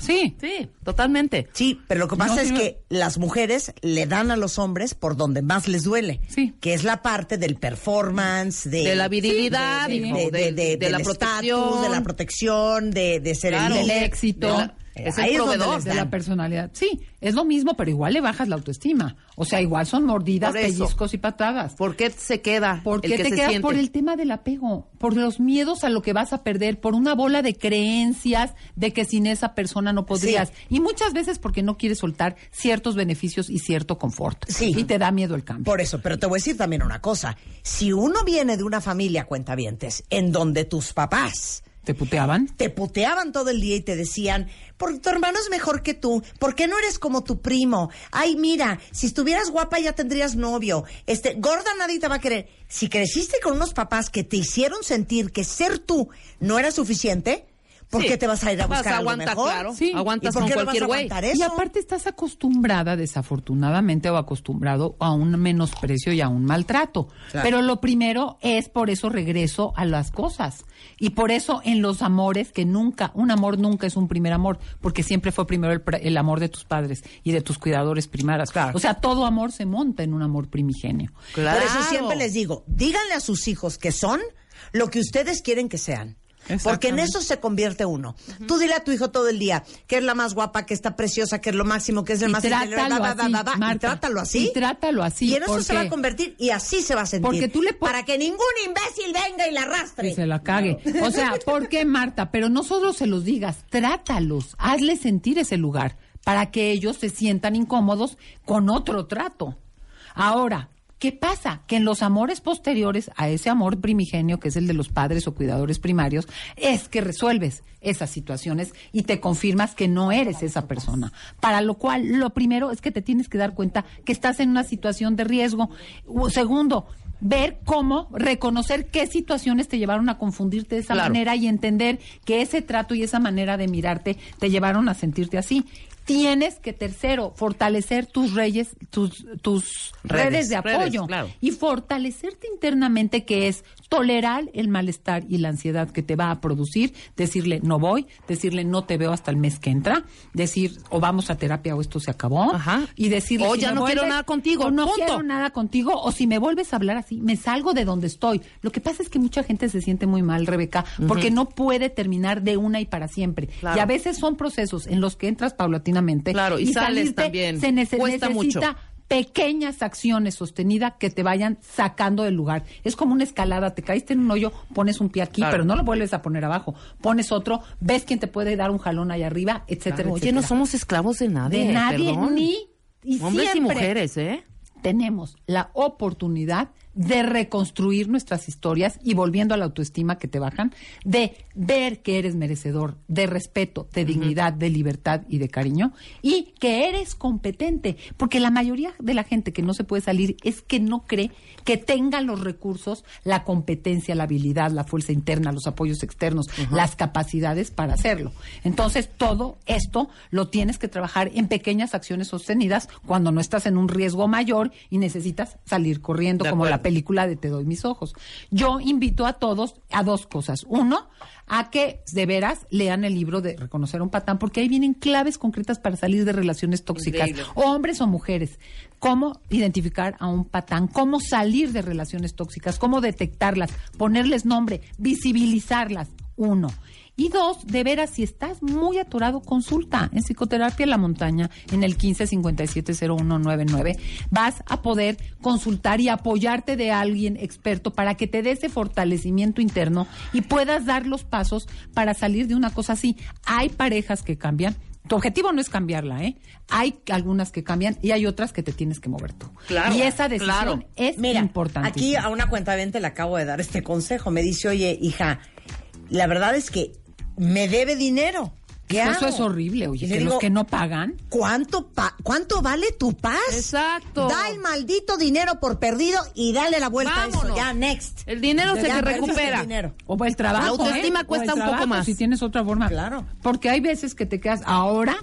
Sí. Sí, totalmente. Sí, pero lo que pasa No, es que las mujeres le dan a los hombres por donde más les duele. Sí. Que es la parte del performance, de, De la virilidad, de, de- de- la protección. de la protección, de, ser Claro. el Del éxito. Es ahí el proveedor de la personalidad. Sí, es lo mismo, pero igual le bajas la autoestima. O sea, igual son mordidas, pellizcos y patadas. ¿Por qué se queda ¿Por el qué que te se quedas? siente? Por el tema del apego, por los miedos a lo que vas a perder, por una bola de creencias de que sin esa persona no podrías. Sí. Y muchas veces porque no quieres soltar ciertos beneficios y cierto confort. Sí. Y te da miedo el cambio. Por eso, pero te voy a decir también una cosa. Si uno viene de una familia cuentavientes en donde tus papás ¿Te puteaban? te puteaban todo el día y te decían, porque tu hermano es mejor que tú, ¿por qué no eres como tu primo? Ay, mira, si estuvieras guapa ya tendrías novio, este, gorda nadie te va a querer. Si creciste con unos papás que te hicieron sentir que ser tú no era suficiente, ¿por Sí. qué te vas a ir a Vas buscar a algo aguantar, mejor? claro. Sí. Aguantas ¿Y por con qué no cualquier vas a güey. aguantar eso? Y aparte estás acostumbrada, desafortunadamente, o acostumbrado a un menosprecio y a un maltrato. Claro. Pero lo primero es por eso regreso a las cosas. Y por eso en los amores, que nunca, un amor nunca es un primer amor, porque siempre fue primero el, amor de tus padres y de tus cuidadores primaras. Claro. O sea, todo amor se monta en un amor primigenio. Claro. Por eso siempre les digo, díganle a sus hijos que son lo que ustedes quieren que sean. Porque en eso se convierte uno. Tú dile a tu hijo todo el día que es la más guapa, que está preciosa, que es lo máximo, que es el Y más trátalo y trátalo así. Y trátalo así, Y en eso se va a convertir y así se va a sentir. Porque tú le Para que ningún imbécil venga y la arrastre. Que se la cague. O sea, ¿por qué, Marta? Pero no solo se los digas, trátalos, hazle sentir ese lugar. para que ellos se sientan incómodos con otro trato. Ahora, ¿qué pasa? Que en los amores posteriores a ese amor primigenio, que es el de los padres o cuidadores primarios, es que resuelves esas situaciones y te confirmas que no eres esa persona. Para lo cual, lo primero es que te tienes que dar cuenta que estás en una situación de riesgo. Segundo, ver cómo reconocer qué situaciones te llevaron a confundirte de esa Claro. manera y entender que ese trato y esa manera de mirarte te llevaron a sentirte así. Tienes que, tercero, fortalecer tus reyes, tus, tus redes, Redes, de redes, apoyo claro. y fortalecerte internamente, que es tolerar el malestar y la ansiedad que te va a producir, decirle no voy, decirle no te veo hasta el mes que entra, decir o vamos a terapia o esto se acabó, y decirle O si ya no quiero nada contigo, o no punto. quiero nada contigo, o si me vuelves a hablar así, me salgo de donde estoy. Lo que pasa es que mucha gente se siente muy mal, Rebeca, porque no puede terminar de una y para siempre. Claro. Y a veces son procesos en los que entras paulatinamente. Claro, y sales salirte también. Se nece- Cuesta necesita mucho. Pequeñas acciones sostenidas que te vayan sacando del lugar. Es como una escalada, te caíste en un hoyo, pones un pie aquí, Claro. pero no lo vuelves a poner abajo. Pones otro, ves quién te puede dar un jalón ahí arriba, etcétera, Claro, Oye, etcétera. no somos esclavos de nadie. de nadie perdón. ni y Hombres y mujeres, ¿eh? Tenemos la oportunidad de reconstruir nuestras historias y volviendo a la autoestima que te bajan, de ver que eres merecedor de respeto, de dignidad, de libertad y de cariño y que eres competente, porque la mayoría de la gente que no se puede salir es que no cree que tenga los recursos, la competencia, la habilidad, la fuerza interna, los apoyos externos, las capacidades para hacerlo. Entonces, todo esto lo tienes que trabajar en pequeñas acciones sostenidas cuando no estás en un riesgo mayor y necesitas salir corriendo como la película de Te doy mis ojos. Yo invito a todos a dos cosas. Uno, a que de veras lean el libro de Reconocer a un patán, porque ahí vienen claves concretas para salir de relaciones tóxicas, Increíble. hombres o mujeres. Cómo identificar a un patán, cómo salir de relaciones tóxicas, cómo detectarlas, ponerles nombre, visibilizarlas. Uno. Y dos, de veras, si estás muy atorado, consulta en Psicoterapia en la Montaña, en el 15570199. Vas a poder consultar y apoyarte de alguien experto para que te dé ese fortalecimiento interno y puedas dar los pasos para salir de una cosa así. Hay parejas que cambian. Tu objetivo no es cambiarla, ¿eh? Hay algunas que cambian y hay otras que te tienes que mover tú. Claro, y esa decisión claro. es importante. Aquí a una cuenta le acabo de dar este consejo. Me dice, oye, hija, la verdad es que me debe dinero. ¿Qué Eso hago? es horrible, oye, que digo, los que no pagan. ¿Cuánto, pa- ¿Cuánto vale tu paz? Exacto. Da el maldito dinero por perdido y dale la vuelta a eso. Vámonos. Ya, next. El dinero se Ya te recupera. el dinero. O el trabajo. La autoestima ¿eh? cuesta un poco más. Si tienes otra forma. Claro. Porque hay veces que te quedas, ahora,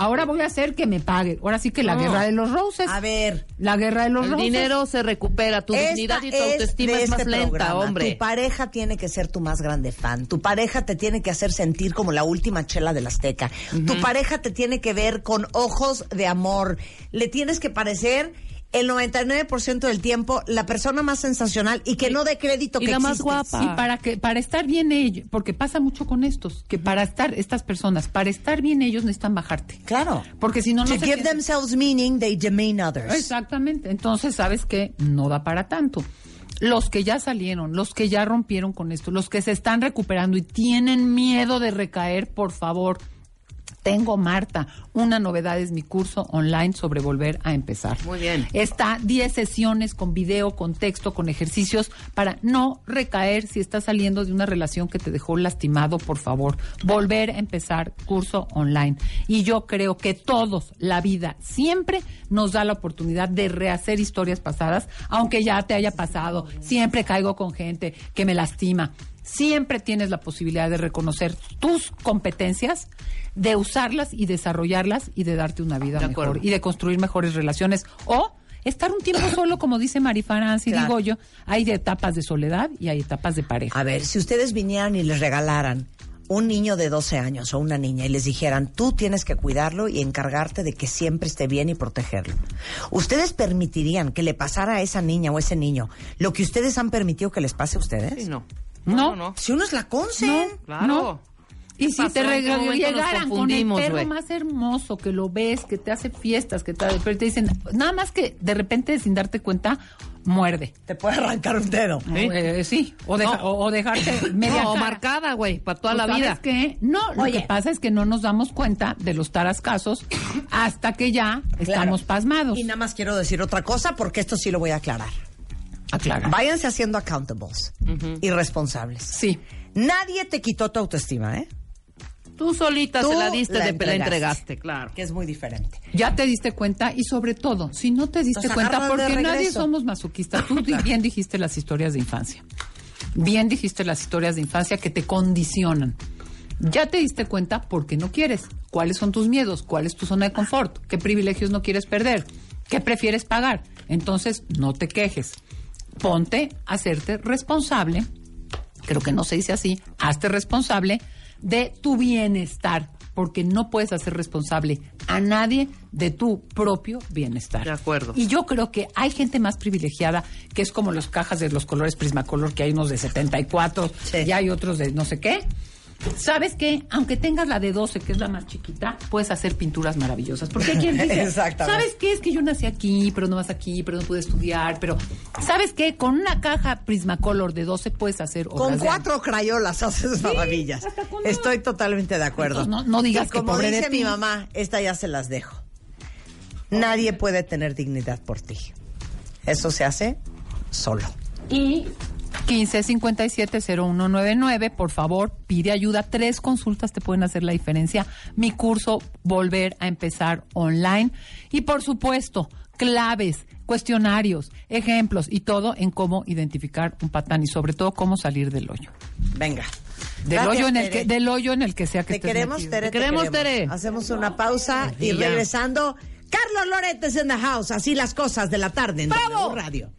ahora voy a hacer que me pague. Ahora sí que la No. guerra de los roses. A ver. La guerra de los El roses. dinero se recupera, tu Esta dignidad y tu es autoestima de es, más este lenta, programa. hombre. Tu pareja tiene que ser tu más grande fan. Tu pareja te tiene que hacer sentir como la última chela del Azteca. Tu pareja te tiene que ver con ojos de amor. Le tienes que parecer el 99% del tiempo la persona más sensacional y que no dé crédito y que la más existes. guapa. Y para que para estar bien ellos, porque pasa mucho con estos, que para estar estas personas, para estar bien ellos necesitan bajarte. Claro. Porque si no no To se give themselves meaning, they demean others. Exactamente. Entonces, ¿sabes qué? No da para tanto. Los que ya salieron, los que ya rompieron con esto, los que se están recuperando y tienen miedo de recaer, por favor, tengo, Marta, una novedad es mi curso online sobre volver a empezar. Muy bien. Está 10 sesiones con video, con texto, con ejercicios para no recaer si estás saliendo de una relación que te dejó lastimado, por favor. Volver a empezar curso online. Y yo creo que todos, la vida, siempre nos da la oportunidad de rehacer historias pasadas, aunque ya te haya pasado. Siempre caigo con gente que me lastima. Siempre tienes la posibilidad de reconocer tus competencias, de usarlas y desarrollarlas y de darte una vida De mejor acuerdo. y de construir mejores relaciones o estar un tiempo solo, como dice Marifarán, y Claro. digo yo, hay de etapas de soledad y hay etapas de pareja. A ver, si ustedes vinieran y les regalaran un niño de 12 años o una niña y les dijeran, tú tienes que cuidarlo y encargarte de que siempre esté bien y protegerlo. ¿Ustedes permitirían que le pasara a esa niña o ese niño lo que ustedes han permitido que les pase a ustedes? Sí, no. No. No, no. Si uno es la consen. Claro. No. Y ¿Qué si pasó? te ¿En qué rega- momento nos llegaran con el perro güey? más hermoso, que lo ves, que te hace fiestas, que te, pero te dicen, nada más que de repente sin darte cuenta, muerde. Te puede arrancar un dedo. ¿Sí? Eh, sí. O, deja- No. o, o dejarte media No, marcada, güey, para toda Pues, la ¿sabes vida. qué? No, lo Oye. que pasa es que no nos damos cuenta de los tarascasos hasta que ya estamos pasmados. Y nada más quiero decir otra cosa porque esto sí lo voy a aclarar. Aclara. Váyanse haciendo accountables y responsables. Sí. Nadie te quitó tu autoestima, ¿eh? Tú solita Tú se la diste, la de, la entregaste. claro. Que es muy diferente. Ya te diste cuenta y sobre todo, si no te diste Nos cuenta, porque nadie somos masoquistas. Tú bien dijiste las historias de infancia. Bien dijiste las historias de infancia que te condicionan. Ya te diste cuenta porque no quieres. ¿Cuáles son tus miedos? ¿Cuál es tu zona de confort? ¿Qué privilegios no quieres perder? ¿Qué prefieres pagar? Entonces, no te quejes. Ponte a hacerte responsable creo que no se dice así, hazte responsable de tu bienestar, porque no puedes hacer responsable a nadie de tu propio bienestar. De acuerdo. Y yo creo que hay gente más privilegiada, que es como las cajas de los colores Prismacolor, que hay unos de 74 y hay otros de no sé qué. ¿Sabes qué? Aunque tengas la de 12, que es la más chiquita, puedes hacer pinturas maravillosas. Porque hay quien dice, Exactamente. ¿sabes qué? Es que yo nací aquí, pero no vas aquí, pero no pude estudiar, pero ¿sabes qué? Con una caja Prismacolor de 12 puedes hacer obras Con de cuatro crayolas haces maravillas. Estoy totalmente de acuerdo. Entonces, no- no digas Y que como pobre de dice ti. mi mamá, esta ya se las dejo. Nadie puede tener dignidad por ti. Eso se hace solo. Y 1557-0199, por favor, pide ayuda. Tres consultas te pueden hacer la diferencia. Mi curso, Volver a empezar online. Y por supuesto, claves, cuestionarios, ejemplos y todo en cómo identificar un patán y sobre todo cómo salir del hoyo. Venga. Del Gracias, hoyo en el que, del hoyo en el que sea que Te estés queremos. Tere. te queremos, Tere. Hacemos una pausa y regresando. Carlos Loretes en the house. Así las cosas de la tarde en W Radio.